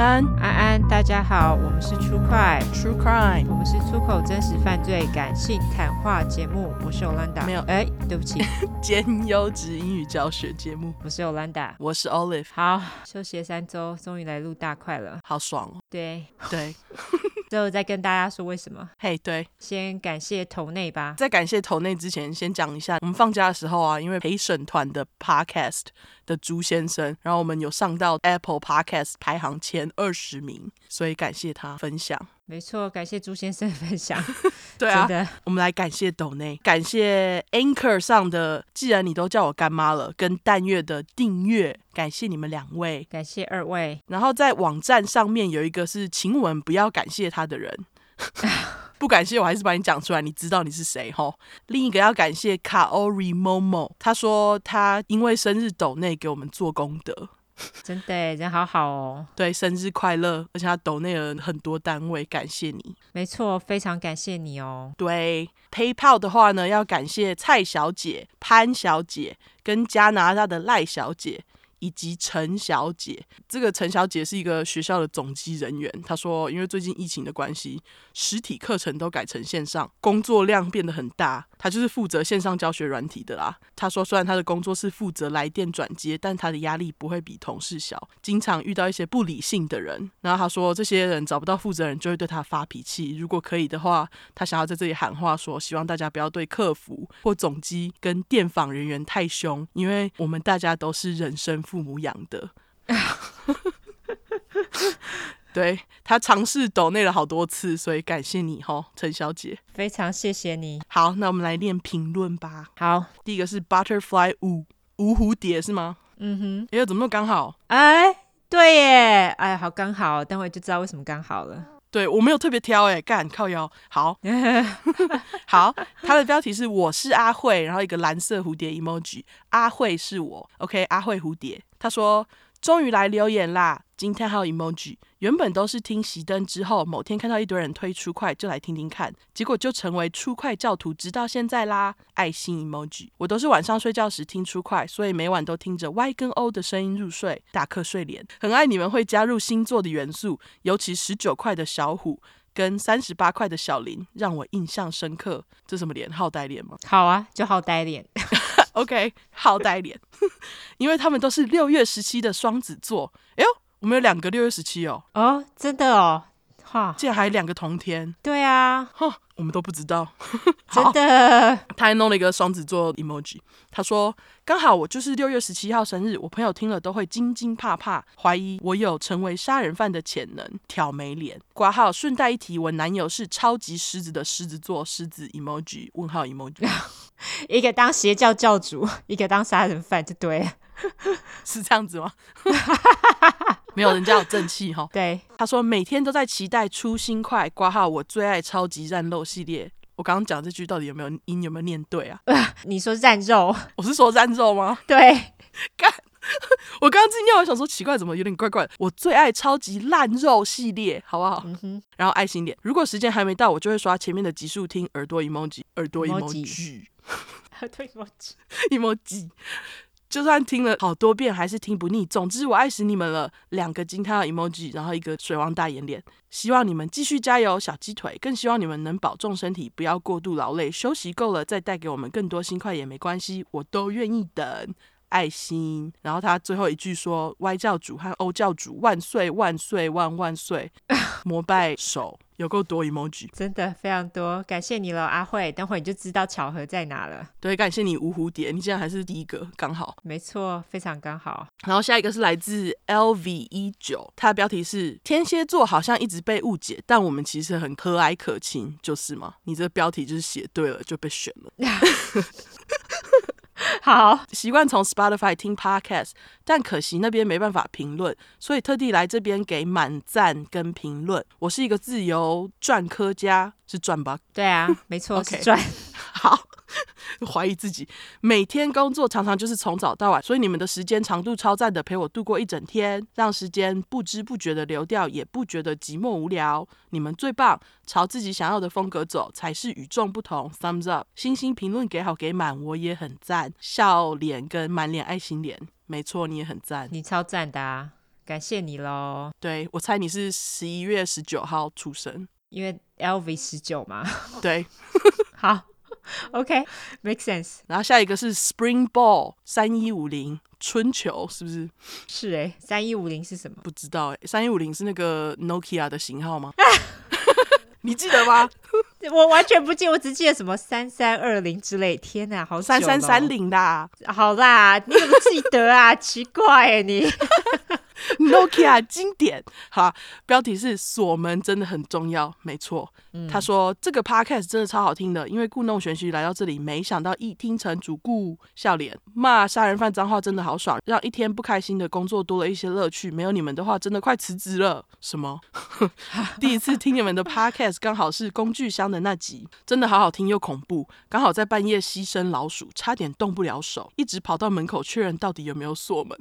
安，安安，大家好，我们是 True Crime True Crime，我们是出口真实犯罪感性谈话节目。我是 Olanda，没有，哎，对不起，兼优质英语教学节目。我是 Olanda，我是 Olive。好，休息三周，终于来录大块了，好爽哦。对对。最后再跟大家说为什么？嘿，hey, 对，先感谢头内吧。在感谢头内之前，先讲一下，我们放假的时候啊，因为陪审团的 Podcast 的朱先生，然后我们有上到 Apple Podcast 排行前二十名，所以感谢他分享。没错，感谢朱先生分享。对啊，我们来感谢斗内，感谢 Anchor 上的，既然你都叫我干妈了，跟淡月的订阅，感谢你们两位，感谢二位。然后在网站上面有一个是，请我们不要感谢他的人，不感谢我还是把你讲出来，你知道你是谁吼。另一个要感谢 Kaori Momo，他说他因为生日斗内给我们做功德。真的，人好好哦。对，生日快乐！而且他抖内了很多单位，感谢你。没错，非常感谢你哦。对，PayPal 的话呢，要感谢蔡小姐、潘小姐跟加拿大的赖小姐。以及陈小姐，这个陈小姐是一个学校的总机人员。她说，因为最近疫情的关系，实体课程都改成线上，工作量变得很大。他就是负责线上教学软体的啦。他说，虽然他的工作是负责来电转接，但他的压力不会比同事小，经常遇到一些不理性的人。然后他说，这些人找不到负责人，就会对他发脾气。如果可以的话，他想要在这里喊话说，希望大家不要对客服或总机跟电访人员太凶，因为我们大家都是人生。父母养的，对，他尝试抖内了好多次，所以感谢你哈，陈小姐，非常谢谢你。好，那我们来念评论吧。好，第一个是 Butterfly 五无蝴蝶是吗？嗯哼，哎呦，怎么刚好？哎，对耶，哎，好刚好，待会就知道为什么刚好了。对，我没有特别挑哎，干靠腰。好，好，他的标题是我是阿慧，然后一个蓝色蝴蝶 emoji，阿慧是我，OK，阿慧蝴蝶。他说终于来留言啦，惊叹号 emoji。原本都是听熄灯之后，某天看到一堆人推 True Crime，就来听听看，结果就成为 True Crime 教徒，直到现在啦。爱心 emoji，我都是晚上睡觉时听 True Crime，所以每晚都听着 Y 跟 O 的声音入睡，打瞌睡脸。很爱你们会加入星座的元素，尤其十九块的小虎跟三十八块的小林，让我印象深刻。这什么脸？好呆脸吗？好啊，就好呆脸。OK，好呆脸，因为他们都是六月十七的双子座。哎呦。我们有两个六月十七哦，哦，真的哦，哈，竟然还两个同天，对啊，哈，我们都不知道，真的。他还弄了一个双子座 emoji，他说刚好我就是六月十七号生日，我朋友听了都会惊惊怕怕，怀疑我有成为杀人犯的潜能，挑眉脸。挂号，顺带一提，我男友是超级狮子的狮子座，狮子 emoji，问号 emoji，一个当邪教教主，一个当杀人犯，就对了，是这样子吗？没有人家有正气哈。对，他说每天都在期待出新快挂号，我最爱超级烂肉系列。我刚刚讲这句到底有没有音有没有念对啊？你说烂肉，我是说烂肉吗？对，干，我刚刚今天我想说奇怪，怎么有点怪怪的？我最爱超级烂肉系列，好不好？嗯。然后爱心点，如果时间还没到，我就会刷前面的集数听耳朵 emoji，耳朵 emoji，耳朵 emoji，emoji。就算听了好多遍还是听不腻。总之我爱死你们了，两个惊叹的 emoji，然后一个水汪大眼脸。希望你们继续加油，小鸡腿。更希望你们能保重身体，不要过度劳累，休息够了再带给我们更多新快也没关系，我都愿意等。爱心。然后他最后一句说歪教主和欧教主万岁万岁万万岁！膜拜手。有够多 emoji，真的非常多，感谢你了，阿慧。等会你就知道巧合在哪了。对，感谢你无蝴蝶，你竟然还是第一个，刚好。没错，非常刚好。然后下一个是来自 LV 一九，它的标题是天蝎座好像一直被误解，但我们其实很和蔼可亲，就是吗？你这个标题就是写对了，就被选了。好，习惯从 Spotify 听 Podcast，但可惜那边没办法评论，所以特地来这边给满赞跟评论。我是一个自由篆科家，是篆吧？对啊，没错篆。好。怀疑自己，每天工作常常就是从早到晚，所以你们的时间长度超赞的，陪我度过一整天，让时间不知不觉的流掉，也不觉得寂寞无聊。你们最棒，朝自己想要的风格走才是与众不同。Thumbs up，星星评论给好给满，我也很赞，笑脸跟满脸爱心脸，没错，你也很赞，你超赞的啊。感谢你喽。对，我猜你是十一月十九号出生，因为 LV 十九嘛。对，好 OK，make、okay, sense。然后下一个是 Spring Ball 三一五零春球，是不是？是哎，三一五零是什么？不知道哎，三一五零是那个 Nokia 的型号吗？你记得吗？我完全不记得，我只记得什么三三二零之类。天哪，好三三三零的。好啦，你怎么记得啊？奇怪哎，你。Nokia 经典，好，标题是锁门真的很重要，没错。嗯、他说这个 podcast 真的超好听的，因为故弄玄虚来到这里，没想到一听成主顾笑脸骂杀人犯脏话真的好爽，让一天不开心的工作多了一些乐趣。没有你们的话，真的快辞职了。什么？第一次听你们的 podcast，刚好是工具箱的那集，真的好好听又恐怖，刚好在半夜牺牲老鼠，差点动不了手，一直跑到门口确认到底有没有锁门。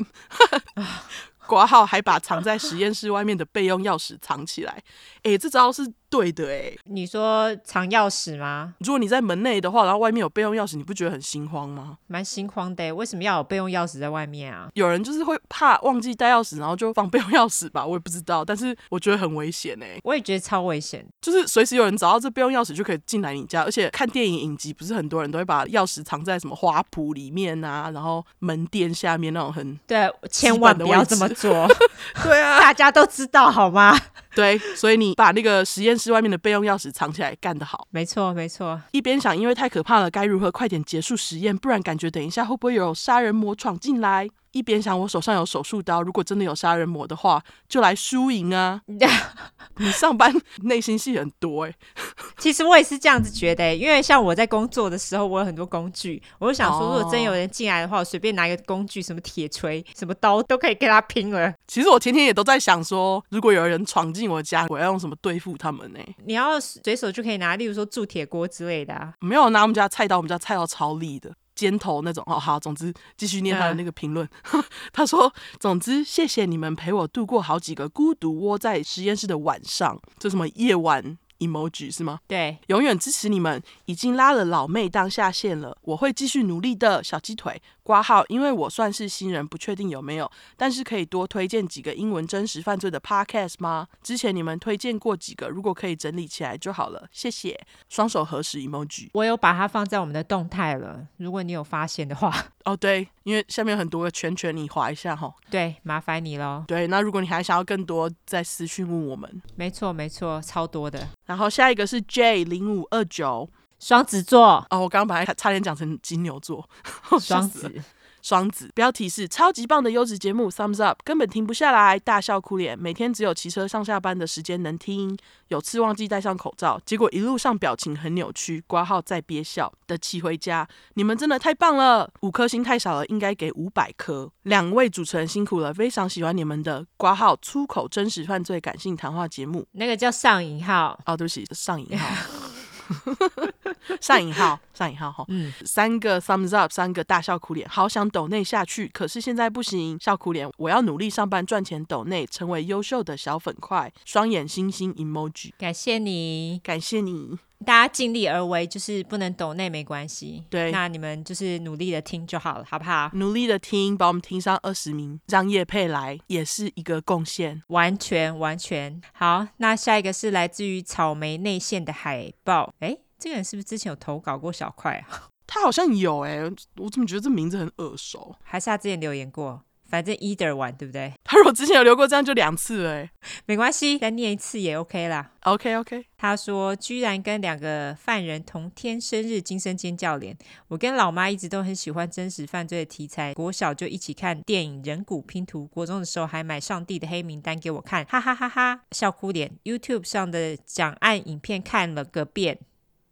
挂号还把藏在实验室外面的备用钥匙藏起来，哎，这招是对的哎。你说藏钥匙吗？如果你在门内的话，然后外面有备用钥匙，你不觉得很心慌吗？蛮心慌的，为什么要有备用钥匙在外面啊？有人就是会怕忘记带钥匙，然后就放备用钥匙吧，我也不知道。但是我觉得很危险哎。我也觉得超危险，就是随时有人找到这备用钥匙就可以进来你家，而且看电影影集不是很多人都会把钥匙藏在什么花圃里面啊，然后门垫下面那种很对，千万不要这么做。对啊，大家都知道好吗？对，所以你把那个实验室外面的备用钥匙藏起来，干得好。没错，没错。一边想，因为太可怕了，该如何快点结束实验？不然感觉等一下会不会有杀人魔闯进来？一边想，我手上有手术刀，如果真的有杀人魔的话，就来输赢啊！你上班内心戏很多哎、欸。其实我也是这样子觉得、欸，因为像我在工作的时候，我有很多工具，我就想说，如果真有人进来的话，我随便拿一个工具，什么铁锤、什么刀，都可以跟他拼了。其实我天天也都在想说，如果有人闯进我家，我要用什么对付他们呢、欸？你要随手就可以拿，例如说铸铁锅之类的啊。没有拿我们家菜刀，我们家菜刀超利的。尖头那种哦，好，总之继续念他的那个评论。嗯、他说：“总之，谢谢你们陪我度过好几个孤独窝在实验室的晚上。这什么夜晚 emoji 是吗？对，永远支持你们。已经拉了老妹当下线了，我会继续努力的。小鸡腿。”挂号，因为我算是新人，不确定有没有，但是可以多推荐几个英文真实犯罪的 podcast 吗？之前你们推荐过几个，如果可以整理起来就好了，谢谢。双手合十 emoji，我有把它放在我们的动态了，如果你有发现的话。哦，对，因为下面有很多个圈圈，你划一下哈。对，麻烦你喽。对，那如果你还想要更多，再私讯问我们。没错，没错，超多的。然后下一个是 J 零五二九。双子座哦，我刚刚把它差点讲成金牛座，双子，双子。标题是超级棒的优质节目，Thumbs up，根本停不下来，大笑哭脸。每天只有骑车上下班的时间能听，有次忘记戴上口罩，结果一路上表情很扭曲，挂号在憋笑的骑回家。你们真的太棒了，五颗星太少了，应该给五百颗。两位主持人辛苦了，非常喜欢你们的挂号粗口真实犯罪感性谈话节目。那个叫上引号哦，对不起，上引号。上引号，上引号哈，嗯，三个 thumbs up，三个大笑苦脸，好想抖内下去，可是现在不行，笑苦脸，我要努力上班赚钱抖内，成为优秀的小粉块，双眼星星 emoji，感谢你，感谢你，大家尽力而为，就是不能抖内没关系，对，那你们就是努力的听就好了，好不好？努力的听，把我们听上二十名，让叶佩来也是一个贡献，完全完全好。那下一个是来自于草莓内馅的海报，哎。这个人是不是之前有投稿过小块啊？他好像有哎、欸，我怎么觉得这名字很耳熟？还是他之前留言过？反正 either one 对不对？他说我之前有留过，这样就两次哎、欸，没关系，再念一次也 OK 啦。OK OK。他说居然跟两个犯人同天生日，今生尖叫脸。我跟老妈一直都很喜欢真实犯罪的题材，国小就一起看电影《人骨拼图》，国中的时候还买《上帝的黑名单》给我看，哈哈哈哈，笑哭脸。YouTube 上的讲案影片看了个遍。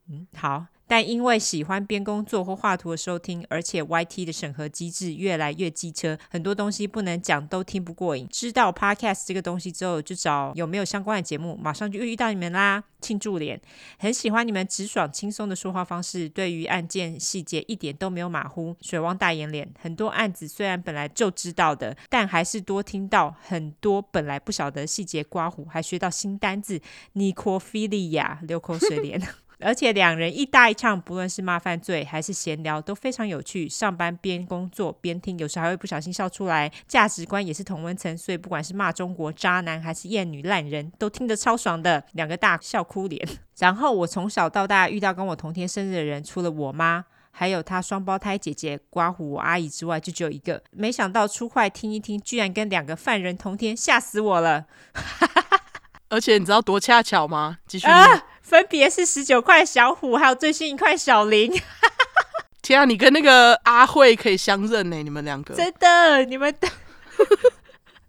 嗯，好，但因为喜欢边工作或画图的收听，而且 YT 的审核机制越来越机车，很多东西不能讲都听不过瘾。知道 Podcast 这个东西之后，就找有没有相关的节目，马上就遇到你们啦，庆祝脸，很喜欢你们直爽轻松的说话方式，对于案件细节一点都没有马虎。水汪大眼脸，很多案子虽然本来就知道的，但还是多听到很多本来不晓得细节刮胡，还学到新单字，尼科菲利亚流口水脸。而且两人一搭一唱，不论是骂犯罪还是闲聊，都非常有趣。上班边工作边听，有时还会不小心笑出来。价值观也是同温层，所以不管是骂中国渣男还是厌女烂人，都听得超爽的。两个大笑哭脸。然后我从小到大遇到跟我同天生日的人，除了我妈。还有他双胞胎姐姐刮胡我阿姨之外，就只有一个。没想到出快听一听，居然跟两个犯人同天，吓死我了！而且你知道多恰巧吗？继续、分别是十九块小虎，还有最新一块小林。天啊，你跟那个阿慧可以相认呢，你们两个真的，你们的。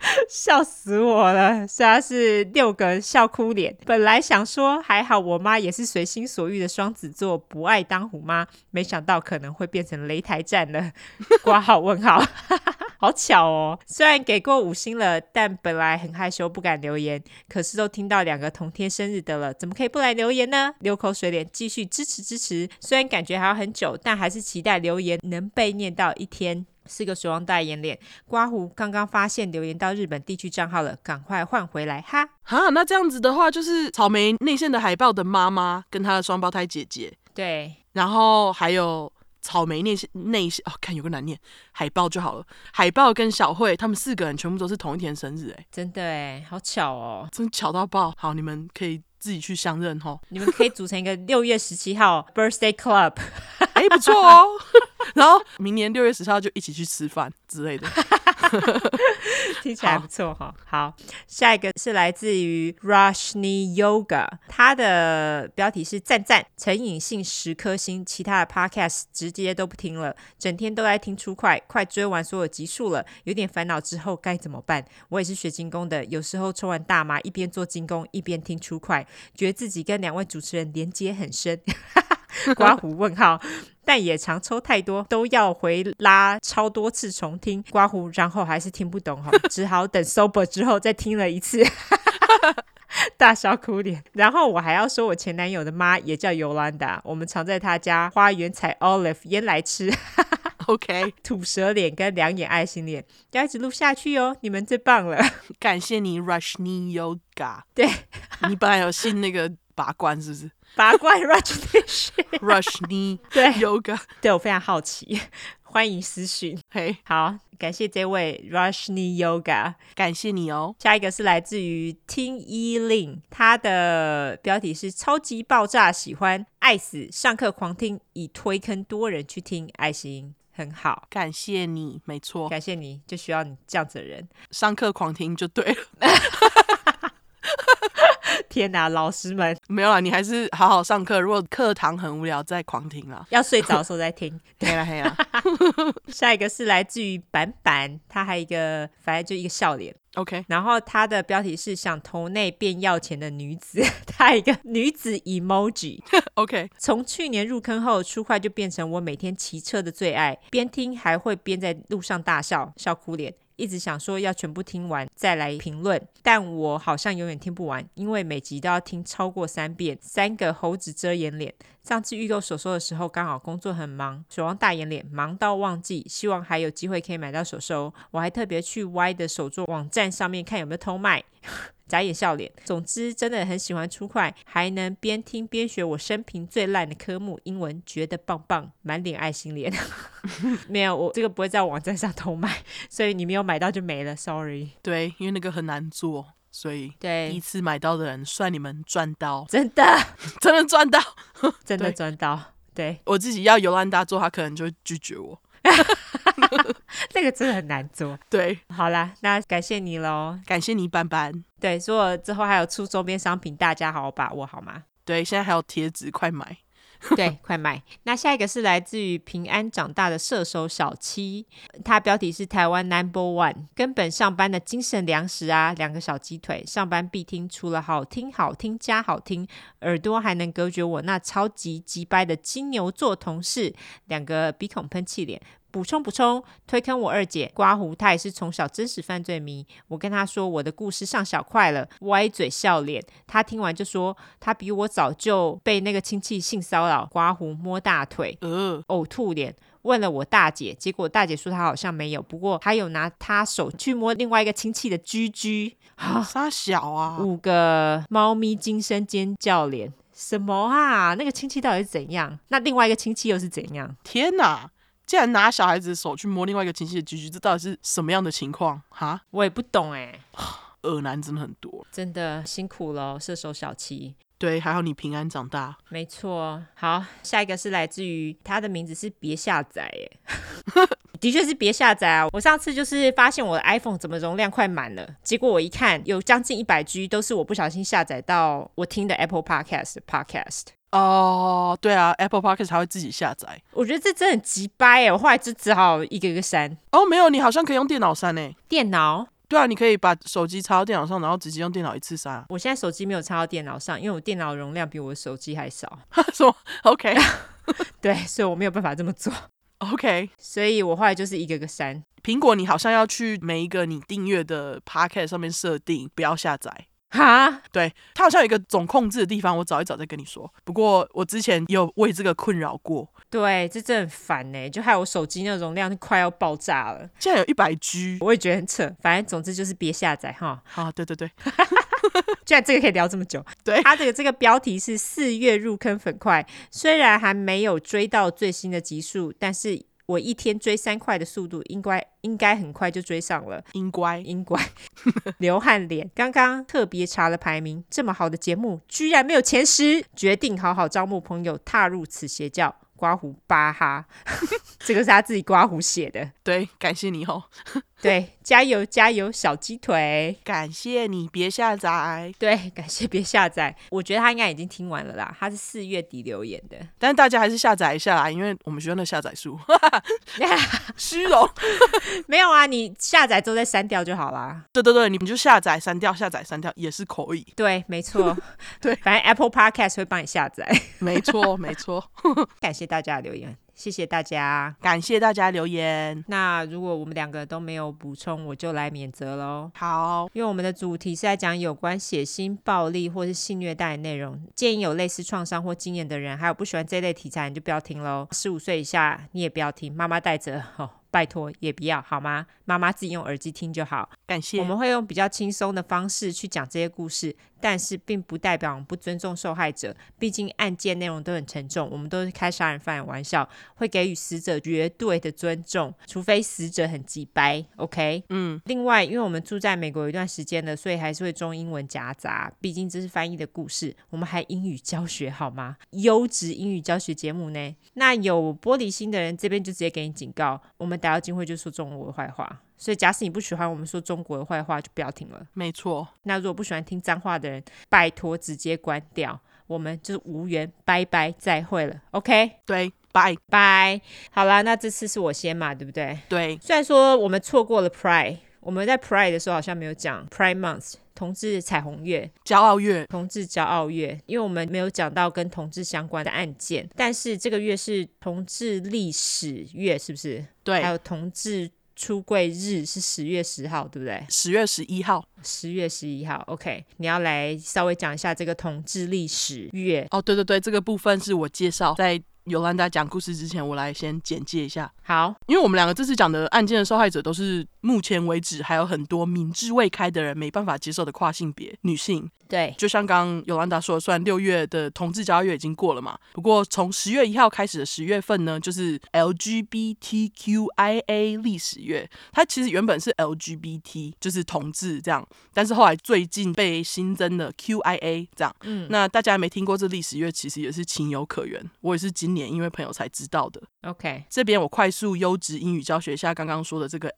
笑死我了！虽然是六个笑哭脸，本来想说还好，我妈也是随心所欲的双子座，不爱当虎妈，没想到可能会变成擂台战了。挂号问号，好巧哦！虽然给过五星了，但本来很害羞，不敢留言，可是都听到两个同天生日的了，怎么可以不来留言呢？流口水脸，继续支持支持。虽然感觉还要很久，但还是期待留言能被念到一天。是个水王代言脸，刮胡刚刚发现留言到日本地区账号了，赶快换回来哈！哈，那这样子的话，就是草莓内线的海豹的妈妈跟她的双胞胎姐姐，对，然后还有草莓内线内线哦，看有个难念，海豹就好了，海豹跟小慧他们四个人全部都是同一天生日，哎，真的哎，好巧哦，真巧到爆！好，你们可以自己去相认哈，你们可以组成一个 六月十七号 birthday club。哎，不错哦。然后明年六月十七号就一起去吃饭之类的，听起来不错哈。好，下一个是来自于 Rushni Yoga，它的标题是赞赞，成瘾性十颗星，其他的 podcast 直接都不听了，整天都在听出快，快追完所有集数了，有点烦恼，之后该怎么办？我也是学金工的，有时候抽完大麻，一边做金工一边听出快，觉得自己跟两位主持人连接很深。刮胡问号，但也常抽太多，都要回拉超多次重听刮胡，然后还是听不懂哈，只好等 sober 之后再听了一次，大笑哭脸。然后我还要说，我前男友的妈也叫尤兰达，我们常在他家花园采 olive 腌来吃。OK，吐舌脸跟两眼爱心脸，要一直录下去哦，你们最棒了，感谢你 Rushni Yoga。对，你本来有信那个拔罐是不是？拔罐 Rushni，Rushni 对。Yoga，对我非常好奇，欢迎私讯。嘿，好，感谢这位 Rushni Yoga，感谢你哦。下一个是来自于听依令，他的标题是超级爆炸喜欢爱死，上课狂听，已推坑多人去听，爱心。很好，感谢你，没错，感谢你，就需要你这样子的人，上课狂听就对了。天哪，老师们没有啦，你还是好好上课。如果课堂很无聊，再狂听啦。要睡着的时候再听。对了，对了。下一个是来自于板板，他还有一个，反正就一个笑脸。OK，然后他的标题是想投内变要钱的女子，他一个女子 emoji。OK，从去年入坑后，出快就变成我每天骑车的最爱，边听还会边在路上大笑，笑哭脸。一直想说要全部听完再来评论，但我好像永远听不完，因为每集都要听超过三遍。三个猴子遮掩脸。上次预购手收的时候，刚好工作很忙，守望大眼脸忙到忘记。希望还有机会可以买到手收。我还特别去 Y 的手作网站上面看有没有偷卖。眨眼笑脸，总之真的很喜欢出快，还能边听边学我生平最烂的科目英文，觉得棒棒，满脸爱心脸。没有，我这个不会在网站上偷卖，所以你没有买到就没了，sorry。对，因为那个很难做，所以对第一次买到的人算你们赚到，真的 真的赚到，真的赚到。对，我自己要尤兰达做，他可能就会拒绝我。那个真的很难做。对，好啦，那感谢你喽，感谢你，班班。对，如果之后还有出周边商品，大家好好把握好吗？对，现在还有贴纸，快买！对，快买！那下一个是来自于平安长大的射手小七，他标题是台湾 Number One，根本上班的精神粮食啊，两个小鸡腿，上班必听，除了好听好听加好听，耳朵还能隔绝我那超级鸡掰的金牛座同事，两个鼻孔喷气脸。补充补充，推坑我二姐刮胡，她也是从小真实犯罪迷。我跟她说我的故事上小快了，歪嘴笑脸。她听完就说，她比我早就被那个亲戚性骚扰，刮胡摸大腿，呃，呕吐脸。问了我大姐，结果大姐说她好像没有，不过她有拿她手去摸另外一个亲戚的居居。啊，啥小啊？五个猫咪惊声尖叫脸。什么啊？那个亲戚到底是怎样？那另外一个亲戚又是怎样？天哪！竟然拿小孩子的手去摸另外一个亲戚的居居，这到底是什么样的情况？哈，我也不懂哎、欸。恶男真的很多，真的辛苦了，射手小七。对，还好你平安长大。没错。好，下一个是来自于他的名字是别下载耶，的确是别下载啊。我上次就是发现我的 iPhone 怎么容量快满了，结果我一看有将近一百 G 都是我不小心下载到我听的 Apple Podcast Podcast。哦，对啊，Apple Podcast 还会自己下载。我觉得这真的很鸡掰哎，我后来就只好一个一个删。哦，没有，你好像可以用电脑删诶。电脑？对啊，你可以把手机插到电脑上，然后直接用电脑一次删。我现在手机没有插到电脑上，因为我电脑容量比我的手机还少。说 OK，对，所以我没有办法这么做。OK，所以我后来就是一个个删。苹果，你好像要去每一个你订阅的 Podcast 上面设定不要下载。哈，对，它好像有一个总控制的地方，我找一找再跟你说。不过我之前有为这个困扰过。对，这真的很烦呢，就害我手机那个容量快要爆炸了。现在有一百 G，我也觉得很扯。反正总之就是别下载哈。啊，对对对，居然这个可以聊这么久。对，它这个这个标题是四月入坑粉块，虽然还没有追到最新的集数，但是。我一天追三块的速度，应该应该很快就追上了。应该应该 流汗脸。刚刚特别查了排名，这么好的节目居然没有前十，决定好好招募朋友，踏入此邪教。刮胡巴哈，这个是他自己刮胡写的。对，感谢你哦。对，加油加油，小鸡腿！感谢你，别下载。对，感谢别下载。我觉得他应该已经听完了啦。他是四月底留言的，但是大家还是下载一下啦，因为我们学校的下载数。虚荣？没有啊，你下载之后再删掉就好啦。对对对，你们就下载删掉，下载删掉也是可以。对，没错。对，反正 Apple Podcast 会帮你下载。没错，没错。感谢大家的留言。谢谢大家，感谢大家留言。那如果我们两个都没有补充，我就来免责喽。好，因为我们的主题是在讲有关血腥、暴力或是性虐待的内容，建议有类似创伤或经验的人，还有不喜欢这类题材，你就不要听喽。十五岁以下你也不要听，妈妈带着 哦。拜托，也不要好吗？妈妈自己用耳机听就好。感谢。我们会用比较轻松的方式去讲这些故事，但是并不代表我们不尊重受害者。毕竟案件内容都很沉重，我们都是开杀人犯的玩笑，会给予死者绝对的尊重，除非死者很急掰。OK，嗯。另外，因为我们住在美国有一段时间了，所以还是会中英文夹杂。毕竟这是翻译的故事，我们还英语教学好吗？优质英语教学节目呢？那有玻璃心的人，这边就直接给你警告，我们。打到机会就说中国的坏话，所以假使你不喜欢我们说中国的坏话，就不要听了。没错。那如果不喜欢听脏话的人，拜托直接关掉，我们就是无缘，拜拜，再会了。OK？对，拜拜。好啦，那这次是我先嘛，对不对？对。虽然说我们错过了 Pride，我们在 Pride 的时候好像没有讲 Pride Month。同志彩虹月、骄傲月、同志骄傲月，因为我们没有讲到跟同志相关的案件，但是这个月是同志历史月，是不是？对。还有同志出柜日是十月十号，对不对？十月十一号。十月十一号，OK。你要来稍微讲一下这个统治历史月。哦，对对对，这个部分是我介绍在。尤兰达讲故事之前，我来先简介一下。好，因为我们两个这次讲的案件的受害者都是目前为止还有很多民智未开的人没办法接受的跨性别女性。对，就像刚刚尤兰达说的，虽然六月的同志骄傲月已经过了嘛，不过从十月一号开始的十月份呢，就是 LGBTQIA 历史月。它其实原本是 LGBT，就是同志这样，但是后来最近被新增了 QIA 这样。嗯，那大家没听过这历史月，其实也是情有可原。我也是今年因为朋友才知道的。OK，这边我快速优质英语教学一下刚刚说的这个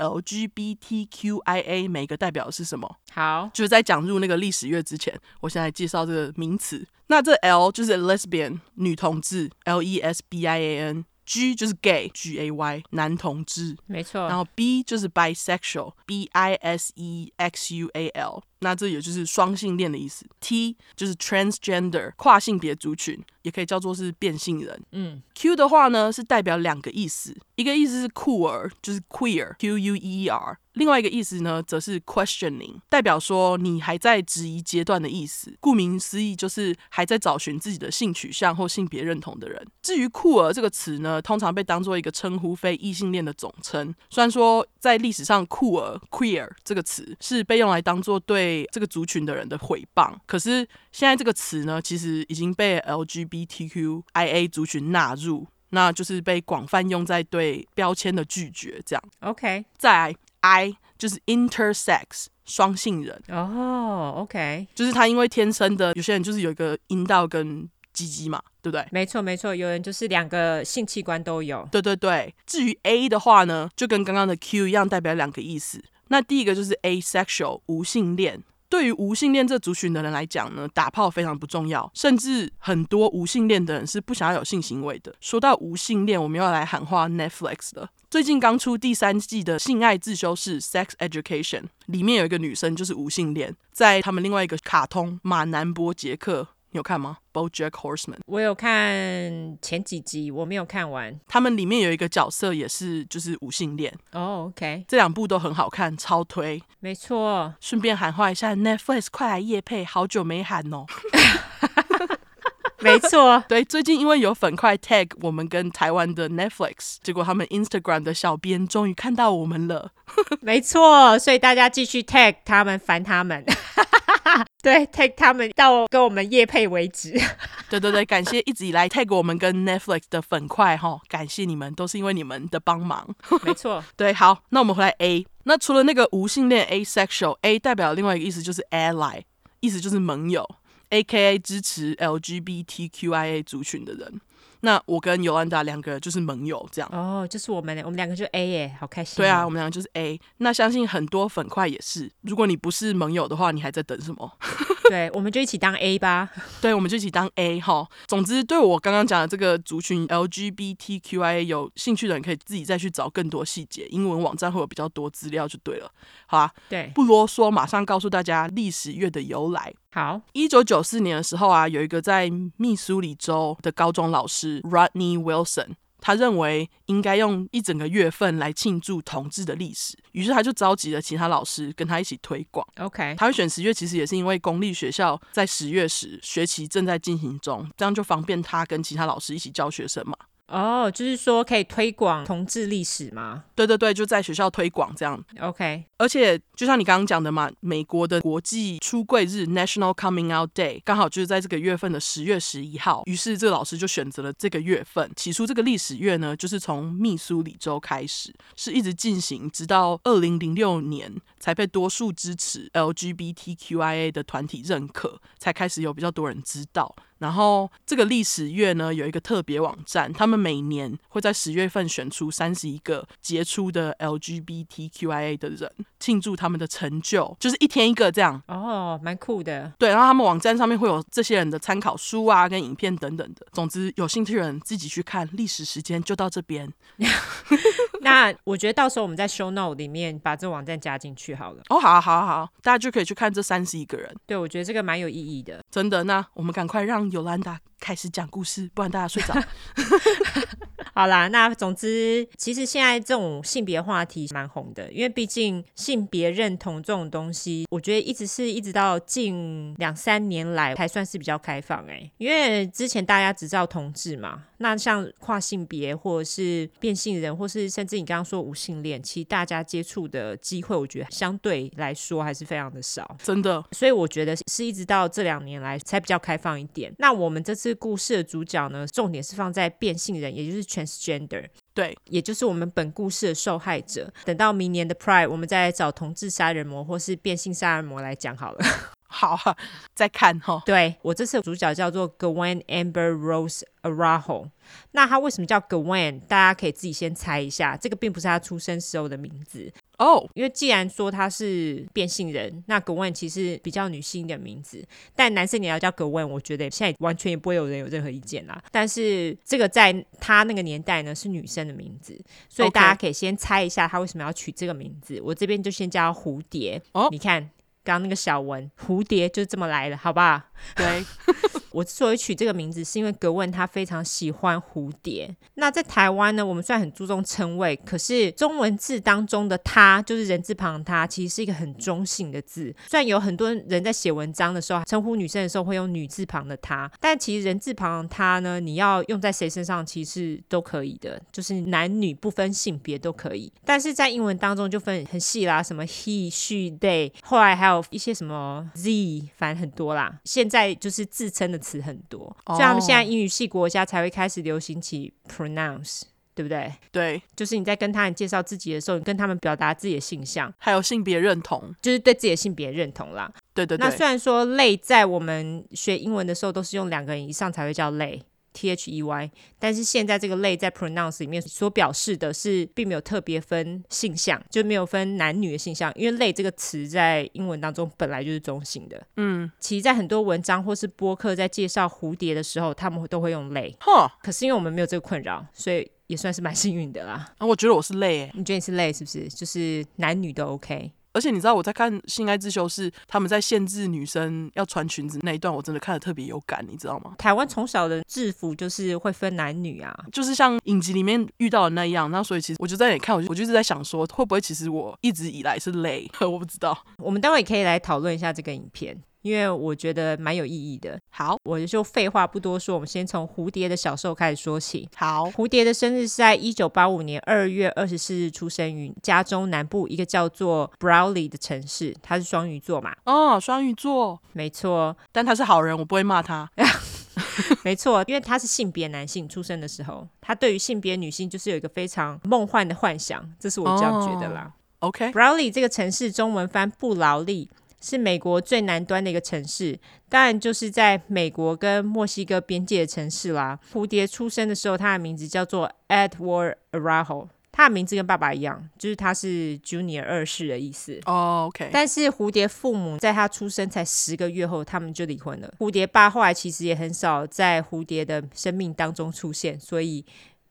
LGBTQIA，每个代表的是什么？好，就是在讲入那个历史月之前。我现在介绍这个名词，那这 L 就是 lesbian 女同志，L E S B I A N；G 就是 gay，G A Y 男同志，没错。然后 B 就是 bisexual，B I S E X U A L，那这也就是双性恋的意思。T 就是 transgender 跨性别族群，也可以叫做是变性人。嗯，Q 的话呢是代表两个意思，一个意思是酷儿，就是 queer，Q U E E R。另外一个意思呢，则是 questioning，代表说你还在质疑阶段的意思。顾名思义，就是还在找寻自己的性取向或性别认同的人。至于酷儿这个词呢，通常被当做一个称呼非异性恋的总称。虽然说在历史上，酷儿 queer 这个词是被用来当做对对这个族群的人的诽谤。可是现在这个词呢，其实已经被 LGBTQIA 族群纳入，那就是被广泛用在对标签的拒绝这样。OK，再来 I 就是 intersex 双性人哦、oh,，OK，就是他因为天生的有些人就是有一个阴道跟鸡鸡嘛，对不对？没错没错，有人就是两个性器官都有。对对对，至于 A 的话呢，就跟刚刚的 Q 一样，代表两个意思。那第一个就是 asexual 无性恋。对于无性恋这族群的人来讲呢，打炮非常不重要，甚至很多无性恋的人是不想要有性行为的。说到无性恋，我们要来喊话 Netflix 了。最近刚出第三季的性爱自修室 Sex Education，里面有一个女生就是无性恋，在他们另外一个卡通马南波杰克。你有看吗？BoJack Horseman，我有看前几集，我没有看完。他们里面有一个角色也是就是无性恋哦。Oh, OK，这两部都很好看，超推。没错，顺便喊话一下 Netflix，快来夜配，好久没喊哦。没错，对，最近因为有粉块 tag 我们跟台湾的 Netflix，结果他们 Instagram 的小编终于看到我们了。没错，所以大家继续 tag 他们，烦他们。对，take 他们到跟我们业配为止。对对对，感谢一直以来 take 我们跟 Netflix 的粉块哈，感谢你们，都是因为你们的帮忙。没错，对，好，那我们回来 A，那除了那个无性恋 asexual，A 代表另外一个意思就是 ally，意思就是盟友，AKA 支持 LGBTQIA 族群的人。那我跟尤安达两个就是盟友，这样哦，就是我们，我们两个就 A 耶，好开心。对啊，我们两个就是 A。那相信很多粉块也是，如果你不是盟友的话，你还在等什么？对，我们就一起当 A 吧。对，我们就一起当 A 哈。总之，对我刚刚讲的这个族群 LGBTQIA 有兴趣的人，可以自己再去找更多细节，英文网站会有比较多资料就对了。好啊，对，不啰嗦，马上告诉大家历史月的由来。好，一九九四年的时候啊，有一个在密苏里州的高中老师 Rodney Wilson。他认为应该用一整个月份来庆祝同志的历史，于是他就召集了其他老师跟他一起推广。OK，他会选十月，其实也是因为公立学校在十月时学期正在进行中，这样就方便他跟其他老师一起教学生嘛。哦，oh, 就是说可以推广同志历史吗？对对对，就在学校推广这样。OK，而且就像你刚刚讲的嘛，美国的国际出柜日 （National Coming Out Day） 刚好就是在这个月份的十月十一号，于是这个老师就选择了这个月份。起初这个历史月呢，就是从密苏里州开始，是一直进行，直到二零零六年才被多数支持 LGBTQIA 的团体认可，才开始有比较多人知道。然后这个历史月呢，有一个特别网站，他们每年会在十月份选出三十一个杰出的 LGBTQIA 的人，庆祝他们的成就，就是一天一个这样。哦，蛮酷的。对，然后他们网站上面会有这些人的参考书啊，跟影片等等的。总之，有兴趣的人自己去看。历史时间就到这边。那我觉得到时候我们在 show note 里面把这网站加进去好了。哦，好啊，好啊，好啊，大家就可以去看这三十一个人。对，我觉得这个蛮有意义的。真的，那我们赶快让。尤兰达开始讲故事，不然大家睡着。好啦，那总之，其实现在这种性别话题蛮红的，因为毕竟性别认同这种东西，我觉得一直是一直到近两三年来才算是比较开放哎、欸。因为之前大家只知道同志嘛，那像跨性别或者是变性人，或是甚至你刚刚说无性恋，其实大家接触的机会，我觉得相对来说还是非常的少，真的。所以我觉得是一直到这两年来才比较开放一点。那我们这次故事的主角呢，重点是放在变性人，也就是全。Transgender，对，也就是我们本故事的受害者。等到明年的 Pride，我们再来找同志杀人魔或是变性杀人魔来讲好了。好，再看哈。对，我这次的主角叫做 Gwen Amber Rose Araujo。那他为什么叫 Gwen？大家可以自己先猜一下。这个并不是他出生时候的名字。哦，oh, 因为既然说他是变性人，那 Gwen 其实比较女性的名字，但男生你要叫 Gwen，我觉得现在完全也不会有人有任何意见啦。但是这个在他那个年代呢，是女生的名字，所以大家可以先猜一下他为什么要取这个名字。我这边就先叫蝴蝶。哦，oh. 你看刚刚那个小文，蝴蝶就这么来的，好不好？对。我之所以取这个名字，是因为格温他非常喜欢蝴蝶。那在台湾呢，我们虽然很注重称谓，可是中文字当中的他，就是人字旁他，其实是一个很中性的字。虽然有很多人在写文章的时候，称呼女生的时候会用女字旁的她，但其实人字旁的他呢，你要用在谁身上，其实都可以的，就是男女不分性别都可以。但是在英文当中就分很细啦，什么 he、she、they，后来还有一些什么 Z，反正很多啦。现在就是自称的词很多，所以他们现在英语系国家才会开始流行起 pronounce。对不对？对，就是你在跟他人介绍自己的时候，你跟他们表达自己的性向，还有性别认同，就是对自己的性别认同啦。对对对。那虽然说类在我们学英文的时候都是用两个人以上才会叫类 T H E Y，但是现在这个类在 pronounce 里面所表示的是并没有特别分性向，就没有分男女的性向，因为类这个词在英文当中本来就是中性的。嗯，其实，在很多文章或是播客在介绍蝴蝶的时候，他们都会用类。哈，可是因为我们没有这个困扰，所以。也算是蛮幸运的啦。啊，我觉得我是类诶。你觉得你是类是不是？就是男女都 OK。而且你知道我在看《性爱自修室》，他们在限制女生要穿裙子那一段，我真的看得特别有感，你知道吗？台湾从小的制服就是会分男女啊，就是像影集里面遇到的那样。那所以其实我就在那里看，我就我就是在想说，会不会其实我一直以来是累？我不知道。我们待会也可以来讨论一下这个影片。因为我觉得蛮有意义的。好，我就废话不多说，我们先从蝴蝶的小时候开始说起。好，蝴蝶的生日是在一九八五年二月二十四日出生于加州南部一个叫做 Browley 的城市。他是双鱼座嘛？哦，双鱼座，没错。但他是好人，我不会骂他。没错，因为他是性别男性出生的时候，他对于性别女性就是有一个非常梦幻的幻想，这是我这样觉得啦。Oh, Brawley 这个城市中文翻不劳力。是美国最南端的一个城市，当然就是在美国跟墨西哥边界的城市啦。蝴蝶出生的时候，他的名字叫做 Edward Arajo，他的名字跟爸爸一样，就是他是 Junior 二世的意思。哦，OK。但是蝴蝶父母在他出生才十个月后，他们就离婚了。蝴蝶爸后来其实也很少在蝴蝶的生命当中出现，所以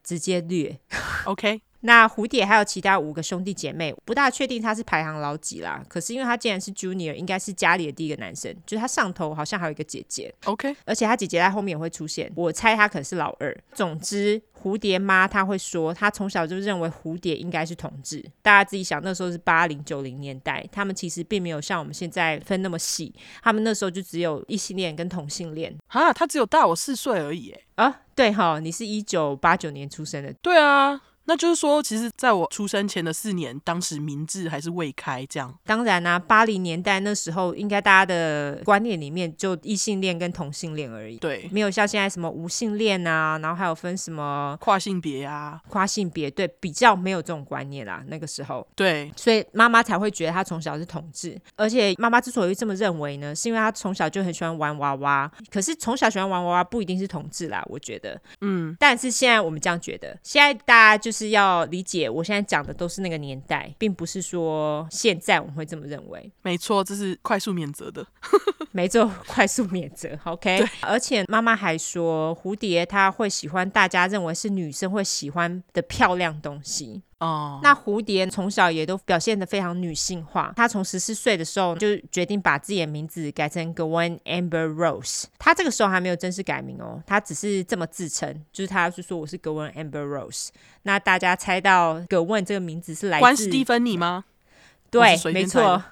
直接略。OK。那蝴蝶还有其他五个兄弟姐妹，不大确定他是排行老几啦。可是因为他既然是 Junior，应该是家里的第一个男生，就是他上头好像还有一个姐姐。OK，而且他姐姐在后面也会出现，我猜他可能是老二。总之，蝴蝶妈她会说，她从小就认为蝴蝶应该是同志。大家自己想，那时候是八零九零年代，他们其实并没有像我们现在分那么细，他们那时候就只有异性恋跟同性恋。啊，他只有大我四岁而已，哎。啊，对哈，你是一九八九年出生的。对啊。那就是说，其实在我出生前的四年，当时明智还是未开，这样。当然啊，八零年代那时候，应该大家的观念里面就异性恋跟同性恋而已，对，没有像现在什么无性恋啊，然后还有分什么跨性别啊，跨性别，对，比较没有这种观念啦。那个时候，对，所以妈妈才会觉得他从小是同志，而且妈妈之所以这么认为呢，是因为他从小就很喜欢玩娃娃。可是从小喜欢玩娃娃不一定是同志啦，我觉得，嗯，但是现在我们这样觉得，现在大家就是。是要理解，我现在讲的都是那个年代，并不是说现在我们会这么认为。没错，这是快速免责的。没错，快速免责。OK。而且妈妈还说，蝴蝶她会喜欢大家认为是女生会喜欢的漂亮东西。哦，oh. 那蝴蝶从小也都表现得非常女性化。她从十四岁的时候就决定把自己的名字改成 Gwen Amber Rose。她这个时候还没有正式改名哦，她只是这么自称，就是她是说我是 Gwen Amber Rose。那大家猜到 Gwen 这个名字是来自关史蒂芬妮吗？对，没错，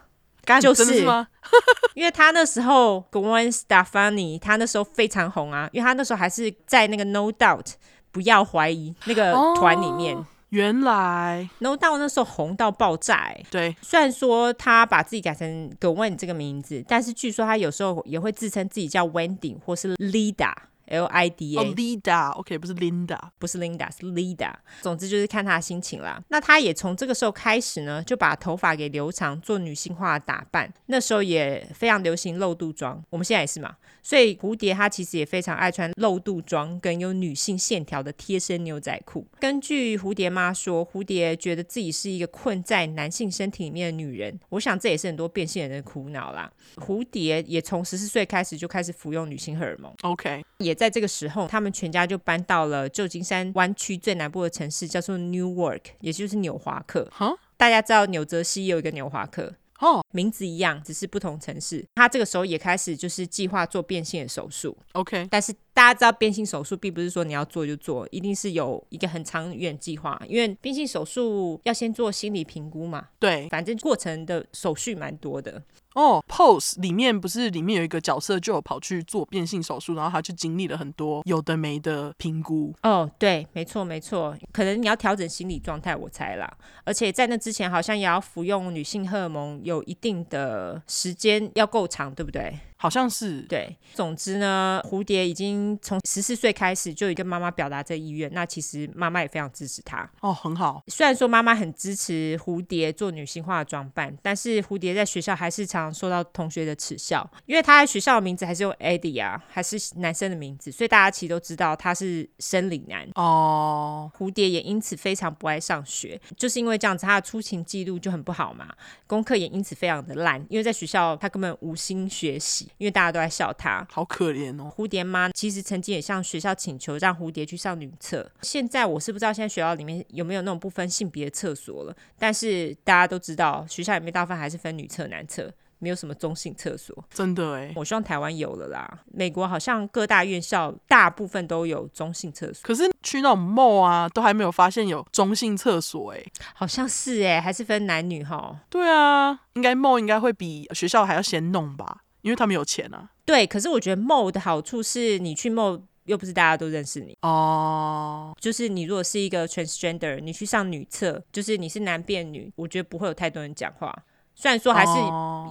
就是，是吗？因为他那时候 Gwen Stefani，他那时候非常红啊，因为他那时候还是在那个 No Doubt 不要怀疑那个团里面。Oh. 原来，No Doubt 那时候红到爆炸，欸。对，虽然说他把自己改成 Gwen 这个名字，但是据说他有时候也会自称自己叫 Wendy 或是 Lida。L I D A，哦，Lida，OK，不是 Linda，不是 Linda，是 Lida。总之就是看她的心情啦。那她也从这个时候开始呢，就把头发给留长，做女性化的打扮。那时候也非常流行露肚装，我们现在也是嘛。所以蝴蝶她其实也非常爱穿露肚装跟有女性线条的贴身牛仔裤。根据蝴蝶妈说，蝴蝶觉得自己是一个困在男性身体里面的女人。我想这也是很多变性人的苦恼啦。蝴蝶也从十四岁开始就开始服用女性荷尔蒙。OK，也。在这个时候，他们全家就搬到了旧金山湾区最南部的城市，叫做 Newark，也就是纽华克。哈，大家知道纽泽西有一个纽华克，哦，名字一样，只是不同城市。他这个时候也开始就是计划做变性的手术。OK，但是大家知道变性手术并不是说你要做就做，一定是有一个很长远计划，因为变性手术要先做心理评估嘛。对，反正过程的手续蛮多的。哦，Pose 里面不是里面有一个角色就有跑去做变性手术，然后他就经历了很多有的没的评估。哦，对，没错没错，可能你要调整心理状态，我猜啦。而且在那之前，好像也要服用女性荷尔蒙，有一定的时间要够长，对不对？好像是对，总之呢，蝴蝶已经从十四岁开始就已经跟妈妈表达这意愿，那其实妈妈也非常支持她哦，很好。虽然说妈妈很支持蝴蝶做女性化的装扮，但是蝴蝶在学校还是常常受到同学的耻笑，因为她在学校的名字还是用 Eddie 啊，还是男生的名字，所以大家其实都知道他是生理男哦。蝴蝶也因此非常不爱上学，就是因为这样子，他的出勤记录就很不好嘛，功课也因此非常的烂，因为在学校他根本无心学习。因为大家都在笑他，好可怜哦。蝴蝶妈其实曾经也向学校请求让蝴蝶去上女厕。现在我是不知道现在学校里面有没有那种不分性别的厕所了，但是大家都知道学校里面大部分还是分女厕男厕，没有什么中性厕所。真的哎，我希望台湾有了啦。美国好像各大院校大部分都有中性厕所，可是去那种 mall 啊，都还没有发现有中性厕所哎。好像是哎，还是分男女哈。对啊，应该 mall 应该会比学校还要先弄吧。因为他们有钱啊，对。可是我觉得 mall 的好处是你去 mall 又不是大家都认识你哦。就是你如果是一个 transgender，你去上女厕，就是你是男变女，我觉得不会有太多人讲话。虽然说还是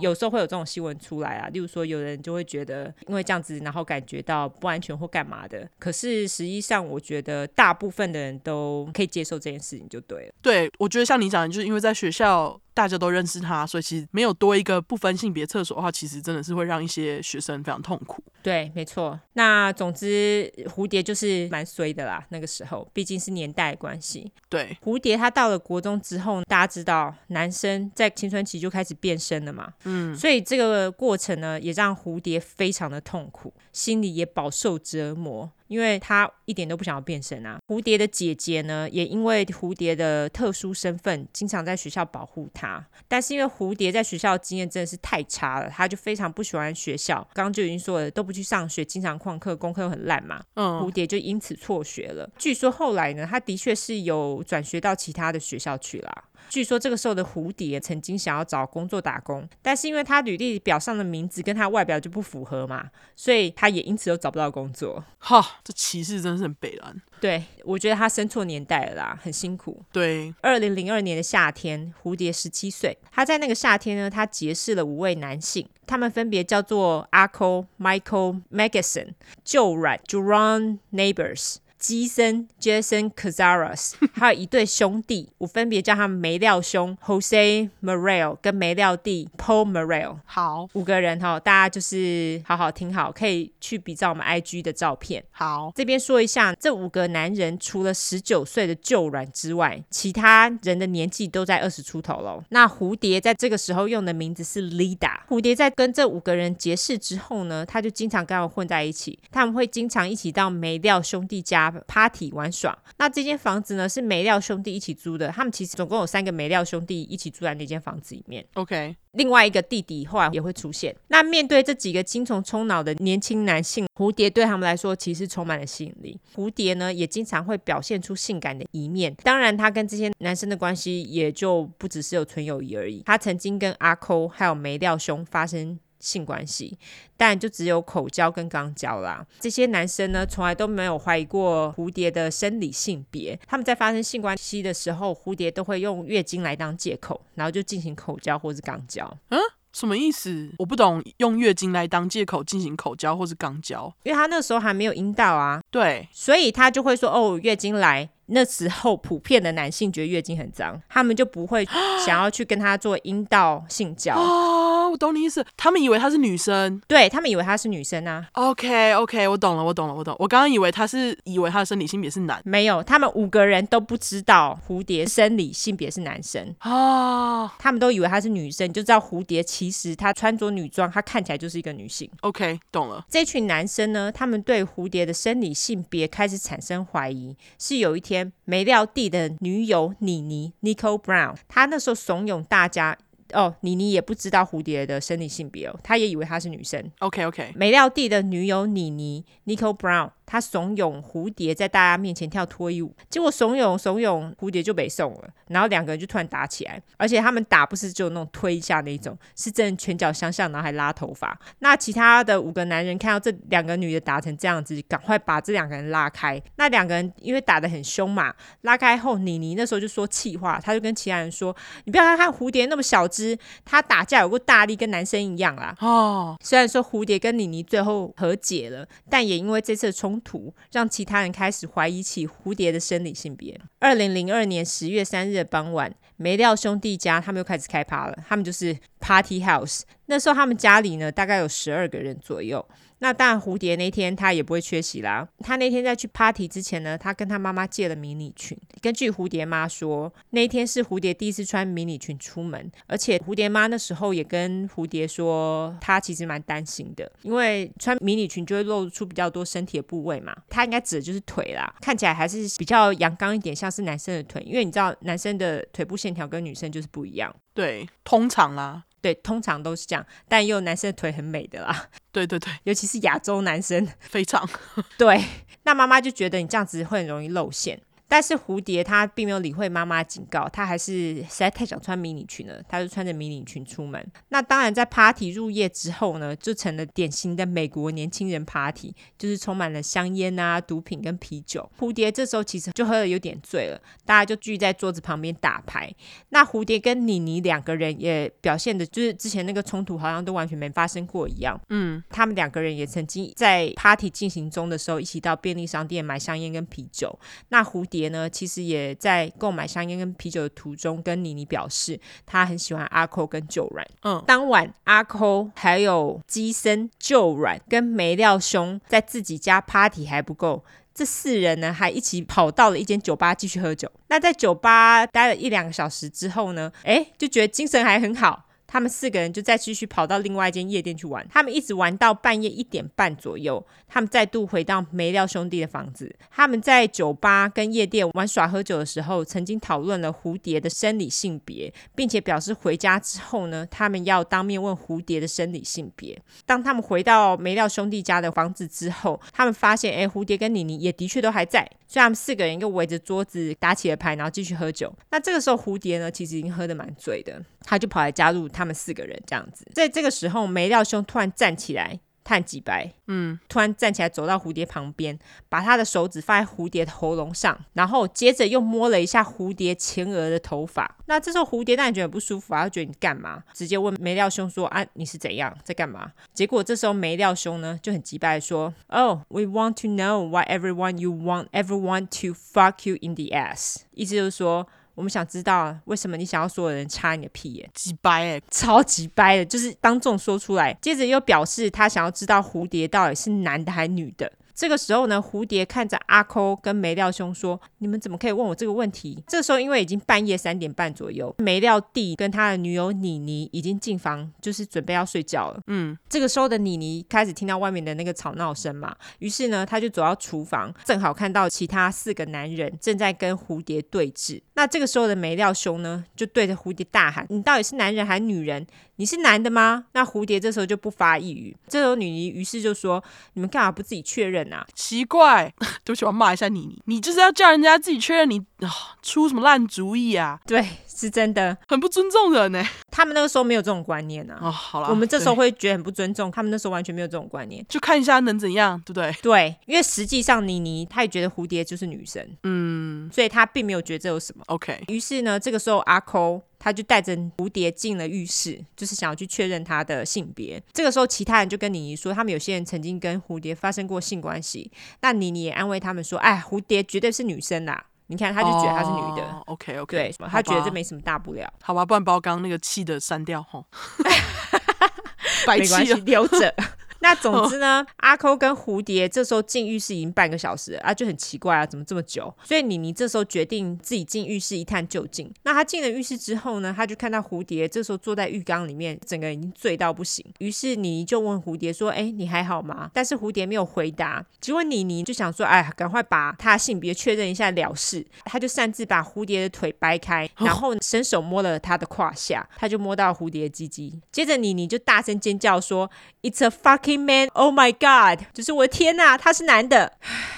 有时候会有这种新闻出来啊，例如说有人就会觉得因为这样子，然后感觉到不安全或干嘛的。可是实际上，我觉得大部分的人都可以接受这件事情就对了。对，我觉得像你讲的，就是因为在学校。大家都认识他，所以其实没有多一个不分性别厕所的话，其实真的是会让一些学生非常痛苦。对，没错。那总之，蝴蝶就是蛮衰的啦。那个时候，毕竟是年代关系。对，蝴蝶他到了国中之后，大家知道，男生在青春期就开始变身了嘛。嗯。所以这个过程呢，也让蝴蝶非常的痛苦，心里也饱受折磨。因为他一点都不想要变身啊。蝴蝶的姐姐呢，也因为蝴蝶的特殊身份，经常在学校保护她。但是因为蝴蝶在学校的经验真的是太差了，她就非常不喜欢学校。刚刚就已经说了，都不去上学，经常旷课，功课又很烂嘛。嗯，蝴蝶就因此辍学了。据说后来呢，他的确是有转学到其他的学校去啦。据说这个时候的蝴蝶曾经想要找工作打工，但是因为他履历表上的名字跟他外表就不符合嘛，所以他也因此都找不到工作。哈，这歧视真是很北蓝。对，我觉得他生错年代了啦，很辛苦。对，二零零二年的夏天，蝴蝶十七岁，他在那个夏天呢，他结识了五位男性，他们分别叫做阿 o、Michael、Magnuson、旧软、Jerome Neighbors。基森 Jason Cazares，还有一对兄弟，我分别叫他们梅料兄 Jose Morel 跟梅料弟 Paul Morel。好，五个人哈，大家就是好好听好，可以去比照我们 IG 的照片。好，这边说一下，这五个男人除了十九岁的旧软之外，其他人的年纪都在二十出头喽。那蝴蝶在这个时候用的名字是 Lida。蝴蝶在跟这五个人结识之后呢，他就经常跟他们混在一起，他们会经常一起到梅料兄弟家。Party 玩耍，那这间房子呢是梅料兄弟一起租的，他们其实总共有三个梅料兄弟一起住在那间房子里面。OK，另外一个弟弟后来也会出现。那面对这几个精虫充脑的年轻男性，蝴蝶对他们来说其实充满了吸引力。蝴蝶呢也经常会表现出性感的一面，当然他跟这些男生的关系也就不只是有纯友谊而已。他曾经跟阿抠还有梅料兄发生。性关系，但就只有口交跟肛交啦。这些男生呢，从来都没有怀疑过蝴蝶的生理性别。他们在发生性关系的时候，蝴蝶都会用月经来当借口，然后就进行口交或是肛交。嗯，什么意思？我不懂，用月经来当借口进行口交或是肛交，因为他那时候还没有阴道啊。对，所以他就会说：“哦，月经来。”那时候普遍的男性觉得月经很脏，他们就不会 想要去跟他做阴道性交。哦，我懂你意思，他们以为她是女生，对，他们以为她是女生啊。OK OK，我懂了，我懂了，我懂。我刚刚以为他是以为他的生理性别是男，没有，他们五个人都不知道蝴蝶生理性别是男生哦，他们都以为她是女生，就知道蝴蝶其实她穿着女装，她看起来就是一个女性。OK，懂了。这群男生呢，他们对蝴蝶的生理性别开始产生怀疑，是有一天。没料地的女友妮妮 Nicole Brown，她那时候怂恿大家，哦，妮妮也不知道蝴蝶的生理性别哦，她也以为她是女生。OK OK，美料弟的女友妮妮 Nicole Brown。她怂恿蝴蝶在大家面前跳脱衣舞，结果怂恿怂恿蝴蝶就被送了，然后两个人就突然打起来，而且他们打不是就那种推一下那种，是真的拳脚相向，然后还拉头发。那其他的五个男人看到这两个女的打成这样子，赶快把这两个人拉开。那两个人因为打得很凶嘛，拉开后，妮妮那时候就说气话，她就跟其他人说：“你不要看看蝴蝶那么小只，他打架有过大力，跟男生一样啦。”哦，虽然说蝴蝶跟妮妮最后和解了，但也因为这次冲。突让其他人开始怀疑起蝴蝶的生理性别。二零零二年十月三日的傍晚，没料兄弟家他们又开始开趴了，他们就是 Party House。那时候他们家里呢，大概有十二个人左右。那当然，蝴蝶那天他也不会缺席啦。他那天在去 party 之前呢，他跟他妈妈借了迷你裙。根据蝴蝶妈说，那一天是蝴蝶第一次穿迷你裙出门，而且蝴蝶妈那时候也跟蝴蝶说，她其实蛮担心的，因为穿迷你裙就会露出比较多身体的部位嘛。她应该指的就是腿啦，看起来还是比较阳刚一点，像是男生的腿，因为你知道男生的腿部线条跟女生就是不一样。对，通常啦。对，通常都是这样，但也有男生的腿很美的啦。对对对，尤其是亚洲男生，非常。对，那妈妈就觉得你这样子会很容易露馅。但是蝴蝶它并没有理会妈妈警告，它还是实在太想穿迷你裙了，它就穿着迷你裙出门。那当然，在 party 入夜之后呢，就成了典型的美国年轻人 party，就是充满了香烟啊、毒品跟啤酒。蝴蝶这时候其实就喝的有点醉了，大家就聚在桌子旁边打牌。那蝴蝶跟妮妮两个人也表现的，就是之前那个冲突好像都完全没发生过一样。嗯，他们两个人也曾经在 party 进行中的时候，一起到便利商店买香烟跟啤酒。那蝴蝶。蝶呢，其实也在购买香烟跟啤酒的途中，跟妮妮表示他很喜欢阿扣跟旧软。嗯，当晚阿扣还有机身、旧软跟梅料兄在自己家 party 还不够，这四人呢还一起跑到了一间酒吧继续喝酒。那在酒吧待了一两个小时之后呢，诶，就觉得精神还很好。他们四个人就再继续跑到另外一间夜店去玩，他们一直玩到半夜一点半左右，他们再度回到梅廖兄弟的房子。他们在酒吧跟夜店玩耍喝酒的时候，曾经讨论了蝴蝶的生理性别，并且表示回家之后呢，他们要当面问蝴蝶的生理性别。当他们回到梅廖兄弟家的房子之后，他们发现，哎，蝴蝶跟妮妮也的确都还在。所以他们四个人又围着桌子打起了牌，然后继续喝酒。那这个时候，蝴蝶呢，其实已经喝得蛮醉的，他就跑来加入他们四个人这样子。在这个时候，梅廖兄突然站起来。叹几白，嗯，突然站起来走到蝴蝶旁边，把他的手指放在蝴蝶的喉咙上，然后接着又摸了一下蝴蝶前额的头发。那这时候蝴蝶当然觉得不舒服啊，他觉得你干嘛？直接问梅廖兄说啊，你是怎样在干嘛？结果这时候梅廖兄呢就很急白说，Oh, we want to know why everyone you want everyone to fuck you in the ass。意思就是说。我们想知道为什么你想要所有人插你的屁眼？几掰哎，超级掰的，就是当众说出来。接着又表示他想要知道蝴蝶到底是男的还是女的。这个时候呢，蝴蝶看着阿抠跟梅廖兄说：“你们怎么可以问我这个问题？”这个时候因为已经半夜三点半左右，梅廖弟跟他的女友妮妮已经进房，就是准备要睡觉了。嗯，这个时候的妮妮开始听到外面的那个吵闹声嘛，于是呢，他就走到厨房，正好看到其他四个男人正在跟蝴蝶对峙。那这个时候的梅廖兄呢，就对着蝴蝶大喊：“你到底是男人还是女人？你是男的吗？”那蝴蝶这时候就不发一语。这时候妮妮于是就说：“你们干嘛不自己确认啊？”奇怪，对不起，我骂一下你。你你就是要叫人家自己确认你，你、哦、出什么烂主意啊？对，是真的，很不尊重人呢。他们那个时候没有这种观念啊。哦，好了，我们这时候会觉得很不尊重，他们那时候完全没有这种观念。就看一下能怎样，对不对？对，因为实际上妮妮她也觉得蝴蝶就是女生，嗯，所以她并没有觉得这有什么。OK，于是呢，这个时候阿抠。他就带着蝴蝶进了浴室，就是想要去确认他的性别。这个时候，其他人就跟妮妮说，他们有些人曾经跟蝴蝶发生过性关系。那妮妮也安慰他们说：“哎，蝴蝶绝对是女生啦！你看，他就觉得她是女的。哦” OK OK，对，他觉得这没什么大不了。好吧，不然把我刚刚那个气的删掉吼。白气了，没关系，留着。那总之呢，阿抠跟蝴蝶这时候进浴室已经半个小时了啊，就很奇怪啊，怎么这么久？所以妮妮这时候决定自己进浴室一探究竟。那她进了浴室之后呢，她就看到蝴蝶这时候坐在浴缸里面，整个人已经醉到不行。于是妮妮就问蝴蝶说：“哎，你还好吗？”但是蝴蝶没有回答。结果妮妮就想说：“哎，赶快把他性别确认一下了事。”她就擅自把蝴蝶的腿掰开，然后伸手摸了他的胯下，他就摸到蝴蝶的鸡鸡。接着妮妮就大声尖叫说：“It's a fucking man! Oh my god！” 就是我的天呐，他是男的。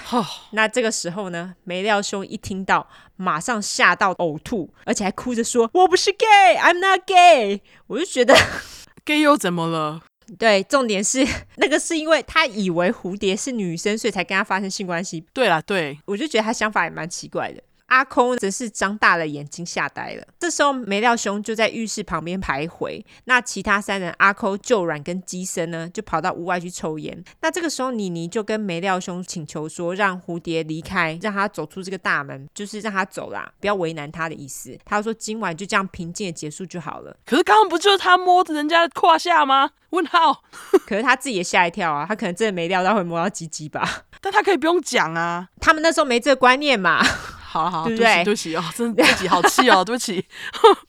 那这个时候呢，梅料兄一听到，马上吓到呕吐，而且还哭着说：“我不是 gay，I'm not gay。”我就觉得 gay 又怎么了？对，重点是 那个是因为他以为蝴蝶是女生，所以才跟他发生性关系。对啦，对，我就觉得他想法也蛮奇怪的。阿空则是张大了眼睛，吓呆了。这时候，梅料兄就在浴室旁边徘徊。那其他三人，阿空、就软跟鸡森呢，就跑到屋外去抽烟。那这个时候，妮妮就跟梅料兄请求说，让蝴蝶离开，让他走出这个大门，就是让他走啦，不要为难他的意思。他说今晚就这样平静的结束就好了。可是刚刚不就是他摸着人家的胯下吗？问号。可是他自己也吓一跳啊，他可能真的没料到会摸到鸡鸡吧？但他可以不用讲啊，他们那时候没这个观念嘛。好好，对不对？对不起哦，真的这集好气哦，对不起。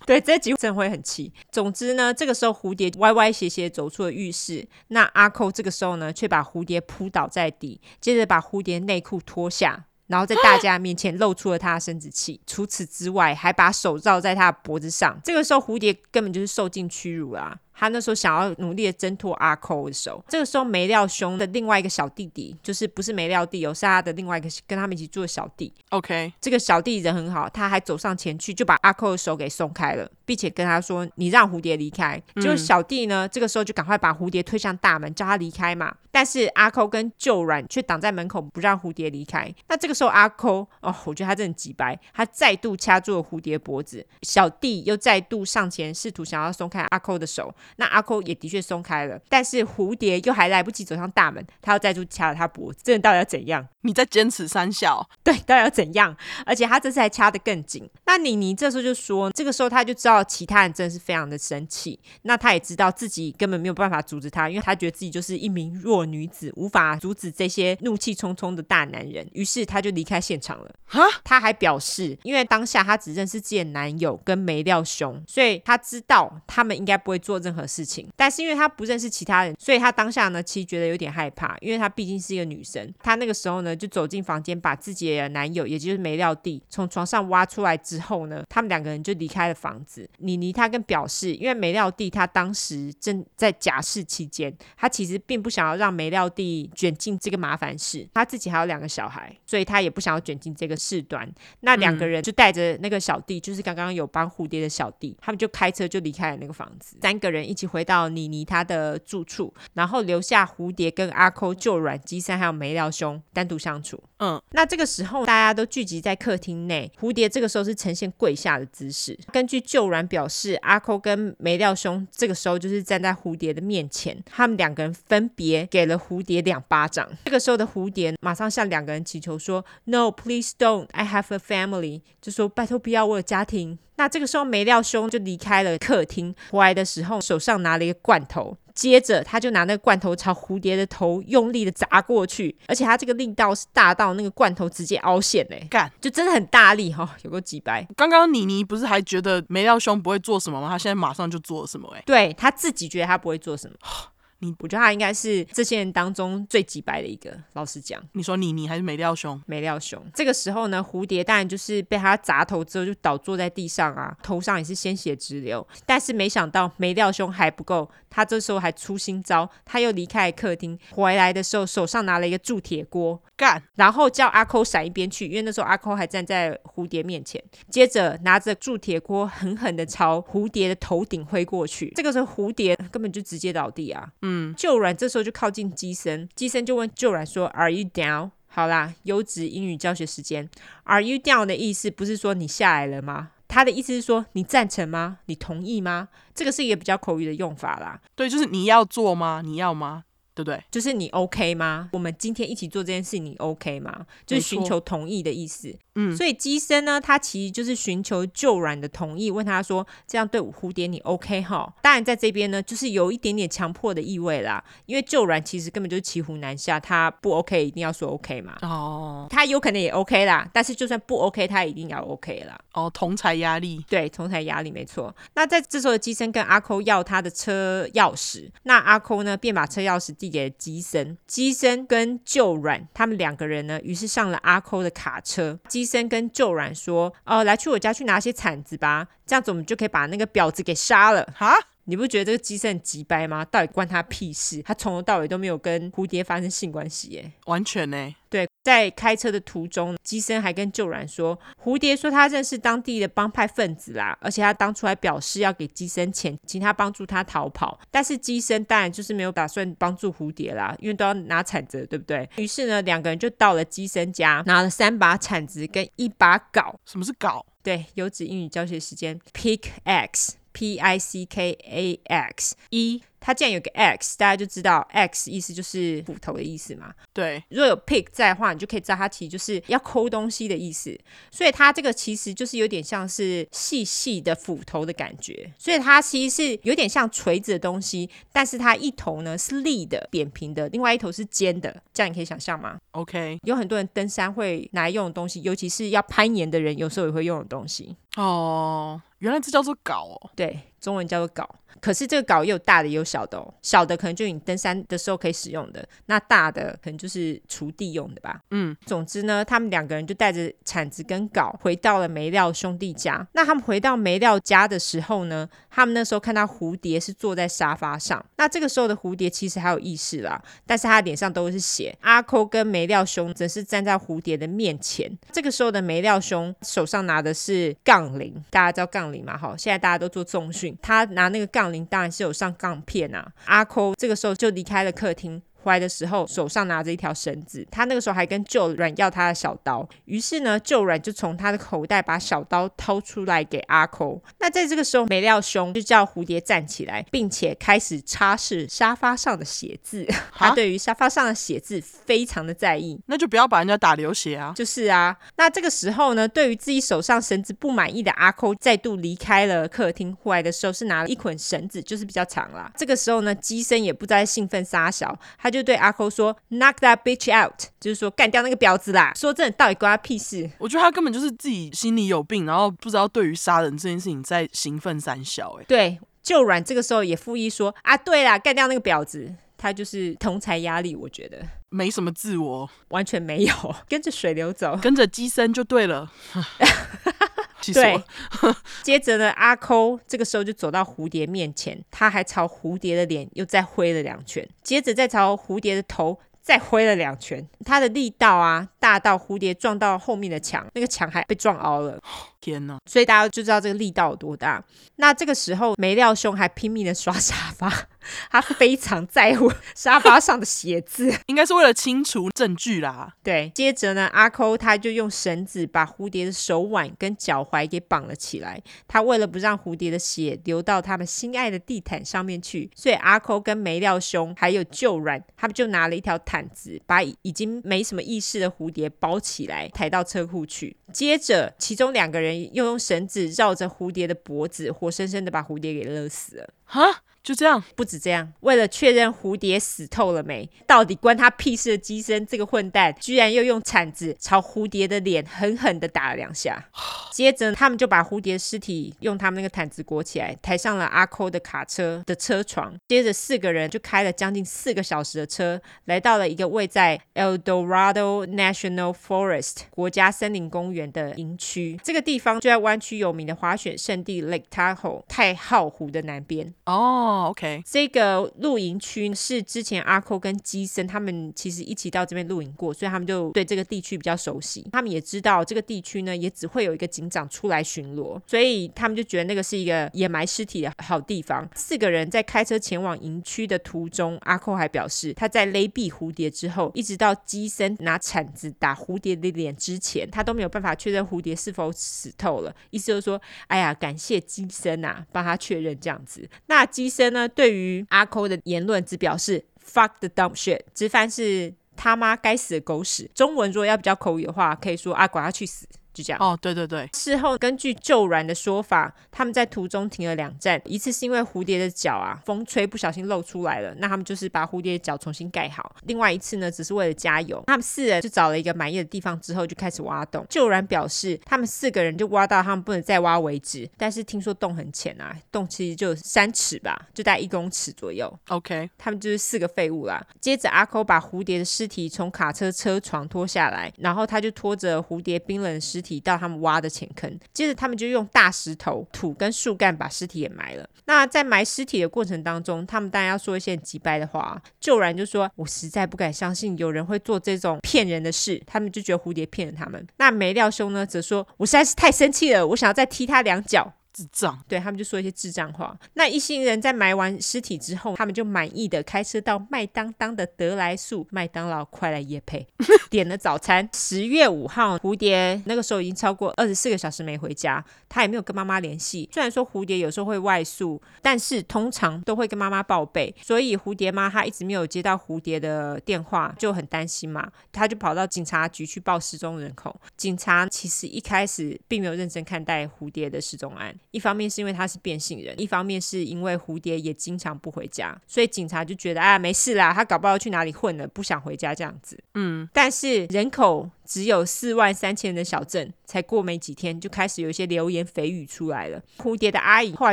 对，这集真的会很气。总之呢，这个时候蝴蝶歪歪斜斜走出了浴室，那阿寇这个时候呢，却把蝴蝶扑倒在地，接着把蝴蝶内裤脱下，然后在大家面前露出了他的生殖器。除此之外，还把手绕在他的脖子上。这个时候，蝴蝶根本就是受尽屈辱啊。他那时候想要努力的挣脱阿扣的手，这个时候梅料兄的另外一个小弟弟，就是不是梅料弟有，是他的另外一个跟他们一起住的小弟。OK，这个小弟人很好，他还走上前去就把阿扣的手给松开了，并且跟他说：“你让蝴蝶离开。”就小弟呢，这个时候就赶快把蝴蝶推向大门，叫他离开嘛。但是阿扣跟旧软却挡在门口，不让蝴蝶离开。那这个时候阿扣哦，我觉得他真的很机掰，他再度掐住了蝴蝶脖子，小弟又再度上前试图想要松开阿扣的手。那阿扣也的确松开了，但是蝴蝶又还来不及走向大门，他又再度掐了他脖子。这人到底要怎样？你在坚持三小？对，到底要怎样？而且他这次还掐得更紧。那妮妮这时候就说，这个时候他就知道其他人真的是非常的生气。那他也知道自己根本没有办法阻止他，因为他觉得自己就是一名弱女子，无法阻止这些怒气冲冲的大男人。于是他就离开现场了。哈？他还表示，因为当下他只认识自己的男友跟梅料兄，所以他知道他们应该不会做任何事情。但是因为他不认识其他人，所以他当下呢，其实觉得有点害怕，因为他毕竟是一个女生。他那个时候呢，就走进房间，把自己的男友，也就是梅料弟，从床上挖出来之后呢，他们两个人就离开了房子。妮妮她更表示，因为梅廖弟他当时正在假释期间，他其实并不想要让梅廖弟卷进这个麻烦事，他自己还有两个小孩，所以他也不想要卷进这个事端。那两个人就带着那个小弟，就是刚刚有帮蝴蝶的小弟，他们就开车就离开了那个房子，三个人一起回到妮妮她的住处，然后留下蝴蝶跟阿抠、就软、基山还有梅廖兄单独相处。嗯，那这个时候大家都聚集在客厅内，蝴蝶这个时候是呈现跪下的姿势。根据就表示，阿扣跟梅料兄这个时候就是站在蝴蝶的面前，他们两个人分别给了蝴蝶两巴掌。这个时候的蝴蝶马上向两个人祈求说：“No, please don't. I have a family.” 就说拜托不要，我有家庭。那这个时候梅料兄就离开了客厅，回来的时候手上拿了一个罐头。接着，他就拿那个罐头朝蝴蝶的头用力的砸过去，而且他这个力道是大到那个罐头直接凹陷嘞，干，就真的很大力哈、哦，有个几百。刚刚妮妮不是还觉得梅料兄不会做什么吗？他现在马上就做了什么？哎，对，他自己觉得他不会做什么。你我觉得他应该是这些人当中最机掰的一个。老实讲，你说你你还是梅廖兄？梅廖兄。这个时候呢，蝴蝶当然就是被他砸头之后就倒坐在地上啊，头上也是鲜血直流。但是没想到梅廖兄还不够，他这时候还出新招，他又离开客厅，回来的时候手上拿了一个铸铁锅，干，然后叫阿抠闪一边去，因为那时候阿抠还站在蝴蝶面前。接着拿着铸铁锅狠狠的朝蝴蝶的头顶挥过去，这个时候蝴蝶根本就直接倒地啊。嗯，就软这时候就靠近鸡森，鸡森就问旧软说：“Are you down？” 好啦，优质英语教学时间。“Are you down” 的意思不是说你下来了吗？他的意思是说你赞成吗？你同意吗？这个是一个比较口语的用法啦。对，就是你要做吗？你要吗？对不对？就是你 OK 吗？我们今天一起做这件事，你 OK 吗？就是寻求同意的意思。嗯，所以机身呢，他其实就是寻求旧软的同意，问他说：“这样对蝴蝶你 OK 哈？”当然，在这边呢，就是有一点点强迫的意味啦，因为旧软其实根本就是骑虎难下，他不 OK 一定要说 OK 嘛。哦，他有可能也 OK 啦，但是就算不 OK，他一定要 OK 啦。哦，同侪压力，对，同侪压力没错。那在这时候的机身跟阿抠要他的车钥匙，那阿抠呢便把车钥匙递给了机身，机身跟旧软他们两个人呢，于是上了阿抠的卡车。机身跟旧软说：“哦，来去我家去拿些铲子吧，这样子我们就可以把那个婊子给杀了。”哈，你不觉得这个机身很急掰吗？到底关他屁事？他从头到尾都没有跟蝴蝶发生性关系，耶，完全呢。对。在开车的途中，机身还跟就软说，蝴蝶说他认识当地的帮派分子啦，而且他当初还表示要给机身钱，请他帮助他逃跑。但是机身当然就是没有打算帮助蝴蝶啦，因为都要拿铲子，对不对？于是呢，两个人就到了机身家，拿了三把铲子跟一把镐。什么是镐？对，有指英语教学时间，Pickaxe，P I C K A X，一。它既然有个 X，大家就知道 X 意思就是斧头的意思嘛。对，如果有 pick 在的话，你就可以知道它其实就是要抠东西的意思。所以它这个其实就是有点像是细细的斧头的感觉。所以它其实是有点像锤子的东西，但是它一头呢是立的、扁平的，另外一头是尖的。这样你可以想象吗？OK，有很多人登山会拿来用的东西，尤其是要攀岩的人，有时候也会用的东西。哦，原来这叫做镐哦。对，中文叫做镐。可是这个镐也有大的也有小的哦，小的可能就你登山的时候可以使用的，那大的可能就是锄地用的吧。嗯，总之呢，他们两个人就带着铲子跟镐回到了梅料兄弟家。那他们回到梅料家的时候呢，他们那时候看到蝴蝶是坐在沙发上。那这个时候的蝴蝶其实还有意识啦，但是他脸上都是血。阿扣跟梅料兄则是站在蝴蝶的面前。这个时候的梅料兄手上拿的是杠铃，大家知道杠铃嘛？哈，现在大家都做重训，他拿那个杠铃。当然是有上杠片啊！阿扣这个时候就离开了客厅。回来的时候，手上拿着一条绳子。他那个时候还跟旧软要他的小刀。于是呢，旧软就从他的口袋把小刀掏出来给阿扣。那在这个时候，梅料兄就叫蝴蝶站起来，并且开始擦拭沙发上的血渍。他对于沙发上的血渍非常的在意。那就不要把人家打流血啊！就是啊。那这个时候呢，对于自己手上绳子不满意的阿扣，再度离开了客厅。回来的时候是拿了一捆绳子，就是比较长啦。这个时候呢，机身也不再兴奋撒小，他。就对阿抠说：“Knock that bitch out！” 就是说干掉那个婊子啦。说真的，到底关他屁事？我觉得他根本就是自己心里有病，然后不知道对于杀人这件事情在兴奋三小。哎，对，就软这个时候也附议说：“啊，对啦，干掉那个婊子。”他就是同才压力，我觉得没什么自我，完全没有，跟着水流走，跟着机身就对了。对，接着呢，阿抠这个时候就走到蝴蝶面前，他还朝蝴蝶的脸又再挥了两拳，接着再朝蝴蝶的头再挥了两拳，他的力道啊大到蝴蝶撞到后面的墙，那个墙还被撞凹了。天哪！所以大家就知道这个力道有多大。那这个时候，梅料兄还拼命的刷沙发，他非常在乎沙发上的鞋子，应该是为了清除证据啦。对，接着呢，阿抠他就用绳子把蝴蝶的手腕跟脚踝给绑了起来。他为了不让蝴蝶的血流到他们心爱的地毯上面去，所以阿抠跟梅料兄还有旧软，他们就拿了一条毯子，把已经没什么意识的蝴蝶包起来，抬到车库去。接着，其中两个人。又用绳子绕着蝴蝶的脖子，活生生的把蝴蝶给勒死了。哈，就这样？不止这样，为了确认蝴蝶死透了没，到底关他屁事的机身这个混蛋，居然又用铲子朝蝴蝶的脸狠狠的打了两下。接着，他们就把蝴蝶尸体用他们那个毯子裹起来，抬上了阿抠的卡车的车床。接着，四个人就开了将近四个小时的车，来到了一个位在 El Dorado National Forest 国家森林公园的营区。这个地方就在湾区有名的滑雪胜地 Lake Tahoe 太浩湖的南边。哦、OK，这个露营区是之前阿抠跟机身他们其实一起到这边露营过，所以他们就对这个地区比较熟悉。他们也知道这个地区呢，也只会有一个警长出来巡逻，所以他们就觉得那个是一个掩埋尸体的好地方。四个人在开车前往营区的途中，阿抠还表示，他在勒毙蝴蝶之后，一直到机身拿铲子打蝴蝶的脸之前，他都没有办法确认蝴蝶是否死透了。意思就是说，哎呀，感谢机身啊，帮他确认这样子。那机身呢，对于阿 Q 的言论只表示 fuck the dumb shit，直翻是他妈该死的狗屎。中文如果要比较口语的话，可以说阿，管他去死。就这样。哦，对对对。事后根据救援的说法，他们在途中停了两站，一次是因为蝴蝶的脚啊，风吹不小心露出来了，那他们就是把蝴蝶的脚重新盖好。另外一次呢，只是为了加油。他们四人就找了一个满意的地方之后，就开始挖洞。救援表示，他们四个人就挖到他们不能再挖为止。但是听说洞很浅啊，洞其实就三尺吧，就大概一公尺左右。OK，他们就是四个废物啦。接着阿抠把蝴蝶的尸体从卡车车床拖下来，然后他就拖着蝴蝶冰冷的尸体提到他们挖的浅坑。接着他们就用大石头、土跟树干把尸体也埋了。那在埋尸体的过程当中，他们当然要说一些很机掰的话。救然就说：“我实在不敢相信有人会做这种骗人的事。”他们就觉得蝴蝶骗了他们。那没料兄呢，则说：“我实在是太生气了，我想要再踢他两脚。”智障，对，他们就说一些智障话。那一行人在埋完尸体之后，他们就满意的开车到麦当当的得来速麦当劳，快来业配，点了早餐。十月五号，蝴蝶那个时候已经超过二十四个小时没回家，他也没有跟妈妈联系。虽然说蝴蝶有时候会外宿，但是通常都会跟妈妈报备，所以蝴蝶妈她一直没有接到蝴蝶的电话，就很担心嘛，她就跑到警察局去报失踪人口。警察其实一开始并没有认真看待蝴蝶的失踪案。一方面是因为他是变性人，一方面是因为蝴蝶也经常不回家，所以警察就觉得啊，没事啦，他搞不好去哪里混了，不想回家这样子。嗯，但是人口只有四万三千人的小镇，才过没几天就开始有一些流言蜚语出来了。蝴蝶的阿姨后来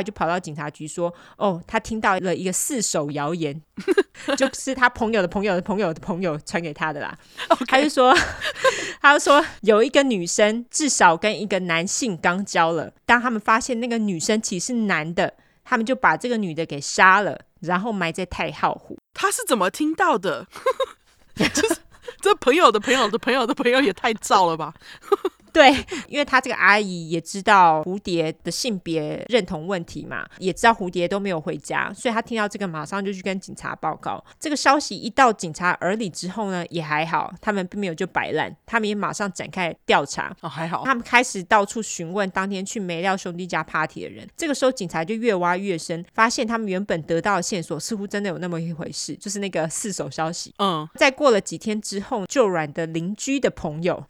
就跑到警察局说：“哦，她听到了一个四手谣言，就是他朋友的朋友的朋友的朋友传给他的啦。他就说，他就说有一个女生至少跟一个男性刚交了，当他们发现那个女生其实是男的，他们就把这个女的给杀了，然后埋在太浩湖。他是怎么听到的？就是这朋友的朋友的朋友的朋友也太燥了吧！对，因为他这个阿姨也知道蝴蝶的性别认同问题嘛，也知道蝴蝶都没有回家，所以他听到这个马上就去跟警察报告。这个消息一到警察耳里之后呢，也还好，他们并没有就摆烂，他们也马上展开调查。哦，还好，他们开始到处询问当天去梅料兄弟家 party 的人。这个时候警察就越挖越深，发现他们原本得到的线索似乎真的有那么一回事，就是那个四手消息。嗯，在过了几天之后，就软的邻居的朋友。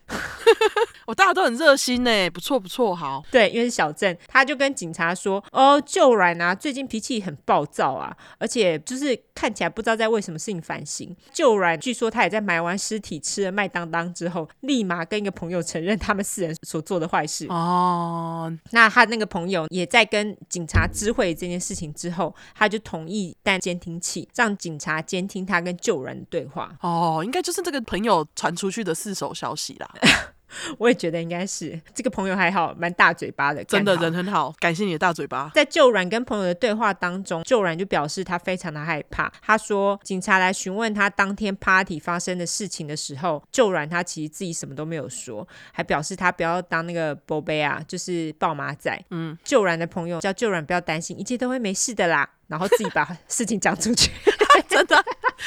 我、哦、大家都很热心呢，不错不错，好。对，因为是小镇，他就跟警察说：“哦，就软啊，最近脾气很暴躁啊，而且就是看起来不知道在为什么事情烦心。”就软据说他也在埋完尸体吃了麦当当之后，立马跟一个朋友承认他们四人所做的坏事。哦，那他那个朋友也在跟警察知会这件事情之后，他就同意带监听器，让警察监听他跟就软的对话。哦，应该就是这个朋友传出去的四手消息啦。我也觉得应该是这个朋友还好，蛮大嘴巴的，真的人很好，感谢你的大嘴巴。在旧软跟朋友的对话当中，旧软就表示他非常的害怕。他说，警察来询问他当天 party 发生的事情的时候，旧软他其实自己什么都没有说，还表示他不要当那个宝贝啊，就是报马仔。嗯，旧软的朋友叫旧软不要担心，一切都会没事的啦。然后自己把事情讲出去，真的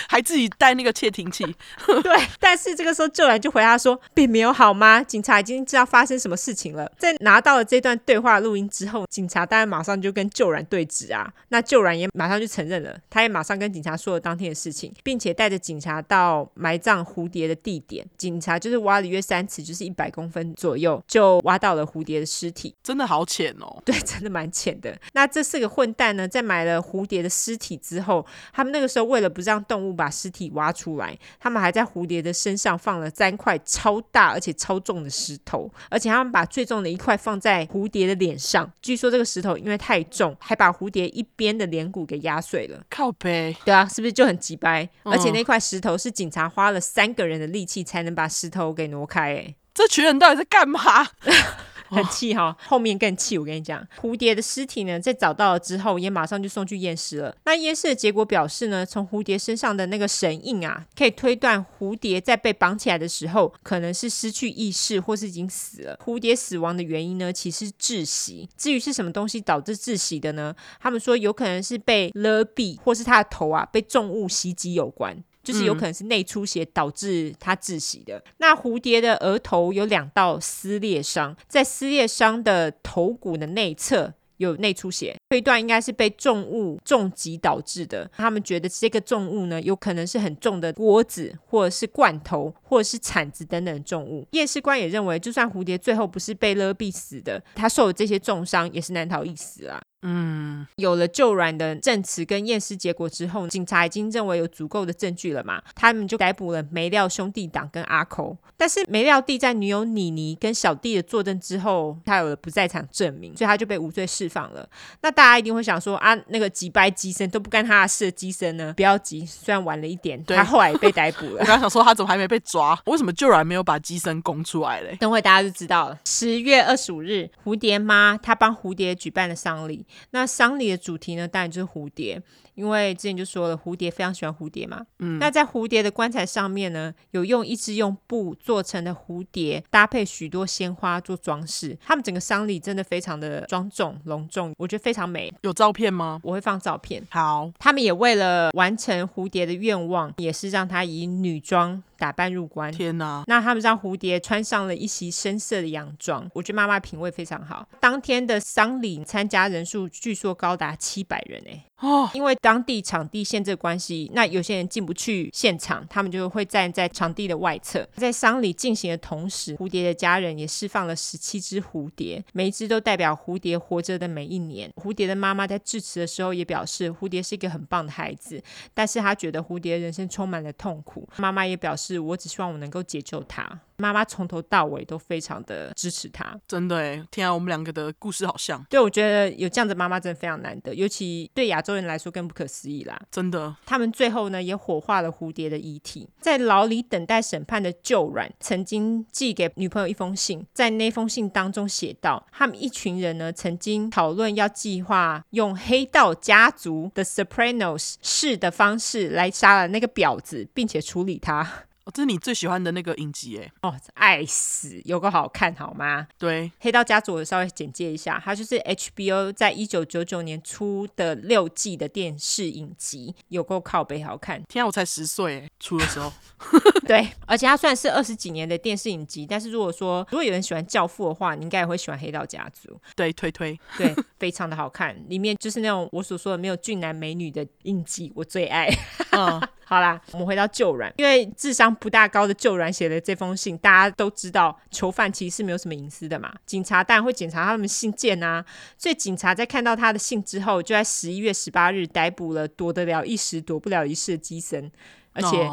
还自己带那个窃听器。对，但是这个时候救然就回答说，并没有好吗？警察已经知道发生什么事情了。在拿到了这段对话录音之后，警察当然马上就跟救然对峙啊。那救然也马上就承认了，他也马上跟警察说了当天的事情，并且带着警察到埋葬蝴蝶的地点。警察就是挖了约三尺，就是一百公分左右，就挖到了蝴蝶的尸体。真的好浅哦。对，真的蛮浅的。那这四个混蛋呢，在埋了。蝴蝶的尸体之后，他们那个时候为了不让动物把尸体挖出来，他们还在蝴蝶的身上放了三块超大而且超重的石头，而且他们把最重的一块放在蝴蝶的脸上。据说这个石头因为太重，还把蝴蝶一边的脸骨给压碎了。靠背，对啊，是不是就很急掰？嗯、而且那块石头是警察花了三个人的力气才能把石头给挪开。哎，这群人到底在干嘛？很气哈，后面更气。我跟你讲，蝴蝶的尸体呢，在找到了之后，也马上就送去验尸了。那验尸的结果表示呢，从蝴蝶身上的那个神印啊，可以推断蝴蝶在被绑起来的时候，可能是失去意识或是已经死了。蝴蝶死亡的原因呢，其实是窒息。至于是什么东西导致窒息的呢？他们说有可能是被勒毙，或是他的头啊被重物袭击有关。就是有可能是内出血导致他窒息的。嗯。那蝴蝶的额头有两道撕裂伤，在撕裂伤的头骨的内侧有内出血，推断应该是被重物重击导致的。他们觉得这个重物呢，有可能是很重的锅子，或者是罐头，或者是铲子等等的重物。验尸官也认为，就算蝴蝶最后不是被勒毙死的，他受了这些重伤也是难逃一死啊。嗯，有了旧软的证词跟验尸结果之后，警察已经认为有足够的证据了嘛，他们就逮捕了梅廖兄弟党跟阿抠。但是梅廖弟在女友妮妮跟小弟的作证之后，他有了不在场证明，所以他就被无罪释放了。那大家一定会想说啊，那个击败机身都不干他的事的机身呢？不要急，虽然晚了一点，他后来也被逮捕了。我刚刚想说他怎么还没被抓？为什么旧软没有把机身供出来嘞？等会大家就知道了。十月二十五日，蝴蝶妈她帮蝴蝶举办了丧礼，那丧礼的主题呢，当然就是蝴蝶。因为之前就说了，蝴蝶非常喜欢蝴蝶嘛。嗯，那在蝴蝶的棺材上面呢，有用一只用布做成的蝴蝶，搭配许多鲜花做装饰。他们整个丧礼真的非常的庄重隆重，我觉得非常美。有照片吗？我会放照片。好，他们也为了完成蝴蝶的愿望，也是让她以女装打扮入关。天哪！那他们让蝴蝶穿上了一袭深色的洋装。我觉得妈妈品味非常好。当天的丧礼参加人数据说高达七百人哎。哦，因为当地场地限制关系，那有些人进不去现场，他们就会站在场地的外侧。在丧礼进行的同时，蝴蝶的家人也释放了十七只蝴蝶，每一只都代表蝴蝶活着的每一年。蝴蝶的妈妈在致辞的时候也表示，蝴蝶是一个很棒的孩子，但是她觉得蝴蝶人生充满了痛苦。妈妈也表示，我只希望我能够解救他。妈妈从头到尾都非常的支持他，真的哎，天啊，我们两个的故事好像。对，我觉得有这样的妈妈真的非常难得，尤其对亚洲人来说更不可思议啦。真的，他们最后呢也火化了蝴蝶的遗体，在牢里等待审判的旧软曾经寄给女朋友一封信，在那封信当中写道，他们一群人呢曾经讨论要计划用黑道家族的 Sopranos 式的方式来杀了那个婊子，并且处理他。哦，这是你最喜欢的那个影集哎！哦，爱死，有个好看好吗？对，黑道家族我稍微简介一下，它就是 HBO 在一九九九年出的六季的电视影集，有够靠背好看。天啊，我才十岁哎，出的时候。对，而且它算是二十几年的电视影集，但是如果说如果有人喜欢教父的话，你应该也会喜欢黑道家族。对，推推，对，非常的好看，里面就是那种我所说的没有俊男美女的影集，我最爱。嗯。好啦，我们回到旧软，因为智商不大高的旧软写的这封信，大家都知道，囚犯其实是没有什么隐私的嘛。警察当然会检查他们信件啊，所以警察在看到他的信之后，就在十一月十八日逮捕了躲得了一时躲不了一世的基森。而且，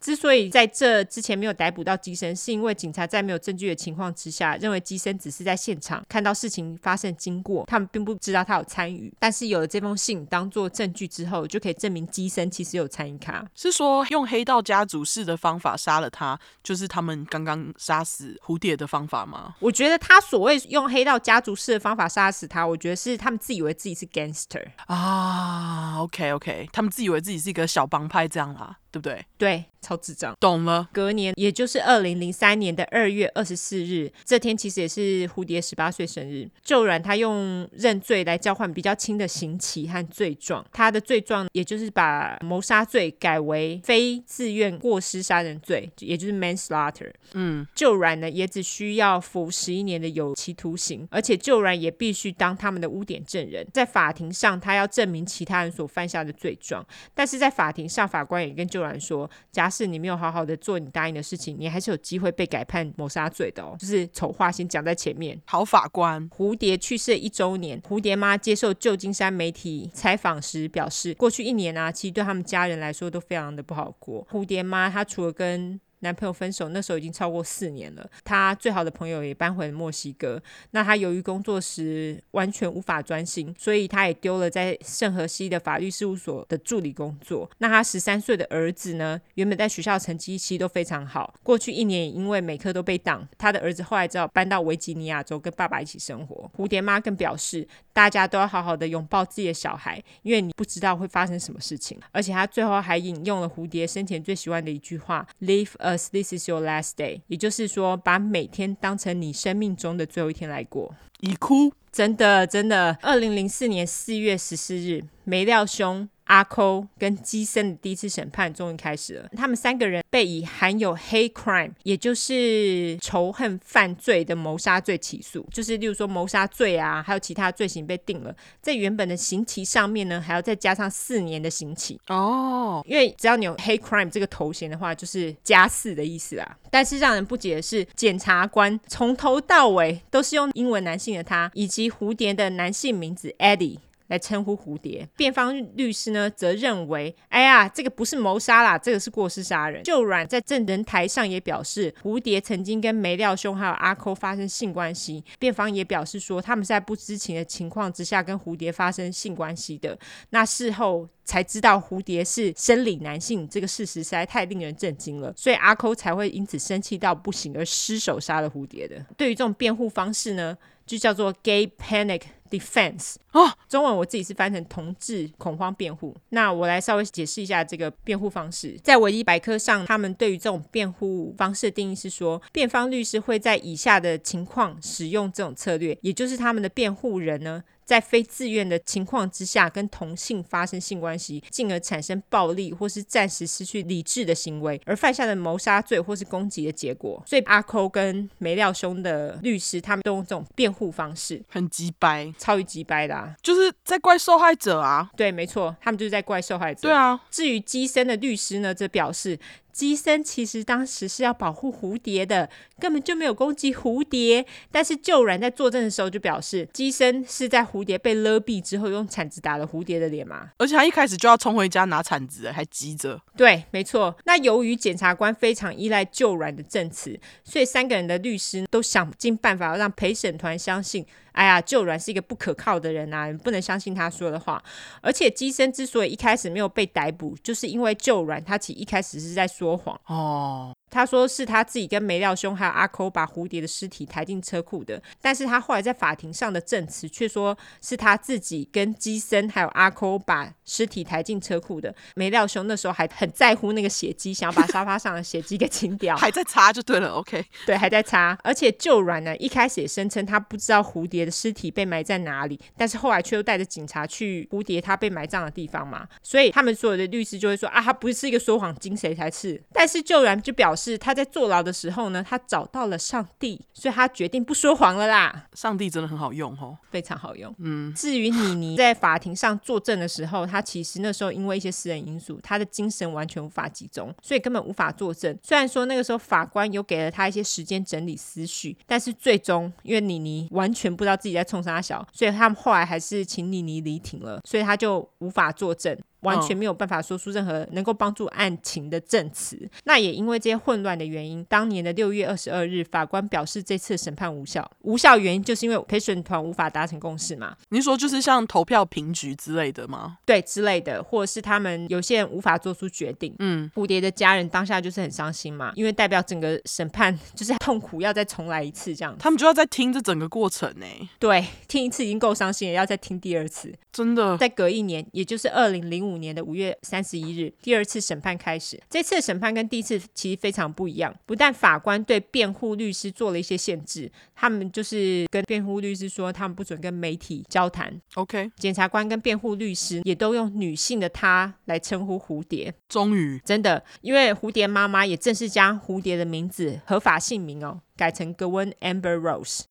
之所以在这之前没有逮捕到机身，是因为警察在没有证据的情况之下，认为机身只是在现场看到事情发生经过，他们并不知道他有参与。但是有了这封信当做证据之后，就可以证明机身其实有参与。卡是说用黑道家族式的方法杀了他，就是他们刚刚杀死蝴蝶的方法吗？我觉得他所谓用黑道家族式的方法杀死他，我觉得是他们自以为自己是 gangster 啊。OK OK，他们自以为自己是一个小帮派这样啦。对不对？对，超智障。懂了。隔年，也就是二零零三年的二月二十四日，这天其实也是蝴蝶十八岁生日。旧软他用认罪来交换比较轻的刑期和罪状，他的罪状也就是把谋杀罪改为非自愿过失杀人罪，也就是 manslaughter。嗯，旧软呢也只需要服十一年的有期徒刑，而且旧软也必须当他们的污点证人，在法庭上他要证明其他人所犯下的罪状，但是在法庭上法官也跟臼软说，假使你没有好好的做你答应的事情，你还是有机会被改判谋杀罪的哦。就是丑话先讲在前面。好法官，蝴蝶去世一周年，蝴蝶妈接受旧金山媒体采访时表示，过去一年啊，其实对他们家人来说都非常的不好过。蝴蝶妈她除了跟男朋友分手，那时候已经超过四年了。他最好的朋友也搬回了墨西哥。那他由于工作时完全无法专心，所以他也丢了在圣荷西的法律事务所的助理工作。那他十三岁的儿子呢，原本在学校成绩其实都非常好，过去一年因为每科都被挡，他的儿子后来只好搬到维吉尼亚州跟爸爸一起生活。蝴蝶妈更表示，大家都要好好的拥抱自己的小孩，因为你不知道会发生什么事情。而且他最后还引用了蝴蝶生前最喜欢的一句话：“Live a This is your last day，也就是说，把每天当成你生命中的最后一天来过。已哭，真的真的。二零零四年四月十四日，梅料兄阿抠跟基森的第一次审判终于开始了。他们三个人被以含有 hate crime，也就是仇恨犯罪的谋杀罪起诉，就是例如说谋杀罪啊，还有其他罪行被定了，在原本的刑期上面呢，还要再加上四年的刑期哦。因为只要你有 hate crime 这个头衔的话，就是加四的意思啦。但是让人不解的是，检察官从头到尾都是用英文男性的他，以及蝴蝶的男性名字 Eddie。来称呼蝴蝶，辩方律师呢则认为，哎呀，这个不是谋杀啦，这个是过失杀人。就软在证人台上也表示，蝴蝶曾经跟梅廖兄还有阿抠发生性关系。辩方也表示说，他们在不知情的情况之下跟蝴蝶发生性关系的。那事后才知道蝴蝶是生理男性，这个事实实在太令人震惊了，所以阿抠才会因此生气到不行而失手杀了蝴蝶的。对于这种辩护方式呢，就叫做 gay panic defense 哦，中文我自己是翻成同志恐慌辩护。那我来稍微解释一下这个辩护方式。在维基百科上，他们对于这种辩护方式的定义是说，辩方律师会在以下的情况使用这种策略，也就是他们的辩护人呢，在非自愿的情况之下，跟同性发生性关系，进而产生暴力或是暂时失去理智的行为，而犯下的谋杀罪或是攻击的结果。所以阿抠跟梅料兄的律师，他们都用这种辩护方式，很鸡掰，超级鸡掰的啊，就是在怪受害者啊。对，没错，他们就是在怪受害者。对啊。至于基森的律师呢，则表示。基森其实当时是要保护蝴蝶的，根本就没有攻击蝴蝶。但是就软在作证的时候就表示，机身是在蝴蝶被勒毙之后，用铲子打了蝴蝶的脸嘛。而且他一开始就要冲回家拿铲子，还急着。对，没错。那由于检察官非常依赖就软的证词，所以三个人的律师都想尽办法要让陪审团相信。哎呀，旧软是一个不可靠的人啊，不能相信他说的话。而且机身之所以一开始没有被逮捕，就是因为旧软他其实一开始是在说谎哦。他说是他自己跟梅廖兄还有阿抠把蝴蝶的尸体抬进车库的，但是他后来在法庭上的证词却说是他自己跟基森还有阿抠把尸体抬进车库的。梅廖兄那时候还很在乎那个血迹，想要把沙发上的血迹给清掉，还在擦就对了。OK，对，还在擦。而且就软呢，一开始也声称他不知道蝴蝶的尸体被埋在哪里，但是后来却又带着警察去蝴蝶他被埋葬的地方嘛，所以他们所有的律师就会说啊，他不是一个说谎精，谁才是？但是就软就表示。是他在坐牢的时候呢，他找到了上帝，所以他决定不说谎了啦。上帝真的很好用哦，非常好用。嗯，至于妮妮在法庭上作证的时候，他其实那时候因为一些私人因素，他的精神完全无法集中，所以根本无法作证。虽然说那个时候法官有给了他一些时间整理思绪，但是最终因为妮妮完全不知道自己在冲啥小，所以他们后来还是请妮妮离庭了，所以他就无法作证。完全没有办法说出任何能够帮助案情的证词。那也因为这些混乱的原因，当年的六月二十二日，法官表示这次审判无效。无效原因就是因为陪审团无法达成共识嘛？您说就是像投票平局之类的吗？对，之类的，或者是他们有些人无法做出决定。嗯，蝴蝶的家人当下就是很伤心嘛，因为代表整个审判 就是痛苦，要再重来一次这样。他们就要再听这整个过程呢？对，听一次已经够伤心了，要再听第二次。真的，再隔一年，也就是二零零五。五年的五月三十一日，第二次审判开始。这次的审判跟第一次其实非常不一样。不但法官对辩护律师做了一些限制，他们就是跟辩护律师说，他们不准跟媒体交谈。OK，检察官跟辩护律师也都用女性的她来称呼蝴蝶。终于，真的，因为蝴蝶妈妈也正式将蝴蝶的名字合法姓名哦改成 Gwen Amber Rose，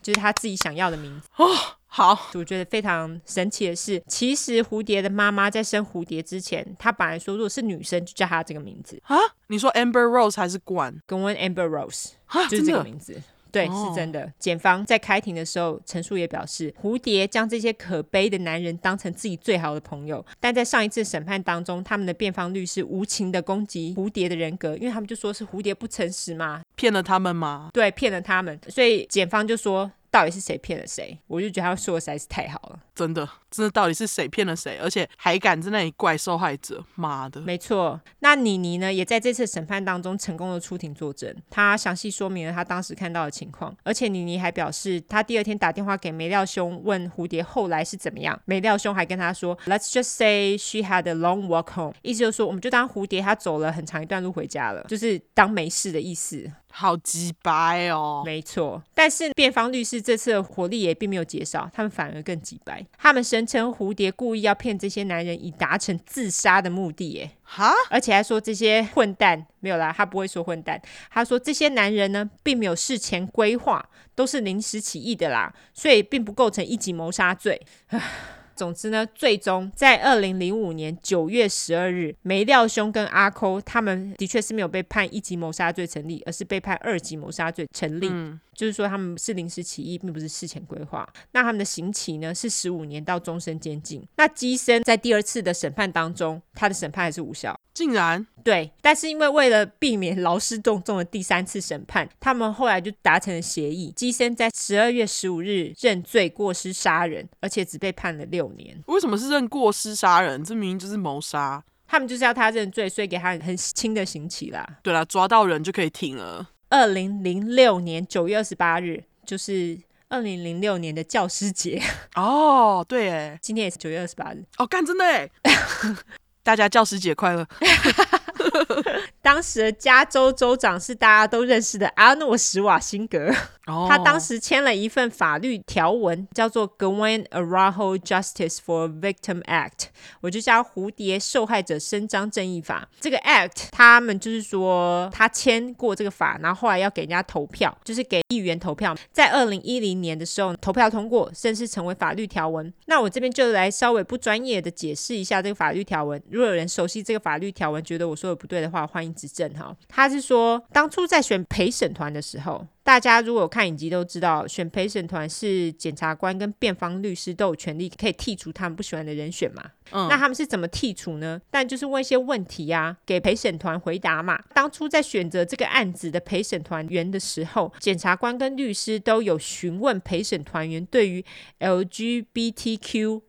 就是她自己想要的名字。哦好，我觉得非常神奇的是，其实蝴蝶的妈妈在生蝴蝶之前，她本来说如果是女生就叫她这个名字啊。你说 Amber Rose 还是管？跟温 Amber Rose 就是这个名字，对，哦、是真的。检方在开庭的时候陈述也表示，蝴蝶将这些可悲的男人当成自己最好的朋友，但在上一次审判当中，他们的辩方律师无情的攻击蝴蝶的人格，因为他们就说是蝴蝶不诚实嘛，骗了他们嘛？对，骗了他们，所以检方就说。到底是谁骗了谁？我就觉得他说的实在是太好了，真的，真的到底是谁骗了谁？而且还敢在那里怪受害者，妈的！没错，那妮妮呢，也在这次审判当中成功的出庭作证，她详细说明了她当时看到的情况，而且妮妮还表示，她第二天打电话给梅廖兄问蝴蝶后来是怎么样，梅廖兄还跟她说，Let's just say she had a long walk home，意思就是说，我们就当蝴蝶她走了很长一段路回家了，就是当没事的意思。好鸡掰哦！没错，但是辩方律师这次的火力也并没有减少，他们反而更鸡掰。他们声称蝴蝶故意要骗这些男人，以达成自杀的目的。耶，哈，而且还说这些混蛋没有啦，他不会说混蛋，他说这些男人呢，并没有事前规划，都是临时起意的啦，所以并不构成一级谋杀罪。总之呢，最终在二零零五年九月十二日，梅廖兄跟阿抠他们的确是没有被判一级谋杀罪成立，而是被判二级谋杀罪成立。就是说他们是临时起意，并不是事前规划。那他们的刑期呢是十五年到终身监禁。那基森在第二次的审判当中，他的审判还是无效。竟然对，但是因为为了避免劳师动众的第三次审判，他们后来就达成了协议。基森在十二月十五日认罪过失杀人，而且只被判了六年。为什么是认过失杀人？这明明就是谋杀。他们就是要他认罪，所以给他很轻的刑期啦。对啦，抓到人就可以停了。二零零六年九月二十八日，就是二零零六年的教师节 哦。对，哎，今天也是九月二十八日。哦，干真的哎！大家教师节快乐。当时的加州州长是大家都认识的阿诺·史瓦辛格。Oh. 他当时签了一份法律条文，叫做 Gwen Araujo Justice for Victim Act，我就叫蝴蝶受害者伸张正义法。这个 Act，他们就是说他签过这个法，然后后来要给人家投票，就是给议员投票，在二零一零年的时候投票通过，正式成为法律条文。那我这边就来稍微不专业的解释一下这个法律条文。如果有人熟悉这个法律条文，觉得我说的不对的话，欢迎指正哈。他是说，当初在选陪审团的时候。大家如果有看影集都知道，选陪审团是检察官跟辩方律师都有权利可以剔除他们不喜欢的人选嘛。嗯，那他们是怎么剔除呢？但就是问一些问题呀、啊，给陪审团回答嘛。当初在选择这个案子的陪审团员的时候，检察官跟律师都有询问陪审团员对于 LGBTQIA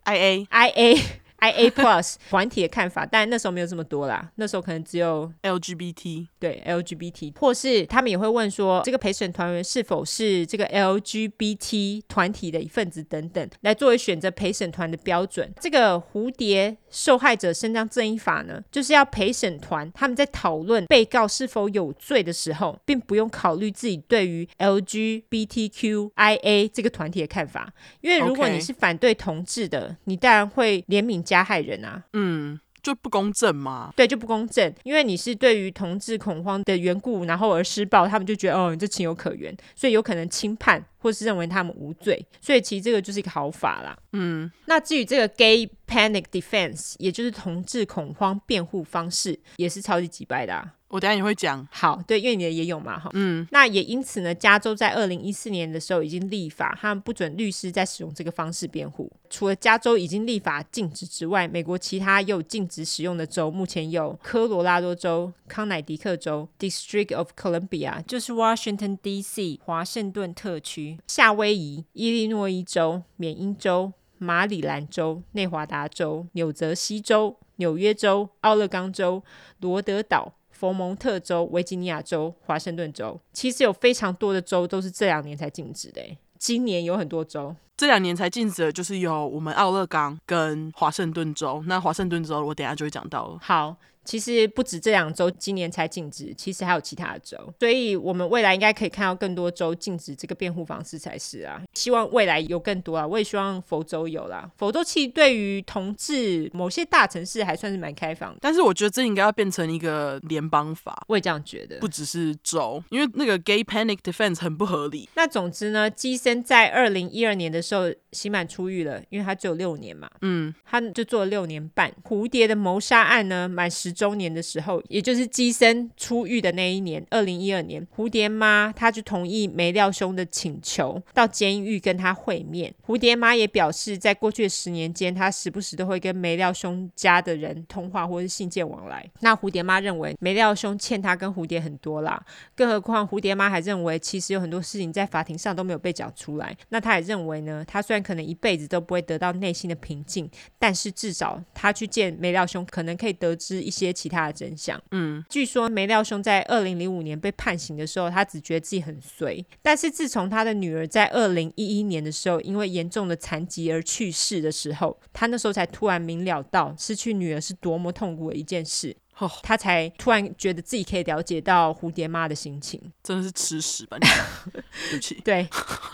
IA。I A Plus 团体的看法，但那时候没有这么多啦。那时候可能只有 L G B T，对 L G B T，或是他们也会问说，这个陪审团员是否是这个 L G B T 团体的一份子等等，来作为选择陪审团的标准。这个蝴蝶受害者伸张正义法呢，就是要陪审团他们在讨论被告是否有罪的时候，并不用考虑自己对于 L G B T Q I A 这个团体的看法，因为如果你是反对同志的.你当然会怜悯加害人啊，嗯，就不公正嘛，对，就不公正，因为你是对于同志恐慌的缘故，然后而施暴，他们就觉得哦，你这情有可原，所以有可能轻判，或是认为他们无罪，所以其实这个就是一个好法啦，嗯，那至于这个 gay panic defense，也就是同志恐慌辩护方式，也是超级击败的啊。我等下也会讲。好，对，因为你的也有嘛，哈，嗯，那也因此呢，加州在二零一四年的时候已经立法，他们不准律师在使用这个方式辩护。除了加州已经立法禁止之外，美国其他也有禁止使用的州，目前有科罗拉多州、康乃狄克州 （District of Columbia），就是 Washington D.C. 华盛顿特区、夏威夷、伊利诺伊州、缅因州、马里兰州、内华达州、纽泽西州、纽约州、奥勒冈州、罗德岛。佛蒙特州、维吉尼亚州、华盛顿州，其实有非常多的州都是这两年才禁止的。今年有很多州，这两年才禁止的，就是有我们奥勒冈跟华盛顿州。那华盛顿州，我等下就会讲到了。好。其实不止这两周今年才禁止，其实还有其他的州，所以我们未来应该可以看到更多州禁止这个辩护方式才是啊。希望未来有更多啊，我也希望佛州有啦。佛州其实对于同志某些大城市还算是蛮开放的，但是我觉得这应该要变成一个联邦法。我也这样觉得，不只是州，因为那个 gay panic defense 很不合理。那总之呢，基森在二零一二年的时候刑满出狱了，因为他只有六年嘛，嗯，他就做了六年半。蝴蝶的谋杀案呢，满十。周年的时候，也就是基森出狱的那一年，二零一二年，蝴蝶妈她就同意梅廖兄的请求，到监狱跟他会面。蝴蝶妈也表示，在过去的十年间，她时不时都会跟梅廖兄家的人通话或是信件往来。那蝴蝶妈认为梅廖兄欠她跟蝴蝶很多啦，更何况蝴蝶妈还认为，其实有很多事情在法庭上都没有被讲出来。那她也认为呢，她虽然可能一辈子都不会得到内心的平静，但是至少她去见梅廖兄，可能可以得知一些。些其他的真相，嗯，据说梅廖兄在二零零五年被判刑的时候，他只觉得自己很衰，但是自从他的女儿在二零一一年的时候因为严重的残疾而去世的时候，他那时候才突然明了到失去女儿是多么痛苦的一件事。哦，他才突然觉得自己可以了解到蝴蝶妈的心情。真的是吃屎吧你！对不起。对，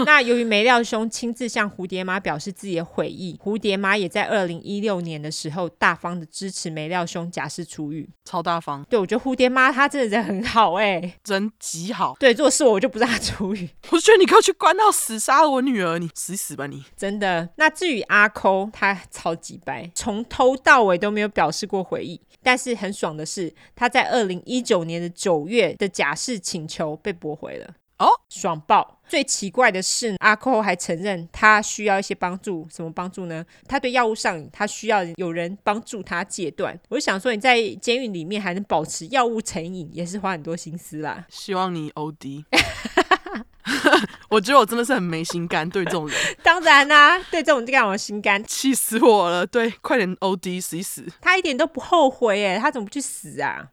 那由于梅廖兄亲自向蝴蝶妈表示自己的悔意，蝴蝶妈也在二零一六年的时候大方的支持梅廖兄假释出狱，超大方。对，我觉得蝴蝶妈她真的人很好哎、欸，真极好。对，如果是我，我就不让她出狱。我觉得你可以去关到死，杀了我女儿，你死死吧你！真的。那至于阿抠，他超级白，从头到尾都没有表示过悔意。但是很爽的是，他在二零一九年的九月的假释请求被驳回了。哦，爽爆！最奇怪的是，阿寇还承认他需要一些帮助。什么帮助呢？他对药物上瘾，他需要有人帮助他戒断。我就想说，你在监狱里面还能保持药物成瘾，也是花很多心思啦。希望你 OD。我觉得我真的是很没心肝，对这种人。当然啦、啊，对这种就让我心肝，气死我了。对，快点 OD 死一死。他一点都不后悔耶，他怎么不去死啊？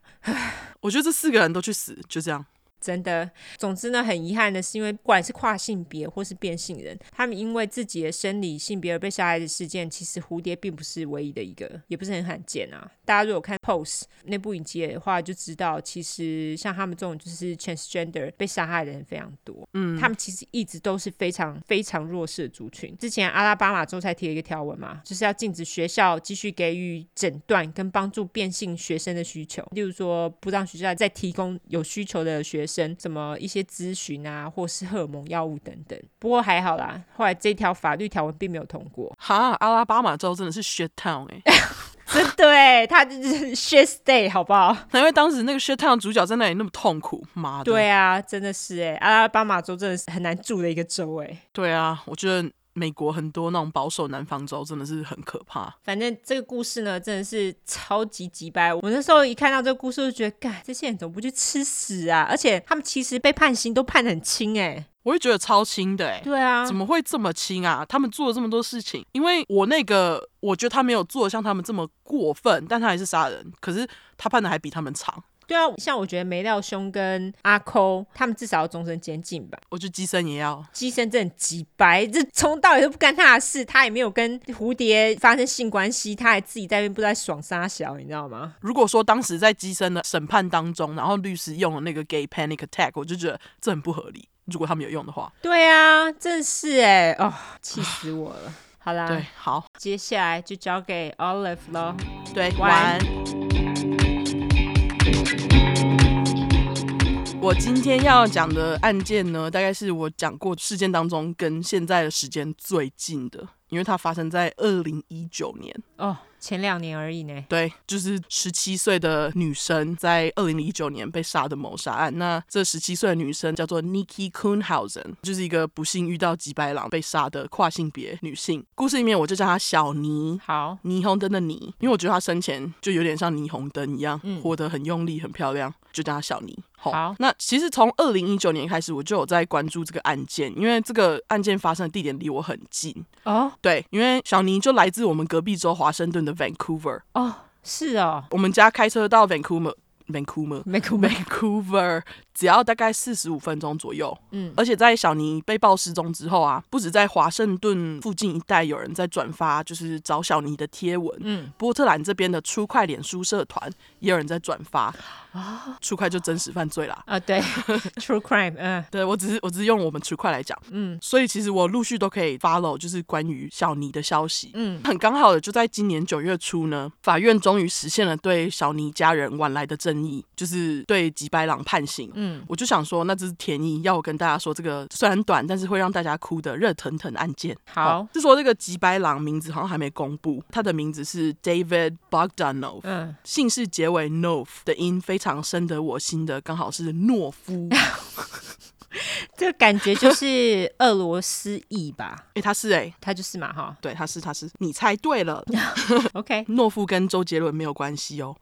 我觉得这四个人都去死，就这样。真的，总之呢，很遗憾的是，因为不管是跨性别或是变性人，他们因为自己的生理性别而被杀害的事件，其实蝴蝶并不是唯一的一个，也不是很罕见啊。大家如果看《Pose》那部影集的话，就知道其实像他们这种就是 transgender 被杀害的人非常多。嗯，他们其实一直都是非常非常弱势的族群。之前阿拉巴马州才提了一个条文嘛，就是要禁止学校继续给予诊断跟帮助变性学生的需求，例如说不让学校再提供有需求的学生。什么一些咨询啊，或是荷尔蒙药物等等。不过还好啦，后来这条法律条文并没有通过。哈，阿拉巴马州真的是 shit town 哎、欸，真的哎，他就是 shit state 好不好？因为当时那个 shit town 主角在那里那么痛苦，妈的。对啊，真的是哎，阿拉巴马州真的是很难住的一个州哎。对啊，我觉得。美国很多那种保守南方州真的是很可怕。反正这个故事呢，真的是超级鸡掰。我那时候一看到这个故事，就觉得，干，这些人怎么不去吃屎啊？而且他们其实被判刑都判得很轻哎，我也觉得超轻的哎。对啊，怎么会这么轻啊？他们做了这么多事情，因为我那个我觉得他没有做像他们这么过分，但他还是杀人，可是他判的还比他们长。对啊，像我觉得梅料兄跟阿抠他们至少要终身监禁吧。我觉得鸡生也要，鸡生真的很鸡掰，这从到尾都不干他的事，他也没有跟蝴蝶发生性关系，他还自己在那边不知道爽杀小，你知道吗？如果说当时在鸡生的审判当中，然后律师用了那个 gay panic attack，我就觉得这很不合理。如果他们有用的话，对啊，真是哎，哦，气死我了。好啦，对，好，接下来就交给 Olive 咯。对，晚我今天要讲的案件呢，大概是我讲过事件当中跟现在的时间最近的，因为它发生在二零一九年哦。前两年而已呢。对，就是十七岁的女生在二零一九年被杀的谋杀案。那这十七岁的女生叫做 Nikki Kuhnhausen，就是一个不幸遇到吉白狼被杀的跨性别女性。故事里面我就叫她小霓，好，霓虹灯的霓，因为我觉得她生前就有点像霓虹灯一样，嗯、活得很用力、很漂亮，就叫他小尼。好，那其实从二零一九年开始，我就有在关注这个案件，因为这个案件发生的地点离我很近。哦，对，因为小尼就来自我们隔壁州华盛顿的 Vancouver。哦，是哦，我们家开车到 Vancouver，Vancouver，Vancouver。只要大概四十五分钟左右，嗯，而且在小尼被曝失踪之后啊，不止在华盛顿附近一带有人在转发，就是找小尼的贴文，嗯，波特兰这边的出快脸书社团也有人在转发，啊，出快就真实犯罪啦，啊，对，True Crime，嗯，对我只是我只是用我们出快来讲，嗯，所以其实我陆续都可以 follow，就是关于小尼的消息，嗯，很刚好的就在今年九月初呢，法院终于实现了对小尼家人晚来的正义，就是对吉白朗判刑，嗯，我就想说。那这是天意，要我跟大家说这个虽然短，但是会让大家哭的热腾腾案件。好，是说这个吉白狼名字好像还没公布，他的名字是 David Bogdanov，嗯，姓氏结为 Nov 的音非常深得我心的，刚好是懦夫。这个感觉就是俄罗斯裔吧？哎、欸，他是哎、欸，他就是嘛哈。对，他是他是，你猜对了。OK，懦夫跟周杰伦没有关系哦。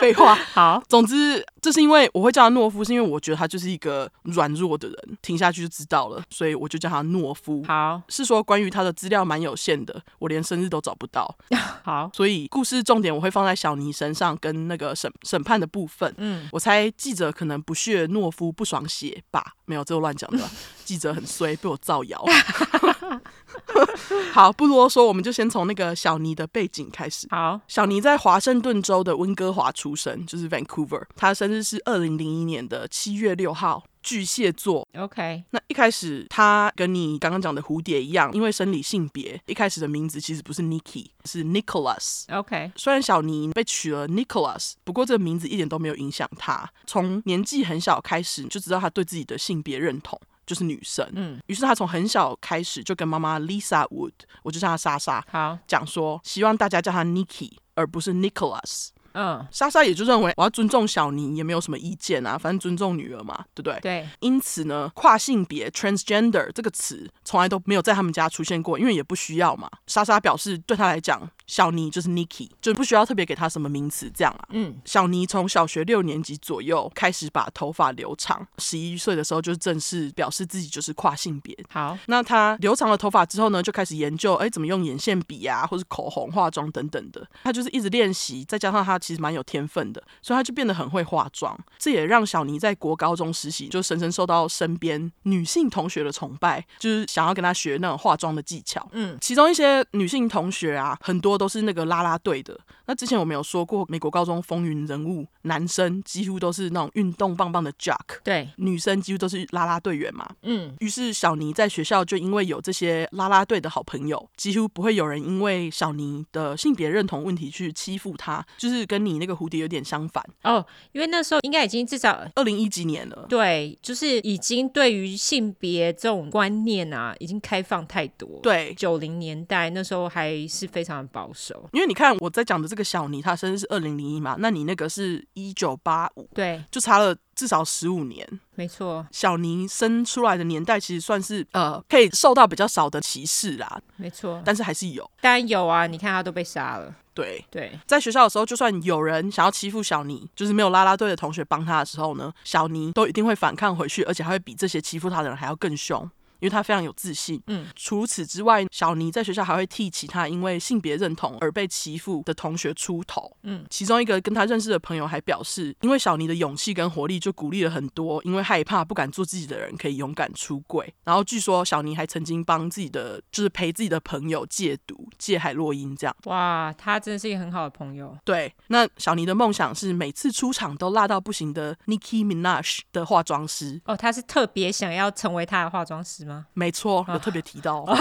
废话，好。总之，这是因为我会叫他懦夫，是因为我觉得他就是一个软弱的人，听下去就知道了，所以我就叫他懦夫。好，是说关于他的资料蛮有限的，我连生日都找不到。好，所以故事重点我会放在小尼身上，跟那个审审判的部分。嗯，我猜记者可能不屑懦夫不爽写吧？没有，这我乱讲的。记者很衰，被我造谣。好，不啰嗦，我们就先从那个小尼的背景开始。好，小尼在华盛顿州的温哥华出生，就是 Vancouver。他生日是二零零一年的七月六号，巨蟹座。OK，那一开始他跟你刚刚讲的蝴蝶一样，因为生理性别，一开始的名字其实不是 Nikki，是 Nicholas。OK，虽然小尼被取了 Nicholas，不过这个名字一点都没有影响他。从年纪很小开始就知道他对自己的性别认同。就是女生，嗯，于是他从很小开始就跟妈妈 Lisa Wood，我就叫她莎莎，好讲说，希望大家叫她 Nikki，而不是 Nicholas。嗯，莎莎也就认为我要尊重小尼，也没有什么意见啊，反正尊重女儿嘛，对不对？对。因此呢，跨性别 transgender 这个词从来都没有在他们家出现过，因为也不需要嘛。莎莎表示，对她来讲，小尼就是 Nikki，就不需要特别给她什么名词这样啊。嗯，小尼从小学六年级左右开始把头发留长，十一岁的时候就正式表示自己就是跨性别。好，那她留长了头发之后呢，就开始研究，哎，怎么用眼线笔啊，或是口红、化妆等等的。她就是一直练习，再加上他其实蛮有天分的，所以他就变得很会化妆。这也让小尼在国高中实习就深深受到身边女性同学的崇拜，就是想要跟他学那种化妆的技巧。嗯，其中一些女性同学啊，很多都是那个啦啦队的。那之前我们有说过，美国高中风云人物，男生几乎都是那种运动棒棒的 jock，对，女生几乎都是啦啦队员嘛。嗯，于是小尼在学校就因为有这些啦啦队的好朋友，几乎不会有人因为小尼的性别认同问题去欺负他，就是跟你那个蝴蝶有点相反哦。因为那时候应该已经至少二零一几年了，对，就是已经对于性别这种观念啊，已经开放太多。对，九零年代那时候还是非常的保守。因为你看我在讲的这个小尼，他生日是二零零一嘛，那你那个是一九八五，对，就差了至少十五年。没错，小尼生出来的年代其实算是呃可以受到比较少的歧视啦。没错，但是还是有，当然有啊！你看他都被杀了。对对，在学校的时候，就算有人想要欺负小尼，就是没有啦啦队的同学帮他的时候呢，小尼都一定会反抗回去，而且还会比这些欺负他的人还要更凶。因为他非常有自信。嗯，除此之外，小尼在学校还会替其他因为性别认同而被欺负的同学出头。嗯，其中一个跟他认识的朋友还表示，因为小尼的勇气跟活力，就鼓励了很多因为害怕不敢做自己的人可以勇敢出柜。然后据说小尼还曾经帮自己的，就是陪自己的朋友戒毒、戒海洛因这样。哇，他真的是一个很好的朋友。对，那小尼的梦想是每次出场都辣到不行的 Nicki Minaj 的化妆师。哦，他是特别想要成为他的化妆师吗？没错。有特别提到，哦，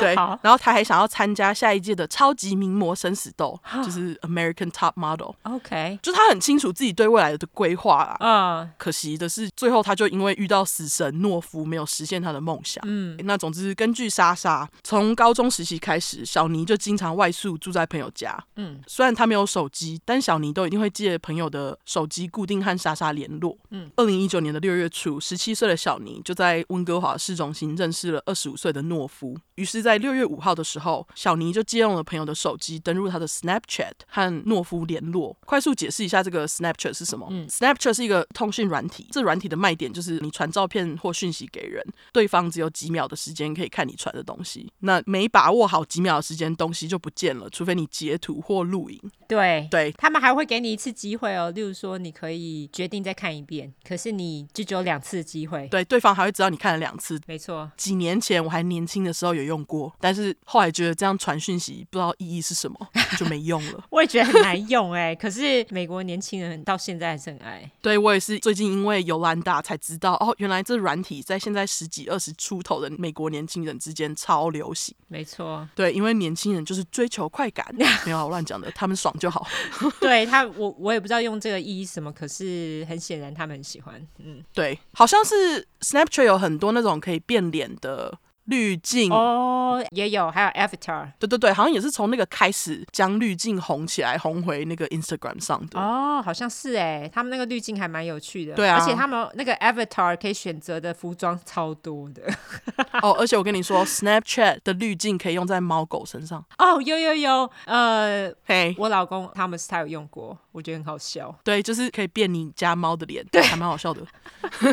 对，然后他还想要参加下一届的超级名模生死斗，就是 American Top Model。OK，就他很清楚自己对未来的规划啊。嗯，可惜的是，最后他就因为遇到死神懦夫，没有实现他的梦想。嗯，那总之，根据莎莎，从高中时期开始，小尼就经常外宿住在朋友家。嗯，虽然他没有手机，但小尼都一定会借朋友的手机固定和莎莎联络。嗯，二零一九年的六月初，十七岁的小尼就在温哥华市中心。认识了二十五岁的懦夫，于是，在六月五号的时候，小尼就借用了朋友的手机，登入他的 Snapchat 和懦夫联络。快速解释一下，这个 Snapchat 是什么？嗯，Snapchat 是一个通讯软体，这软体的卖点就是你传照片或讯息给人，对方只有几秒的时间可以看你传的东西。那没把握好几秒的时间，东西就不见了，除非你截图或录影。对对，他们还会给你一次机会哦，例如说你可以决定再看一遍，可是你就只有两次机会。对，对方还会知道你看了两次。没错。几年前我还年轻的时候有用过，但是后来觉得这样传讯息不知道意义是什么，就没用了。我也觉得很难用哎，可是美国年轻人到现在还是很爱。对，我也是最近因为尤兰达才知道哦，原来这软体在现在十几二十出头的美国年轻人之间超流行。没错，对，因为年轻人就是追求快感，没有我乱讲的，他们爽就好。对他，我我也不知道用这个意义什么，可是很显然他们很喜欢。嗯，对，好像是 Snapchat 有很多那种可以变脸的。滤镜哦，也有，还有 Avatar，对对对，好像也是从那个开始将滤镜红起来，红回那个 Instagram 上的。哦，好像是哎，他们那个滤镜还蛮有趣的。对啊，而且他们那个 Avatar 可以选择的服装超多的。哦，而且我跟你说，Snapchat 的滤镜可以用在猫狗身上。哦，有有有，呃，嘿，我老公 Thomas 他有用过。我觉得很好笑。对，就是可以变你家猫的脸，对，还蛮好笑的。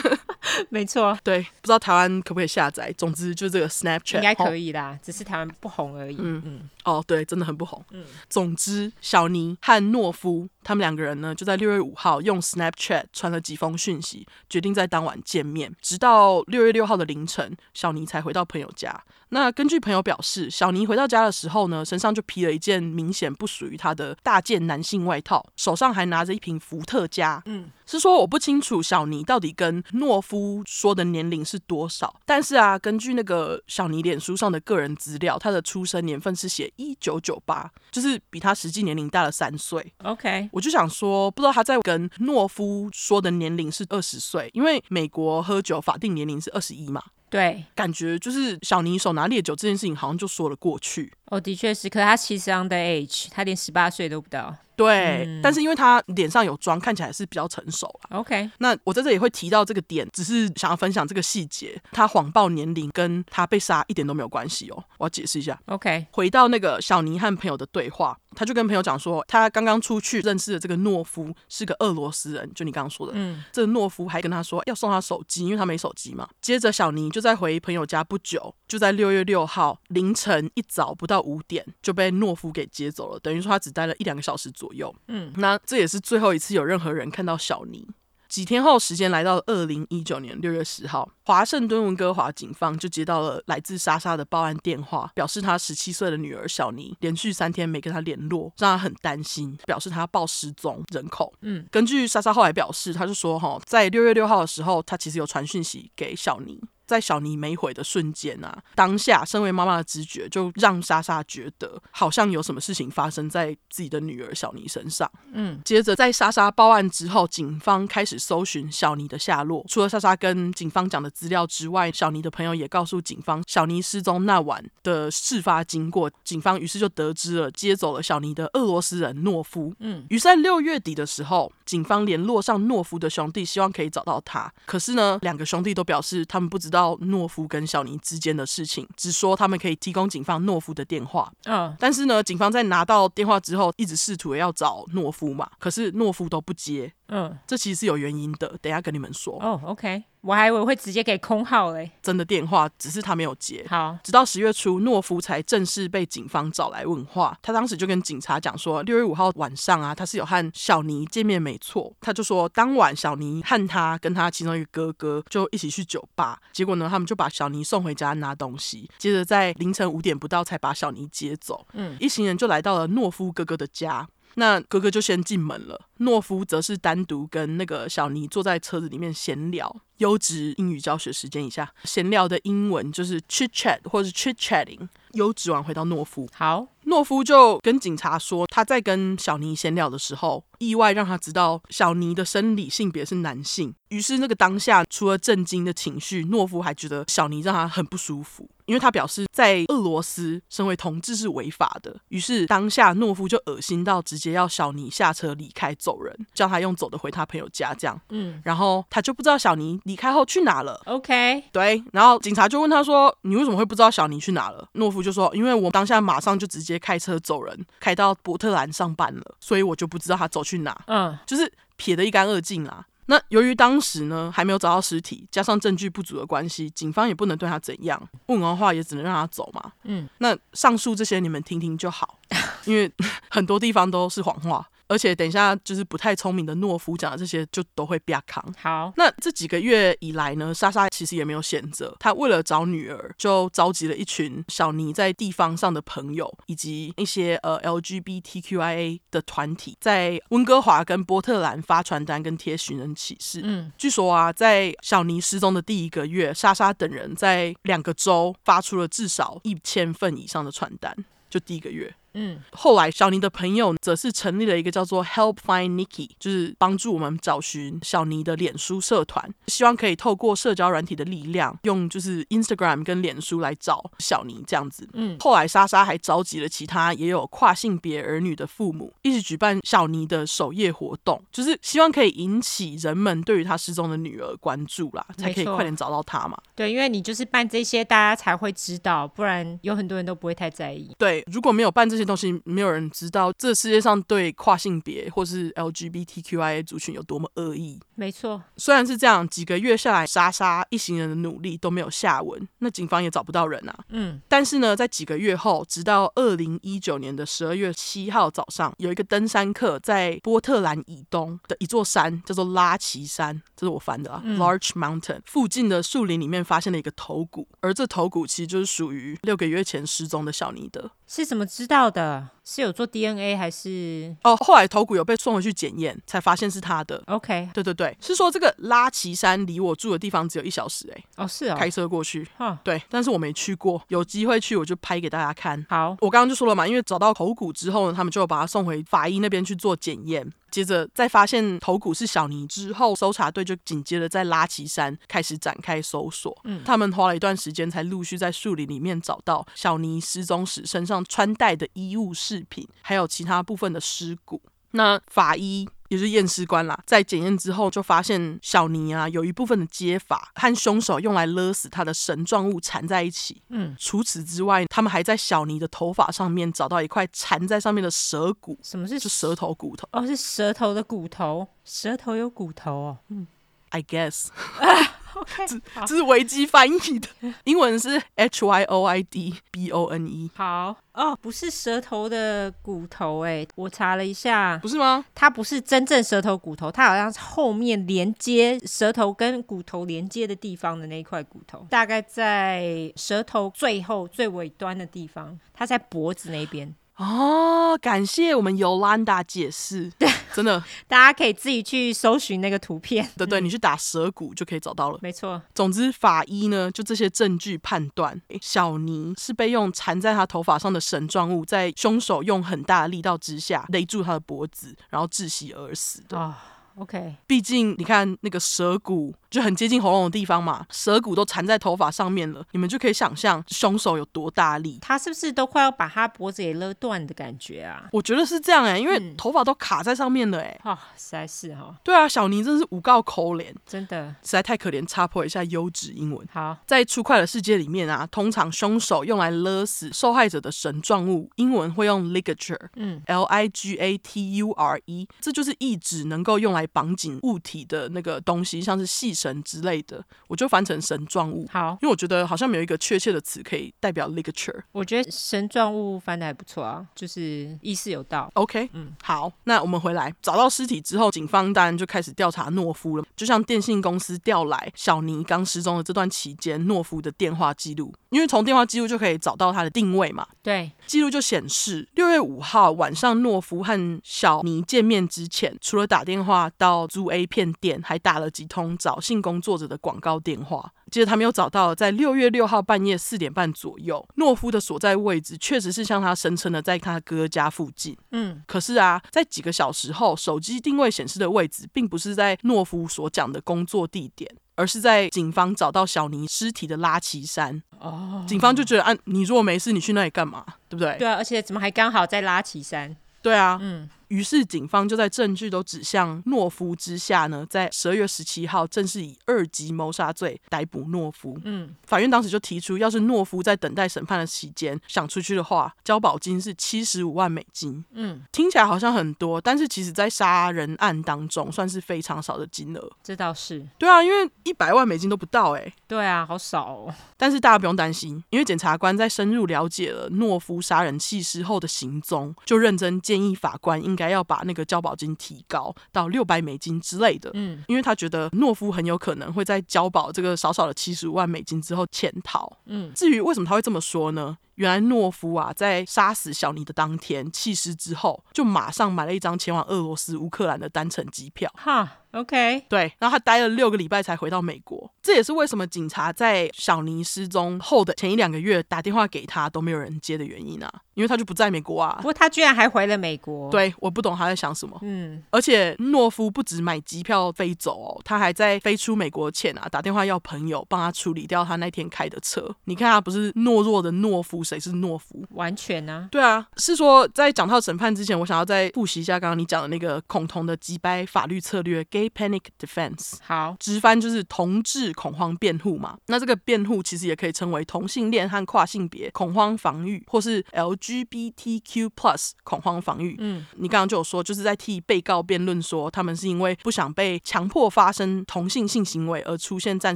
没错，对，不知道台湾可不可以下载。总之，就这个 Snapchat 应该可以啦，只是台湾不红而已。嗯嗯，哦，对，真的很不红。嗯，总之，小尼和诺夫他们两个人呢，就在六月五号用 Snapchat 传了几封讯息，决定在当晚见面。直到六月六号的凌晨，小尼才回到朋友家。那根据朋友表示，小尼回到家的时候呢，身上就披了一件明显不属于他的大件男性外套，手上还拿着一瓶伏特加。嗯，是说我不清楚小尼到底跟诺夫说的年龄是多少，但是啊，根据那个小尼脸书上的个人资料，他的出生年份是写一九九八，就是比他实际年龄大了三岁。OK，我就想说，不知道他在跟诺夫说的年龄是二十岁，因为美国喝酒法定年龄是二十一嘛。对，感觉就是小尼手拿烈酒这件事情好像就说了过去。哦，的确是，可是他其实 underage，他连十八岁都不到。对，嗯、但是因为他脸上有妆，看起来是比较成熟了。OK，那我在这里会提到这个点，只是想要分享这个细节。他谎报年龄跟他被杀一点都没有关系哦。我要解释一下。OK，回到那个小尼和朋友的对话，他就跟朋友讲说，他刚刚出去认识的这个懦夫是个俄罗斯人，就你刚刚说的。嗯，这个诺夫还跟他说要送他手机，因为他没手机嘛。接着小尼就在回朋友家不久，就在六月六号凌晨一早不到五点就被懦夫给接走了，等于说他只待了一两个小时左右。嗯，那。这也是最后一次有任何人看到小尼。几天后，时间来到了二零一九年六月十号，华盛顿温哥华警方就接到了来自莎莎的报案电话，表示她十七岁的女儿小尼连续三天没跟她联络，让她很担心，表示她报失踪人口。嗯，根据莎莎后来表示，她就说哈，在六月六号的时候，她其实有传讯息给小尼。在小尼没回的瞬间啊，当下身为妈妈的直觉就让莎莎觉得好像有什么事情发生在自己的女儿小尼身上。嗯，接着在莎莎报案之后，警方开始搜寻小尼的下落。除了莎莎跟警方讲的资料之外，小尼的朋友也告诉警方小尼失踪那晚的事发经过。警方于是就得知了接走了小尼的俄罗斯人诺夫。嗯，于是在六月底的时候，警方联络上诺夫的兄弟，希望可以找到他。可是呢，两个兄弟都表示他们不知道。到诺夫跟小尼之间的事情，只说他们可以提供警方诺夫的电话。嗯，但是呢，警方在拿到电话之后，一直试图要找诺夫嘛，可是诺夫都不接。嗯，这其实是有原因的，等一下跟你们说。哦，OK。我还以为会直接给空号嘞，真的电话，只是他没有接。好，直到十月初，诺夫才正式被警方找来问话。他当时就跟警察讲说，六月五号晚上啊，他是有和小尼见面，没错。他就说，当晚小尼和他跟他其中一个哥哥就一起去酒吧，结果呢，他们就把小尼送回家拿东西，接着在凌晨五点不到才把小尼接走。嗯，一行人就来到了诺夫哥哥的家。那哥哥就先进门了，懦夫则是单独跟那个小尼坐在车子里面闲聊。优质英语教学时间一下，闲聊的英文就是 chit chat 或者是 chit chatting。优质完回到懦夫，好，诺夫就跟警察说，他在跟小尼闲聊的时候，意外让他知道小尼的生理性别是男性。于是那个当下，除了震惊的情绪，诺夫还觉得小尼让他很不舒服，因为他表示在俄罗斯身为同志是违法的。于是当下诺夫就恶心到直接要小尼下车离开走人，叫他用走的回他朋友家这样。嗯，然后他就不知道小尼离开后去哪了。OK，对，然后警察就问他说：“你为什么会不知道小尼去哪了？”诺夫就说：“因为我当下马上就直接开车走人，开到波特兰上班了，所以我就不知道他走去哪。”嗯，就是撇得一干二净啊。那由于当时呢还没有找到尸体，加上证据不足的关系，警方也不能对他怎样。问完话也只能让他走嘛。嗯，那上述这些你们听听就好，因为 很多地方都是谎话。而且等一下，就是不太聪明的懦夫讲的这些，就都会被扛。好，那这几个月以来呢，莎莎其实也没有闲着，她为了找女儿，就召集了一群小尼在地方上的朋友，以及一些呃 LGBTQIA 的团体，在温哥华跟波特兰发传单跟贴寻人启事。嗯，据说啊，在小尼失踪的第一个月，莎莎等人在两个州发出了至少一千份以上的传单，就第一个月。嗯，后来小尼的朋友则是成立了一个叫做 Help Find Nikki，就是帮助我们找寻小尼的脸书社团，希望可以透过社交软体的力量，用就是 Instagram 跟脸书来找小尼这样子。嗯，后来莎莎还召集了其他也有跨性别儿女的父母，一起举办小尼的首页活动，就是希望可以引起人们对于他失踪的女儿关注啦，才可以快点找到他嘛。对，因为你就是办这些，大家才会知道，不然有很多人都不会太在意。对，如果没有办这些。些东西没有人知道，这世界上对跨性别或是 LGBTQIA 族群有多么恶意。没错，虽然是这样，几个月下来，莎莎一行人的努力都没有下文，那警方也找不到人啊。嗯，但是呢，在几个月后，直到二零一九年的十二月七号早上，有一个登山客在波特兰以东的一座山，叫做拉奇山，这是我翻的啊，嗯，Large Mountain 附近的树林里面发现了一个头骨，而这头骨其实就是属于六个月前失踪的小尼德。是怎么知道的？是有做 DNA 还是？哦，后来头骨有被送回去检验，才发现是他的。OK，对对对，是说这个拉奇山离我住的地方只有一小时哎。哦，是哦，开车过去。哈，对，但是我没去过，有机会去我就拍给大家看。好，我刚刚就说了嘛，因为找到头骨之后呢，他们就把他送回法医那边去做检验。接着在发现头骨是小尼之后，搜查队就紧接着在拉奇山开始展开搜索。嗯，他们花了一段时间才陆续在树林里面找到小尼失踪时身上穿戴的衣物饰品，还有其他部分的尸骨。那法医也是验尸官啦，在检验之后就发现小尼啊有一部分的接法和凶手用来勒死他的绳状物缠在一起。嗯，除此之外，他们还在小尼的头发上面找到一块缠在上面的蛇骨。什么是就舌头骨头？哦，是舌头的骨头。舌头有骨头哦。嗯，I guess。OK，这这是维基翻译的，英文是 H Y O I D B O N E。好哦，不是舌头的骨头哎，我查了一下，不是吗？它不是真正舌头骨头，它好像是后面连接舌头跟骨头连接的地方的那一块骨头，大概在舌头最后最尾端的地方，它在脖子那边。哦，感谢我们尤兰达解释，对。真的，大家可以自己去搜寻那个图片，对对，你去打蛇骨就可以找到了，没错。总之，法医呢就这些证据判断，小尼是被用缠在他头发上的绳状物，在凶手用很大的力道之下勒住他的脖子，然后窒息而死的。哦 OK，毕竟你看那个舌骨就很接近喉咙的地方嘛，舌骨都缠在头发上面了，你们就可以想象凶手有多大力。他是不是都快要把他脖子给勒断的感觉啊？我觉得是这样哎、欸，因为头发都卡在上面了哎、欸。哦，实在是哈、哦。对啊，小尼真是五告可怜，真的实在太可怜。插播一下优质英文。好，在粗快的世界里面啊，通常凶手用来勒死受害者的绳状物，英文会用 ligature，嗯，L I G A T U R E，这就是意指能够用来绑紧物体的那个东西，像是细绳之类的，我就翻成绳状物。好，因为我觉得好像没有一个确切的词可以代表 ligature。我觉得绳状物翻的还不错啊，就是意思有道。OK，嗯，好，那我们回来找到尸体之后，警方当然就开始调查诺夫了，就像电信公司调来小尼刚失踪的这段期间，诺夫的电话记录，因为从电话记录就可以找到他的定位嘛。对，记录就显示六月五号晚上，诺夫和小尼见面之前，除了打电话到租 A 片店，还打了几通找性工作者的广告电话。接着他们又找到了在六月六号半夜四点半左右，诺夫的所在位置确实是像他声称的，在他哥家附近。嗯，可是啊，在几个小时后，手机定位显示的位置并不是在诺夫所讲的工作地点，而是在警方找到小尼尸体的拉奇山。哦，警方就觉得，啊，你如果没事，你去那里干嘛？对不对？对啊，而且怎么还刚好在拉奇山？对啊，嗯。于是警方就在证据都指向诺夫之下呢，在十二月十七号正式以二级谋杀罪逮捕诺夫。嗯，法院当时就提出，要是诺夫在等待审判的期间想出去的话，交保金是七十五万美金。嗯，听起来好像很多，但是其实在杀人案当中算是非常少的金额。这倒是。对啊，因为一百万美金都不到哎、欸。对啊，好少哦。但是大家不用担心，因为检察官在深入了解了诺夫杀人弃尸后的行踪，就认真建议法官应该要把那个交保金提高到六百美金之类的，嗯，因为他觉得诺夫很有可能会在交保这个少少的七十五万美金之后潜逃，嗯，至于为什么他会这么说呢？原来诺夫啊，在杀死小尼的当天弃尸之后，就马上买了一张前往俄罗斯、乌克兰的单程机票，哈。OK，对，然后他待了六个礼拜才回到美国，这也是为什么警察在小尼失踪后的前一两个月打电话给他都没有人接的原因啊，因为他就不在美国啊。不过他居然还回了美国，对，我不懂他在想什么。嗯，而且懦夫不止买机票飞走哦，他还在飞出美国前啊打电话要朋友帮他处理掉他那天开的车。你看他不是懦弱的懦夫，谁是懦夫？完全啊。对啊，是说在讲到审判之前，我想要再复习一下刚刚你讲的那个恐同的击败法律策略 （Gay。Panic defense，好，直翻就是同志恐慌辩护嘛。那这个辩护其实也可以称为同性恋和跨性别恐慌防御，或是 LGBT LGBTQ plus 恐慌防御。嗯，你刚刚就有说，就是在替被告辩论，说他们是因为不想被强迫发生同性性行为而出现暂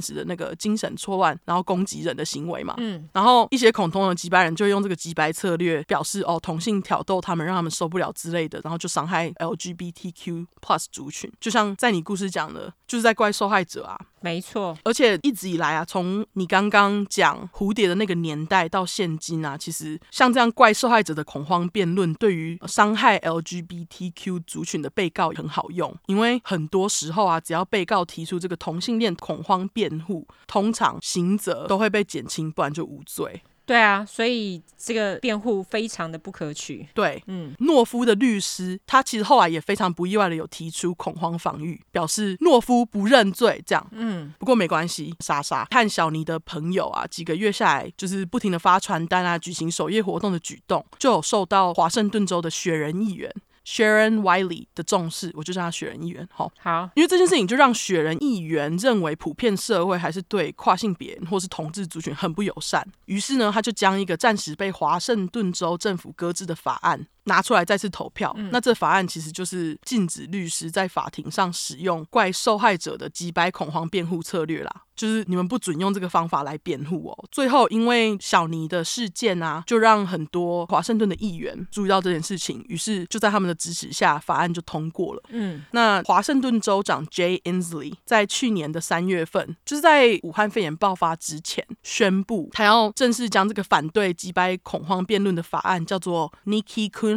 时的那个精神错乱，然后攻击人的行为嘛。嗯，然后一些恐同的机掰人就用这个机掰策略，表示哦，同性挑逗他们，让他们受不了之类的，然后就伤害 LGBTQ plus 族群。就像在你故事讲的，就是在怪受害者啊。没错，而且一直以来啊，从你刚刚讲蝴蝶的那个年代到现今啊，其实像这样怪受害者的恐慌辩论，对于伤害 LGBTQ 族群的被告也很好用，因为很多时候啊，只要被告提出这个同性恋恐慌辩护，通常刑责都会被减轻，不然就无罪。对啊，所以这个辩护非常的不可取。对，嗯，诺夫的律师他其实后来也非常不意外的有提出恐慌防御，表示诺夫不认罪这样。嗯，不过没关系，莎莎和小尼的朋友啊，几个月下来就是不停的发传单啊，举行守夜活动的举动，就有受到华盛顿州的雪人议员。Sharon Wiley 的重视，我就叫他雪人议员。好，好，因为这件事情就让雪人议员认为普遍社会还是对跨性别或是同志族群很不友善，于是呢，他就将一个暂时被华盛顿州政府搁置的法案拿出来再次投票。嗯、那这法案其实就是禁止律师在法庭上使用怪受害者的击败恐慌辩护策略啦。就是你们不准用这个方法来辩护哦。最后，因为小尼的事件啊，就让很多华盛顿的议员注意到这件事情，于是就在他们的支持下，法案就通过了。嗯，那华盛顿州长 Jay Inslee 在去年的三月份，就是在武汉肺炎爆发之前，宣布他要正式将这个反对击败恐慌辩论的法案叫做 Niki Kuhnhausen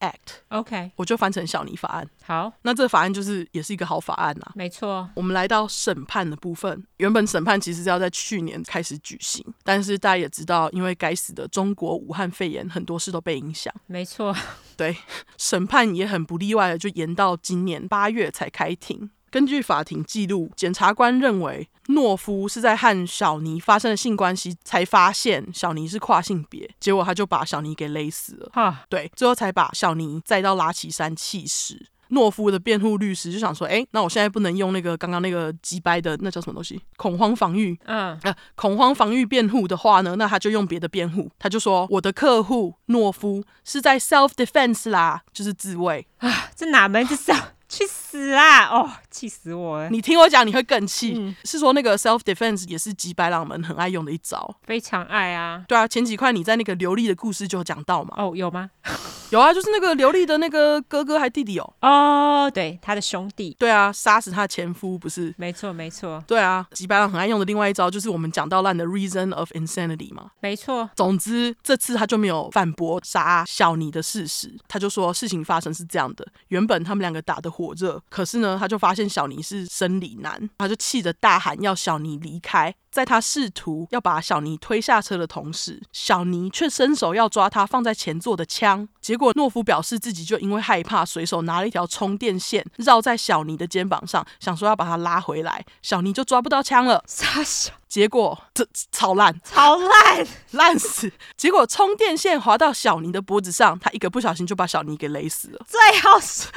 Act。OK，我就翻成小尼法案。好，那这个法案就是也是一个好法案呐。没错，我们来到审判的部分，原本审判其实是要在去年开始举行，但是大家也知道，因为该死的中国武汉肺炎，很多事都被影响。没错，对，审判也很不例外的就延到今年八月才开庭。根据法庭记录，检察官认为诺夫是在和小尼发生了性关系才发现小尼是跨性别，结果他就把小尼给勒死了。哈，对，最后才把小尼载到拉奇山弃尸。诺夫的辩护律师就想说：“哎，那我现在不能用那个刚刚那个机掰的那叫什么东西？恐慌防御。嗯，呃，恐慌防御辩护的话呢，那他就用别的辩护。他就说，我的客户诺夫是在 self defense 啦，就是自卫啊。这哪门子 self？去死啊！哦，气死我了！你听我讲，你会更气。嗯、是说那个 self defense 也是几百朗们很爱用的一招，非常爱啊。对啊，前几块你在那个刘丽的故事就有讲到嘛。哦，有吗？有啊，就是那个刘丽的那个哥哥还弟弟哦。哦，对，他的兄弟。对啊，杀死他的前夫不是？没错，没错。对啊，几百朗很爱用的另外一招就是我们讲到烂的 reason of insanity 嘛。没错。总之这次他就没有反驳杀小尼的事实，他就说事情发生是这样的，原本他们两个打得火热，可是呢，他就发现小尼是生理男，他就气得大喊要小尼离开。在他试图要把小尼推下车的同时，小尼却伸手要抓他放在前座的枪。结果诺夫表示自己就因为害怕，随手拿了一条充电线绕在小尼的肩膀上，想说要把他拉回来，小尼就抓不到枪了。傻小，结果这超烂，超烂，烂死。结果充电线滑到小尼的脖子上，他一个不小心就把小尼给勒死了。最后是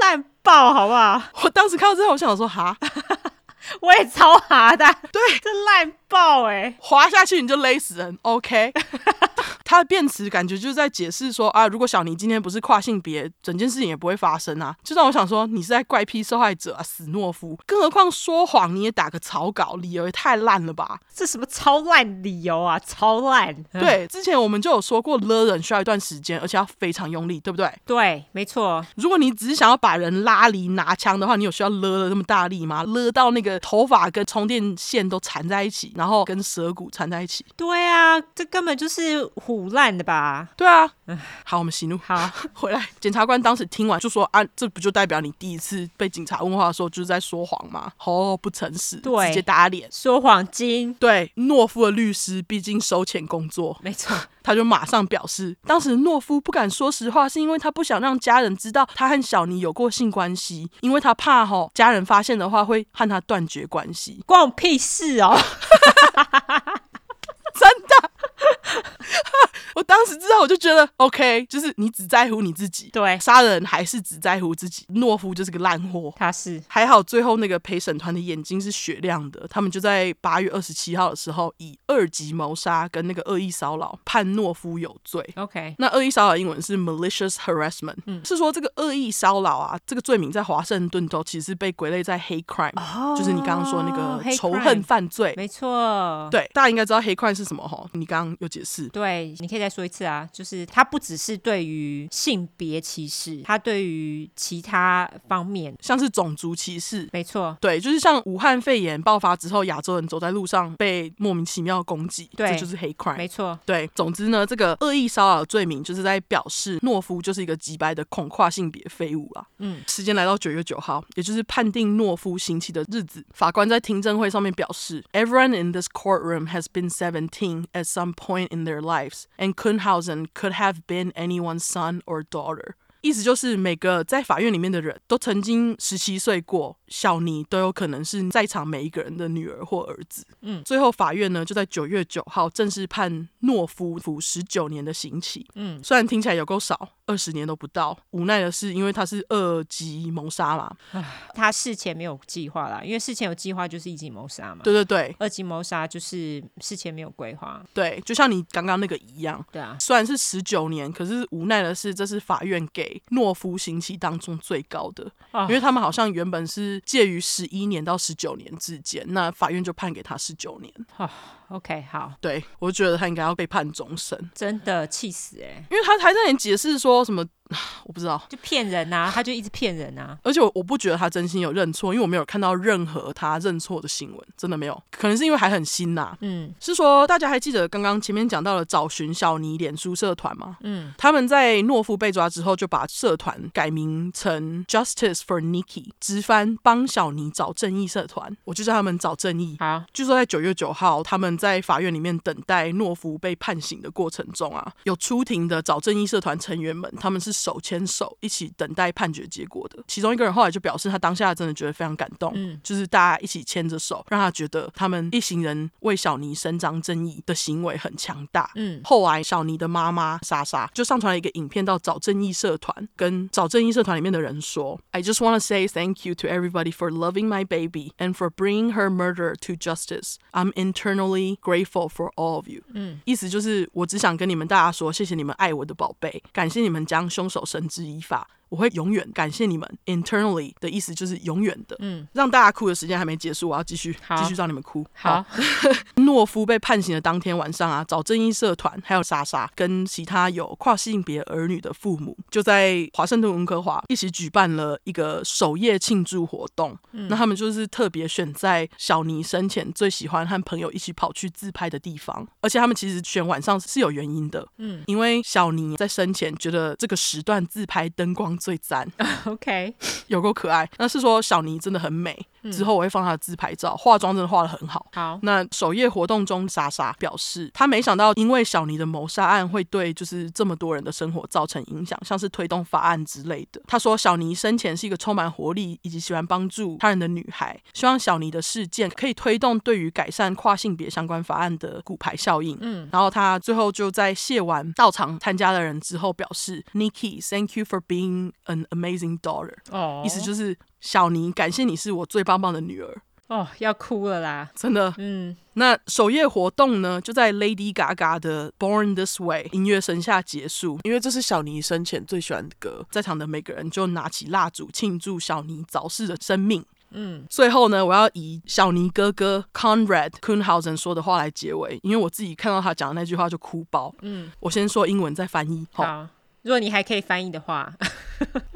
烂爆，好不好？我当时看到之后，我想说哈。我也超哈的，对，这烂爆哎、欸，滑下去你就勒死人，OK。他的辩词感觉就是在解释说啊，如果小尼今天不是跨性别，整件事情也不会发生啊。就让我想说，你是在怪批受害者啊，死懦夫。更何况说谎你也打个草稿，理由也太烂了吧？这什么超烂理由啊？超烂。对，之前我们就有说过，勒人需要一段时间，而且要非常用力，对不对？对，没错。如果你只是想要把人拉离拿枪的话，你有需要勒的那么大力吗？勒到那个头发跟充电线都缠在一起，然后跟舌骨缠在一起？对啊，这根本就是虎。腐烂的吧？对啊，好，我们息怒。好，回来。检察官当时听完就说：“啊，这不就代表你第一次被警察问话的时候就是在说谎吗？哦，不诚实，对，直接打脸，说谎精。”对，懦夫的律师毕竟收钱工作，没错，他就马上表示，当时诺夫不敢说实话，是因为他不想让家人知道他和小尼有过性关系，因为他怕吼家人发现的话会和他断绝关系。关我屁事哦！真的。我当时知道，我就觉得 OK，就是你只在乎你自己，对，杀人还是只在乎自己。懦夫就是个烂货，他是还好，最后那个陪审团的眼睛是雪亮的，他们就在八月二十七号的时候，以二级谋杀跟那个恶意骚扰判懦夫有罪。OK，那恶意骚扰英文是 malicious harassment，、嗯、是说这个恶意骚扰啊，这个罪名在华盛顿州其实是被归类在 hate crime，、哦、就是你刚刚说那个仇恨犯罪，没错，对，大家应该知道 hate crime 是什么哈？你刚刚有解释，对，你可以再说一次啊，就是它不只是对于性别歧视，它对于其他方面，像是种族歧视，没错，对，就是像武汉肺炎爆发之后，亚洲人走在路上被莫名其妙攻击，对，这就是 hate crime，没错，对，总之呢，这个恶意骚扰罪名就是在表示懦夫就是一个极白的恐跨性别废物啊。嗯，时间来到九月九号，也就是判定懦夫刑期的日子，法官在听证会上面表示，Everyone in this courtroom has been seventeen at some point in their lives, and Kunhausen could have been anyone's son or daughter. 意思就是每个在法院里面的人都曾经十七岁过，小尼都有可能是在场每一个人的女儿或儿子。嗯，最后法院呢就在九月九号正式判诺夫服十九年的刑期。嗯，虽然听起来有够少，二十年都不到。无奈的是，因为他是二级谋杀嘛，他事前没有计划啦，因为事前有计划就是一级谋杀嘛。对对对，二级谋杀就是事前没有规划。对，就像你刚刚那个一样。对啊，虽然是十九年，可是无奈的是，这是法院给。懦夫刑期当中最高的，因为他们好像原本是介于十一年到十九年之间，那法院就判给他十九年。OK，好，对，我觉得他应该要被判终身，真的气死哎、欸！因为他还在那里解释说什么。我不知道，就骗人呐、啊，他就一直骗人呐、啊。而且我我不觉得他真心有认错，因为我没有看到任何他认错的新闻，真的没有。可能是因为还很新呐、啊。嗯，是说大家还记得刚刚前面讲到了找寻小尼脸书社团吗？嗯，他们在懦夫被抓之后就把社团改名成 Justice for Nikki，直翻帮小尼找正义社团。我就叫他们找正义。好，据说在九月九号，他们在法院里面等待诺夫被判刑的过程中啊，有出庭的找正义社团成员们，他们是。手牵手一起等待判决结果的，其中一个人后来就表示，他当下真的觉得非常感动，嗯，就是大家一起牵着手，让他觉得他们一行人为小尼伸张正义的行为很强大，嗯。后来小尼的妈妈莎莎就上传了一个影片到找正义社团，跟找正义社团里面的人说：“I just want to say thank you to everybody for loving my baby and for bringing her murder to justice. I'm internally grateful for all of you。”嗯，意思就是我只想跟你们大家说，谢谢你们爱我的宝贝，感谢你们将凶。手绳之以法。我会永远感谢你们。Internally 的意思就是永远的。嗯，让大家哭的时间还没结束，我要继续继续让你们哭。好，懦 夫被判刑的当天晚上啊，找正义社团还有莎莎跟其他有跨性别儿女的父母，就在华盛顿温哥华一起举办了一个首夜庆祝活动。嗯，那他们就是特别选在小尼生前最喜欢和朋友一起跑去自拍的地方，而且他们其实选晚上是有原因的。嗯，因为小尼在生前觉得这个时段自拍灯光最赞，OK，有够可爱。那是说小尼真的很美。之后我会放她的自拍照，化妆真的化的很好。好，那首页活动中，莎莎表示，她没想到因为小尼的谋杀案会对就是这么多人的生活造成影响，像是推动法案之类的。她说，小尼生前是一个充满活力以及喜欢帮助他人的女孩，希望小尼的事件可以推动对于改善跨性别相关法案的骨牌效应。嗯，然后她最后就在谢完到场参加的人之后表示，Nikki，thank you for being an amazing daughter。哦，意思就是。小尼，感谢你是我最棒棒的女儿哦，要哭了啦，真的。嗯，那首页活动呢，就在 Lady Gaga 的 Born This Way 音乐声下结束，因为这是小尼生前最喜欢的歌。在场的每个人就拿起蜡烛庆祝小尼早逝的生命。嗯，最后呢，我要以小尼哥哥 Conrad Kuhnhausen 说的话来结尾，因为我自己看到他讲的那句话就哭包。嗯，我先说英文再翻译。好，如果你还可以翻译的话。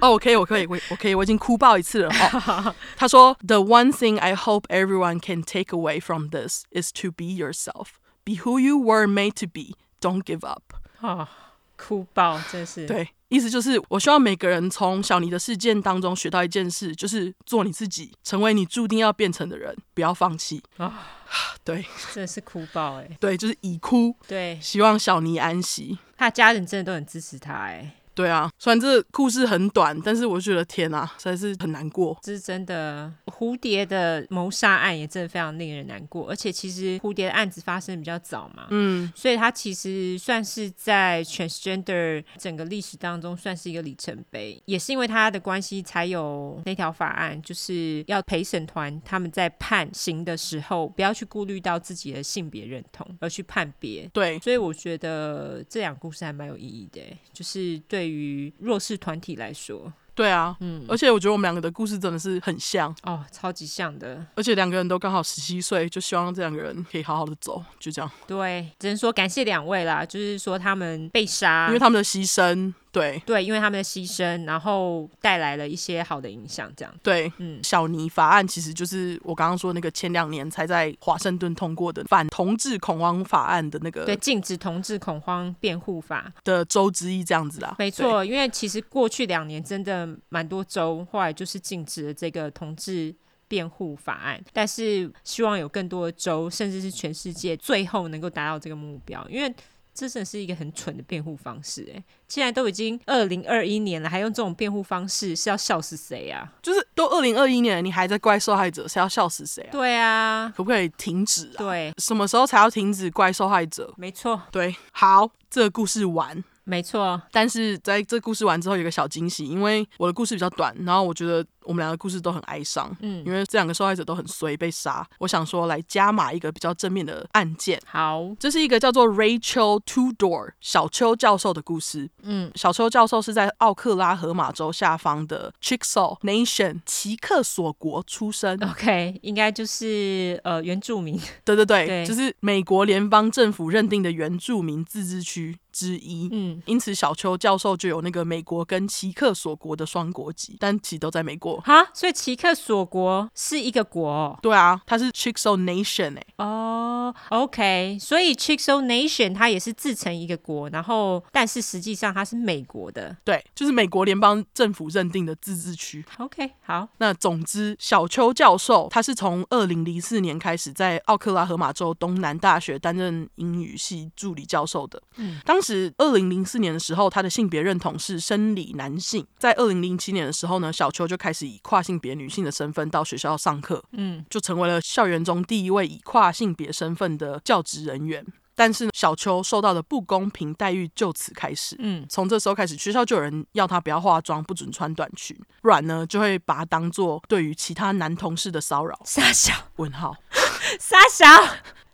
哦，我可以，我可以，我我可以，我已经哭爆一次了。哦，他说：“The one thing I hope everyone can take away from this is to be yourself, be who you were made to be. Don't give up。”啊，哭爆，真是。对，意思就是我希望每个人从小尼的事件当中学到一件事，就是做你自己，成为你注定要变成的人，不要放弃啊。对，真的是哭爆哎。对，就是已哭。对，希望小尼安息。他的家人真的都很支持他哎。对啊，虽然这故事很短，但是我觉得天啊，实在是很难过。这是真的，蝴蝶的谋杀案也真的非常令人难过。而且其实蝴蝶的案子发生比较早嘛，嗯，所以它其实算是在 transgender 整个历史当中算是一个里程碑。也是因为他的关系，才有那条法案，就是要陪审团他们在判刑的时候，不要去顾虑到自己的性别认同而去判别。对，所以我觉得这两个故事还蛮有意义的，就是对。对于弱势团体来说，对啊，嗯，而且我觉得我们两个的故事真的是很像哦，超级像的，而且两个人都刚好十七岁，就希望这两个人可以好好的走，就这样。对，只能说感谢两位啦，就是说他们被杀，因为他们的牺牲。对对，因为他们的牺牲，然后带来了一些好的影响，这样。对，嗯，小尼法案其实就是我刚刚说那个前两年才在华盛顿通过的反同志恐慌法案的那个，对，禁止同志恐慌辩护法的州之一，这样子啊。没错，因为其实过去两年真的蛮多州后来就是禁止了这个同志辩护法案，但是希望有更多的州，甚至是全世界，最后能够达到这个目标，因为。这真的是一个很蠢的辩护方式，哎，既然都已经二零二一年了，还用这种辩护方式，是要笑死谁啊？就是都二零二一年了，你还在怪受害者，是要笑死谁啊？对啊，可不可以停止啊？对，什么时候才要停止怪受害者？没错，对，好，这个故事完。没错，但是在这故事完之后有个小惊喜，因为我的故事比较短，然后我觉得我们两个故事都很哀伤，嗯，因为这两个受害者都很衰被杀，我想说来加码一个比较正面的案件。好，这是一个叫做 Rachel Tudor 小邱教授的故事。嗯，小邱教授是在奥克拉荷马州下方的 Chickasaw Nation 奇克索国出生。OK，应该就是呃原住民。对对对，对就是美国联邦政府认定的原住民自治区之一。嗯。因此，小邱教授就有那个美国跟奇克索国的双国籍，但其实都在美国。哈，所以奇克索国是一个国哦？对啊，它是 Chickasaw Nation 哎。哦，OK，所以 Chickasaw Nation 它也是自成一个国，然后但是实际上它是美国的。对，就是美国联邦政府认定的自治区。OK，好。那总之，小邱教授他是从二零零四年开始在奥克拉荷马州东南大学担任英语系助理教授的。嗯，当时二零零四年的时候，他的性别认同是生理男性。在二零零七年的时候呢，小邱就开始以跨性别女性的身份到学校上课，嗯，就成为了校园中第一位以跨性别身份的教职人员。但是小秋受到的不公平待遇就此开始，嗯，从这时候开始，学校就有人要她不要化妆，不准穿短裙，不然呢就会把她当做对于其他男同事的骚扰。傻笑问号，傻小。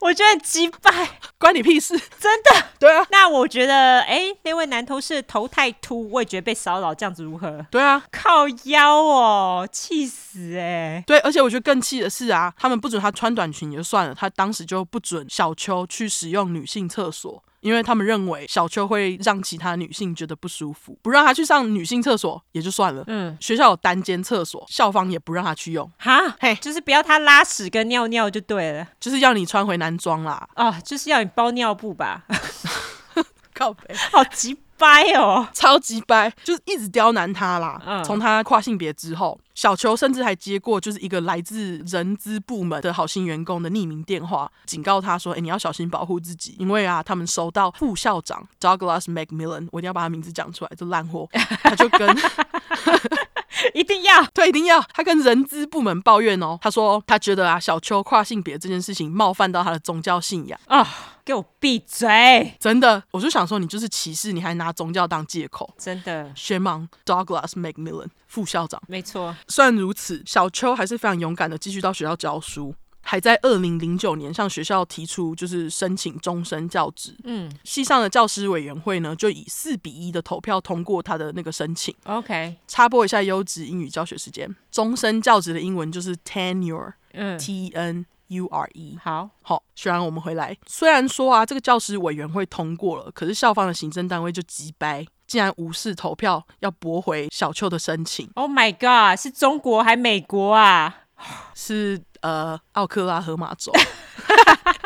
我觉得很击败，关你屁事！真的，对啊。那我觉得，哎，那位男同事头太秃，我也觉得被骚扰，这样子如何？对啊，靠腰哦，气死哎、欸！对，而且我觉得更气的是啊，他们不准他穿短裙也就算了，他当时就不准小秋去使用女性厕所。因为他们认为小秋会让其他女性觉得不舒服，不让她去上女性厕所也就算了。嗯，学校有单间厕所，校方也不让她去用。哈，嘿，就是不要她拉屎跟尿尿就对了，就是要你穿回男装啦。哦，就是要你包尿布吧？靠北，好急。掰哦，超级掰，就是一直刁难他啦。嗯，从他跨性别之后，小球甚至还接过就是一个来自人资部门的好心员工的匿名电话，警告他说：“哎，你要小心保护自己，因为啊，他们收到副校长 Douglas McMillan，我一定要把他名字讲出来，这烂货，他就跟。” 一定要对，一定要。他跟人资部门抱怨哦，他说他觉得啊，小邱跨性别这件事情冒犯到他的宗教信仰啊，给我闭嘴！真的，我就想说，你就是歧视，你还拿宗教当借口，真的。Shame on Douglas McMillan 副校长，没错。虽然如此，小邱还是非常勇敢的继续到学校教书。还在二零零九年向学校提出，就是申请终身教职。嗯，系上的教师委员会呢，就以四比一的投票通过他的那个申请。OK，插播一下优质英语教学时间。终身教职的英文就是 tenure，嗯，T N U R E。好，好，学完我们回来。虽然说啊，这个教师委员会通过了，可是校方的行政单位就急掰，竟然无视投票，要驳回小邱的申请。Oh my god，是中国还美国啊？是。呃，奥克拉荷马州，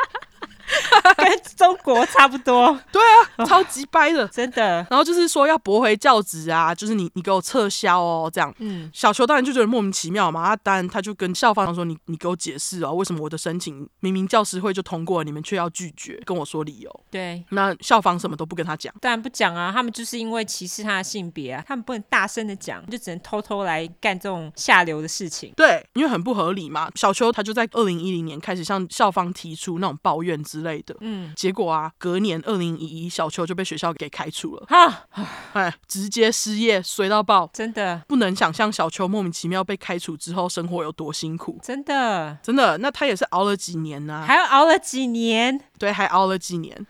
跟中国差不多。对啊，超级掰的，真的。然后就是说要驳回教职啊，就是你你给我撤销哦，这样。嗯，小球当然就觉得莫名其妙嘛，他当然他就跟校方说，你你给我解释啊，为什么我的申请明明教师会就通过了，你们却要拒绝，跟我说理由。对，那校方什么都不跟他讲，当然不讲啊，他们就是因为歧视他的性别啊，他们不能大声的讲，就只能偷偷来干这种下流的事情。对，因为很不合理嘛。小球他就在二零一零年开始向校方提出那种抱怨之类的，嗯，结果啊，隔年二零一一，小秋就被学校给开除了，哈，哎，直接失业，衰到爆，真的。不能想象小秋莫名其妙被开除之后生活有多辛苦，真的。真的。那他也是熬了几年呢、啊？还要熬了几年，对，还熬了几年。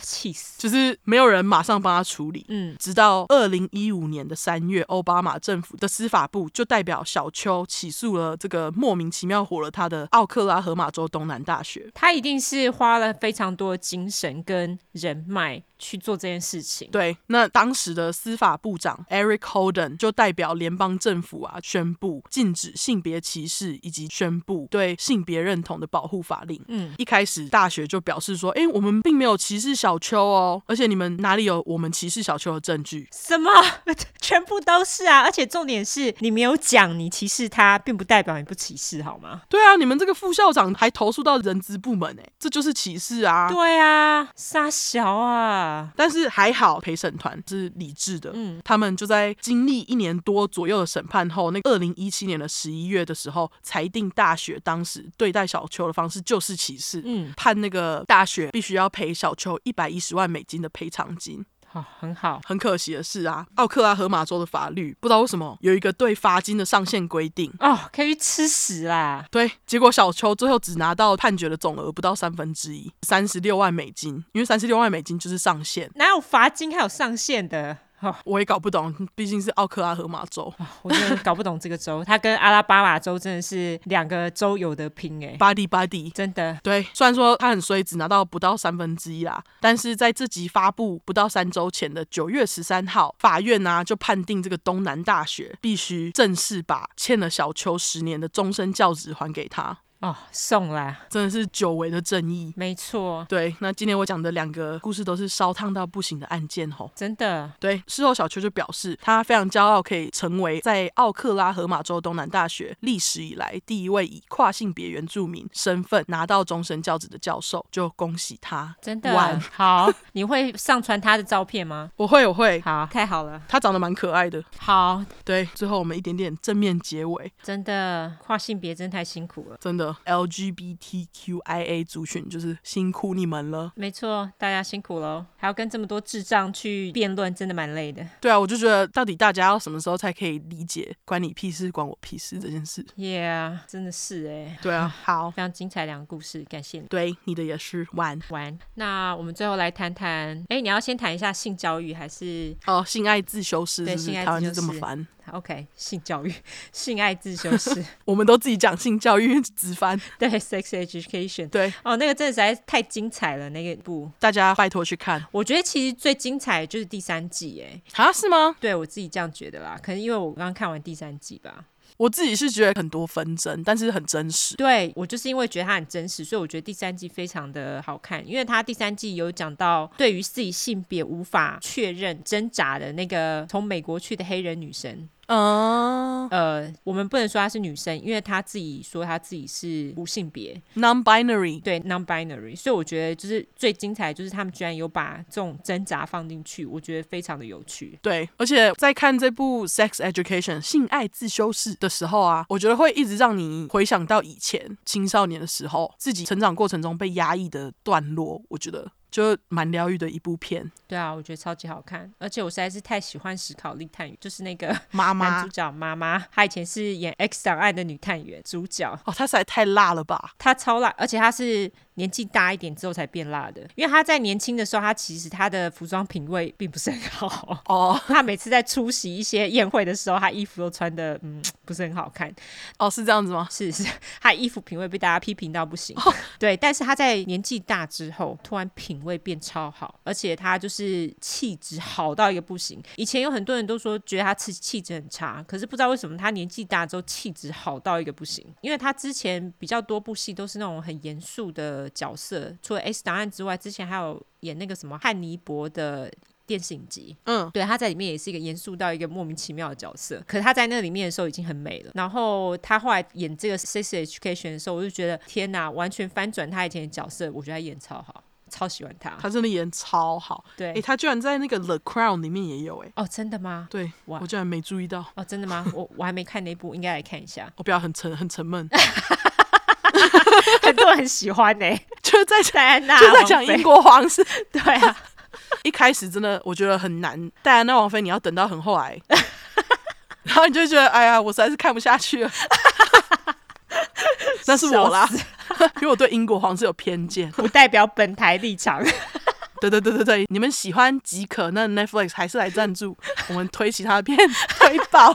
气死！就是没有人马上帮他处理，嗯，直到二零一五年的三月，奥巴马政府的司法部就代表小丘起诉了这个莫名其妙火了他的奥克拉荷马州东南大学。他一定是花了非常多的精神跟人脉去做这件事情。对，那当时的司法部长 Eric Holden 就代表联邦政府啊，宣布禁止性别歧视，以及宣布对性别认同的保护法令。嗯，一开始大学就表示说，哎，我们并没有歧视小秋哦，而且你们哪里有我们歧视小秋的证据？什么？全部都是啊！而且重点是你没有讲你歧视他，并不代表你不歧视，好吗？对啊，你们这个副校长还投诉到人资部门，哎，这就是歧视啊！对啊，杀小啊！但是还好陪审团是理智的，嗯，他们就在经历一年多左右的审判后，那二零一七年的十一月的时候，裁定大学当时对待小秋的方式就是歧视，嗯，判那个大学必须要赔小丘一百一十万美金的赔偿金。好、哦，很好。很可惜的是啊，奥克拉荷马州的法律不知道为什么有一个对罚金的上限规定哦，可以去吃屎啦。对，结果小邱最后只拿到判决的总额不到三分之一，三十六万美金，因为三十六万美金就是上限。哪有罚金还有上限的？哦，我也搞不懂，毕竟是奥克拉荷马州，哦，我真的搞不懂这个州。它跟阿拉巴马州真的是两个州有的拼哎，buddy buddy，真的。对，虽然说他很衰，只拿到不到三分之一啦，但是在这集发布不到三周前的九月十三号，法院呢、啊、就判定这个东南大学必须正式把欠了小邱十年的终身教职还给他。哦，送啦，真的是久违的正义。没错，对。那今天我讲的两个故事都是烧烫到不行的案件吼，真的。对，事后小邱就表示，他非常骄傲可以成为在奥克拉荷马州东南大学历史以来第一位以跨性别原住民身份拿到终身教职的教授，就恭喜他。真的。完好，你会上传他的照片吗？我会，我会。好，太好了。他长得蛮可爱的。好，对。最后我们一点点正面结尾。真的，跨性别真的太辛苦了。真的，LGBTQIA 族群就是辛苦你们了。没错，大家辛苦喽，还要跟这么多智障去辩论，真的蛮累的。对啊，我就觉得到底大家要什么时候才可以理解“关你屁事，关我屁事”这件事？Yeah，真的是哎。对啊，好，非常精彩两个故事，感谢你。对，你的也是。玩玩，那我们最后来谈谈，哎，你要先谈一下性教育还是？哦，性爱自修室是不是？对，性爱台湾就这么烦。OK，性教育，性爱自修室，我们都自己讲性教育，直翻。对，sex education。对，哦，那个真的实在是太精彩了，那个部，大家拜托去看。我觉得其实最精彩的就是第三季，哎，啊，是吗？对我自己这样觉得啦，可能因为我刚刚看完第三季吧。我自己是觉得很多纷争，但是很真实。对，我就是因为觉得它很真实，所以我觉得第三季非常的好看，因为它第三季有讲到对于自己性别无法确认挣扎的那个从美国去的黑人女生。嗯、uh，呃，我们不能说她是女生，因为她自己说她自己是无性别，non-binary，对，non-binary。所以我觉得就是最精彩，就是他们居然有把这种挣扎放进去，我觉得非常的有趣。对，而且在看这部《Sex Education》性爱自修室的时候啊，我觉得会一直让你回想到以前青少年的时候，自己成长过程中被压抑的段落，我觉得。就蛮疗愈的一部片，对啊，我觉得超级好看，而且我实在是太喜欢史考利探员，就是那个妈妈。男主角妈妈，她以前是演《X 档案》的女探员主角，哦，她实在太辣了吧，她超辣，而且她是。年纪大一点之后才变辣的，因为他在年轻的时候，他其实他的服装品味并不是很好哦。他每次在出席一些宴会的时候，他衣服都穿的嗯不是很好看。哦，是这样子吗？是是，他衣服品味被大家批评到不行。哦。对，但是他在年纪大之后，突然品味变超好，而且他就是气质好到一个不行。以前有很多人都说觉得他气气质很差，可是不知道为什么他年纪大之后气质好到一个不行。因为他之前比较多部戏都是那种很严肃的。的角色，除了《S 档案》之外，之前还有演那个什么汉尼伯的电视影集。嗯，对，他在里面也是一个严肃到一个莫名其妙的角色。可是他在那里面的时候已经很美了。然后他后来演这个《Sex Education》的时候，我就觉得天哪，完全翻转他以前的角色。我觉得他演超好。超喜欢他，他真的演超好。对，哎、欸，他居然在那个《The Crown》里面也有哎。哦，真的吗？对，我居然没注意到。哦，真的吗？我我还没看那部，应该来看一下。我不要很沉很沉闷，很多人很喜欢呢、欸，就是在戴安娜，就在讲英国皇室。对啊，一开始真的我觉得很难，戴安娜王妃你要等到很后来，然后你就觉得哎呀，我实在是看不下去了。那是我啦。因为我对英国皇室有偏见，不代表本台立场。对对对对对，你们喜欢即可，那 Netflix 还是来赞助 我们推其他的片，推爆，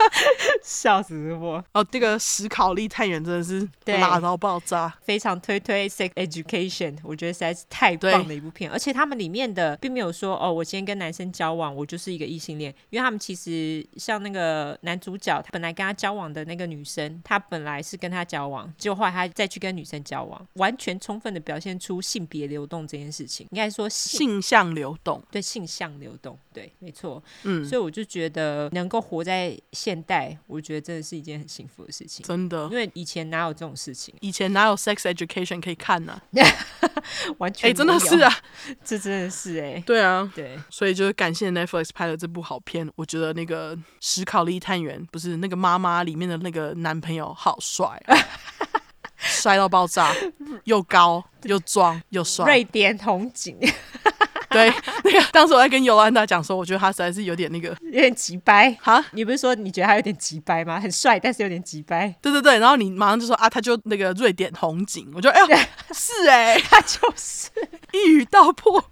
笑死我！哦，这个史考利太远真的是辣到爆炸，非常推推 Sex Education，我觉得实在是太棒的一部片，而且他们里面的并没有说哦，我今天跟男生交往，我就是一个异性恋，因为他们其实像那个男主角，他本来跟他交往的那个女生，他本来是跟他交往，结果后来他再去跟女生交往，完全充分的表现出性别流动这件事情，应该说。性向流动，对，性向流动，对，没错，嗯，所以我就觉得能够活在现代，我觉得真的是一件很幸福的事情，真的，因为以前哪有这种事情？以前哪有 sex education 可以看呢、啊？完全，哎、欸，真的是啊，这真的是哎、欸，对啊，对，所以就是感谢 Netflix 拍了这部好片，我觉得那个史考利探员不是那个妈妈里面的那个男朋友好帅、啊。帅到爆炸，又高又壮又帅。瑞典红警，对，那个当时我在跟尤安达讲说，我觉得他实在是有点那个，有点急掰哈，你不是说你觉得他有点急掰吗？很帅，但是有点急掰。对对对，然后你马上就说啊，他就那个瑞典红警，我觉得哎呦，是哎、欸，他就是一语道破，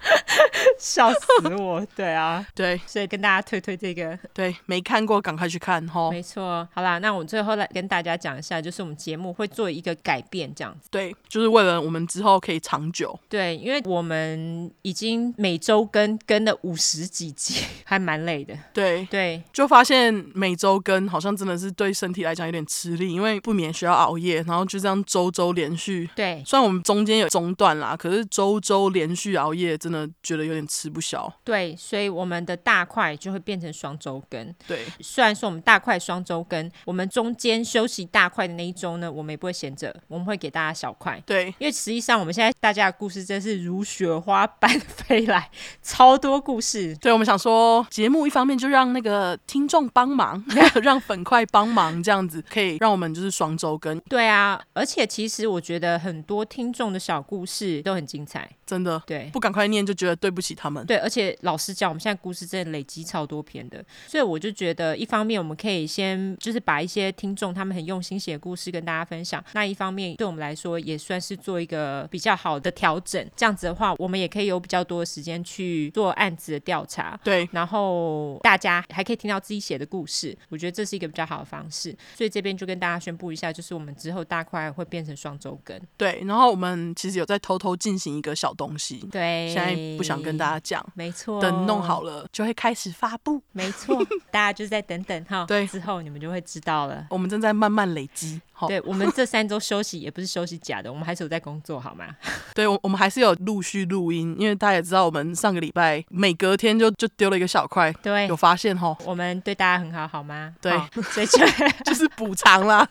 笑死我。对啊，对，所以跟大家推推这个，对，没看过赶快去看哈。没错，好啦，那我们最后来跟大家讲一下，就是我们节目会做一个改变，这样子。对，就是为了我们之后可以长久。对，因为我们已经每周更更了五十几集，还蛮累的。对对，就发现每周更好像真的是对身体来讲有点吃力，因为不免需要熬夜，然后就这样周周连续。对，虽然我们中间有中断啦，可是周周连续熬夜，真的觉得有点吃不消。对，所以我们的大块就会变成双周更。对，虽然说我们大块双周更，我们中间休息大块的那一周呢，我们也不会闲着，我们会给大家小块。对，因为实际上我们现在大家的故事真是如雪花般飞来，超多故事。对，我们想说节目一方面就让那个听众帮忙，让粉块帮忙，这样子可以让我们就是双周更。对啊，而且其实我觉得很多听众的小故事都很精彩，真的。对，不赶快念就觉得对不起他们。对，而且老实讲，我们现在故事真的累积超多篇的，所以我就觉得一方面我们可以先就是把一些听众他们很用心写的故事跟大家分享，那一方面对我们来说也算是做一个比较好的调整。这样子的话，我们也可以有比较多的时间去做案子的调查。对，然后大家还可以听到自己写的故事，我觉得这是一个比较好的方式。所以这边就跟大家宣布一下，就是我们之后大块会变成双周更。对，然后我们其实有在偷偷进行一个小东西。对，现在不想跟大家讲。没错，等弄好了就会开始发布。没错，大家就是在等等哈。对，之后你们就会知道了。我们正在慢慢累积。对，我们这三周休息 也不是休息假的，我们还是有在工作，好吗？对，我我们还是有陆续录音，因为大家也知道，我们上个礼拜每隔天就就丢了一个小块，对，有发现吼。我们对大家很好，好吗？对，所以就 就是补偿啦。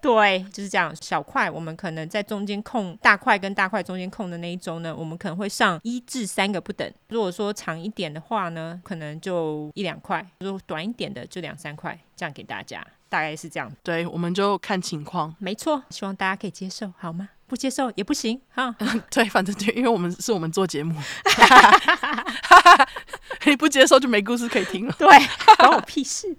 对，就是这样。小块我们可能在中间空，大块跟大块中间空的那一周呢，我们可能会上一至三个不等。如果说长一点的话呢，可能就一两块；如果短一点的，就两三块，这样给大家。大概是这样，对，我们就看情况。没错，希望大家可以接受，好吗？不接受也不行，哈。对，反正就因为我们是我们做节目，你不接受就没故事可以听了。对，关我屁事。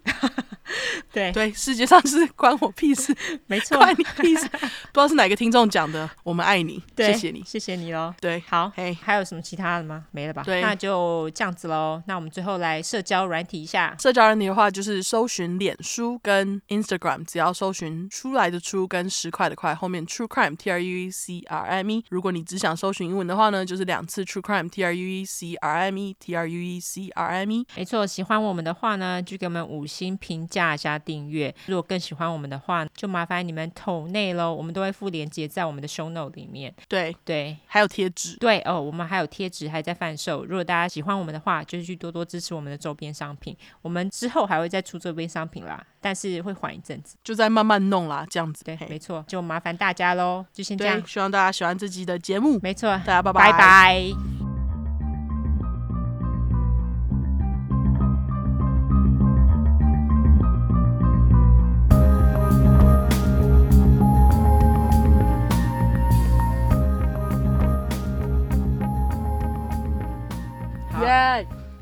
对对，世界上是关我屁事，没错，关你屁事。不知道是哪个听众讲的，我们爱你，谢谢你，谢谢你喽。对，好，嘿，还有什么其他的吗？没了吧？对，那就这样子喽。那我们最后来社交软体一下，社交软体的话就是搜寻脸书跟 Instagram，只要搜寻出来的出跟十块的块后面 True Crime T R U E C R M E。如果你只想搜寻英文的话呢，就是两次 True Crime T R U E C R M E T R U E C R M E。没错，喜欢我们的话呢，就给我们五星评价。大家订阅。如果更喜欢我们的话，就麻烦你们投内喽，我们都会附链接在我们的 show note 里面。对对，还有贴纸。对哦，我们还有贴纸还在贩售。如果大家喜欢我们的话，就是去多多支持我们的周边商品。我们之后还会再出周边商品啦，但是会缓一阵子，就再慢慢弄啦，这样子。对，没错，就麻烦大家喽，就先这样。希望大家喜欢这集的节目。没错，大家拜拜。拜拜。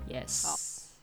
Yes.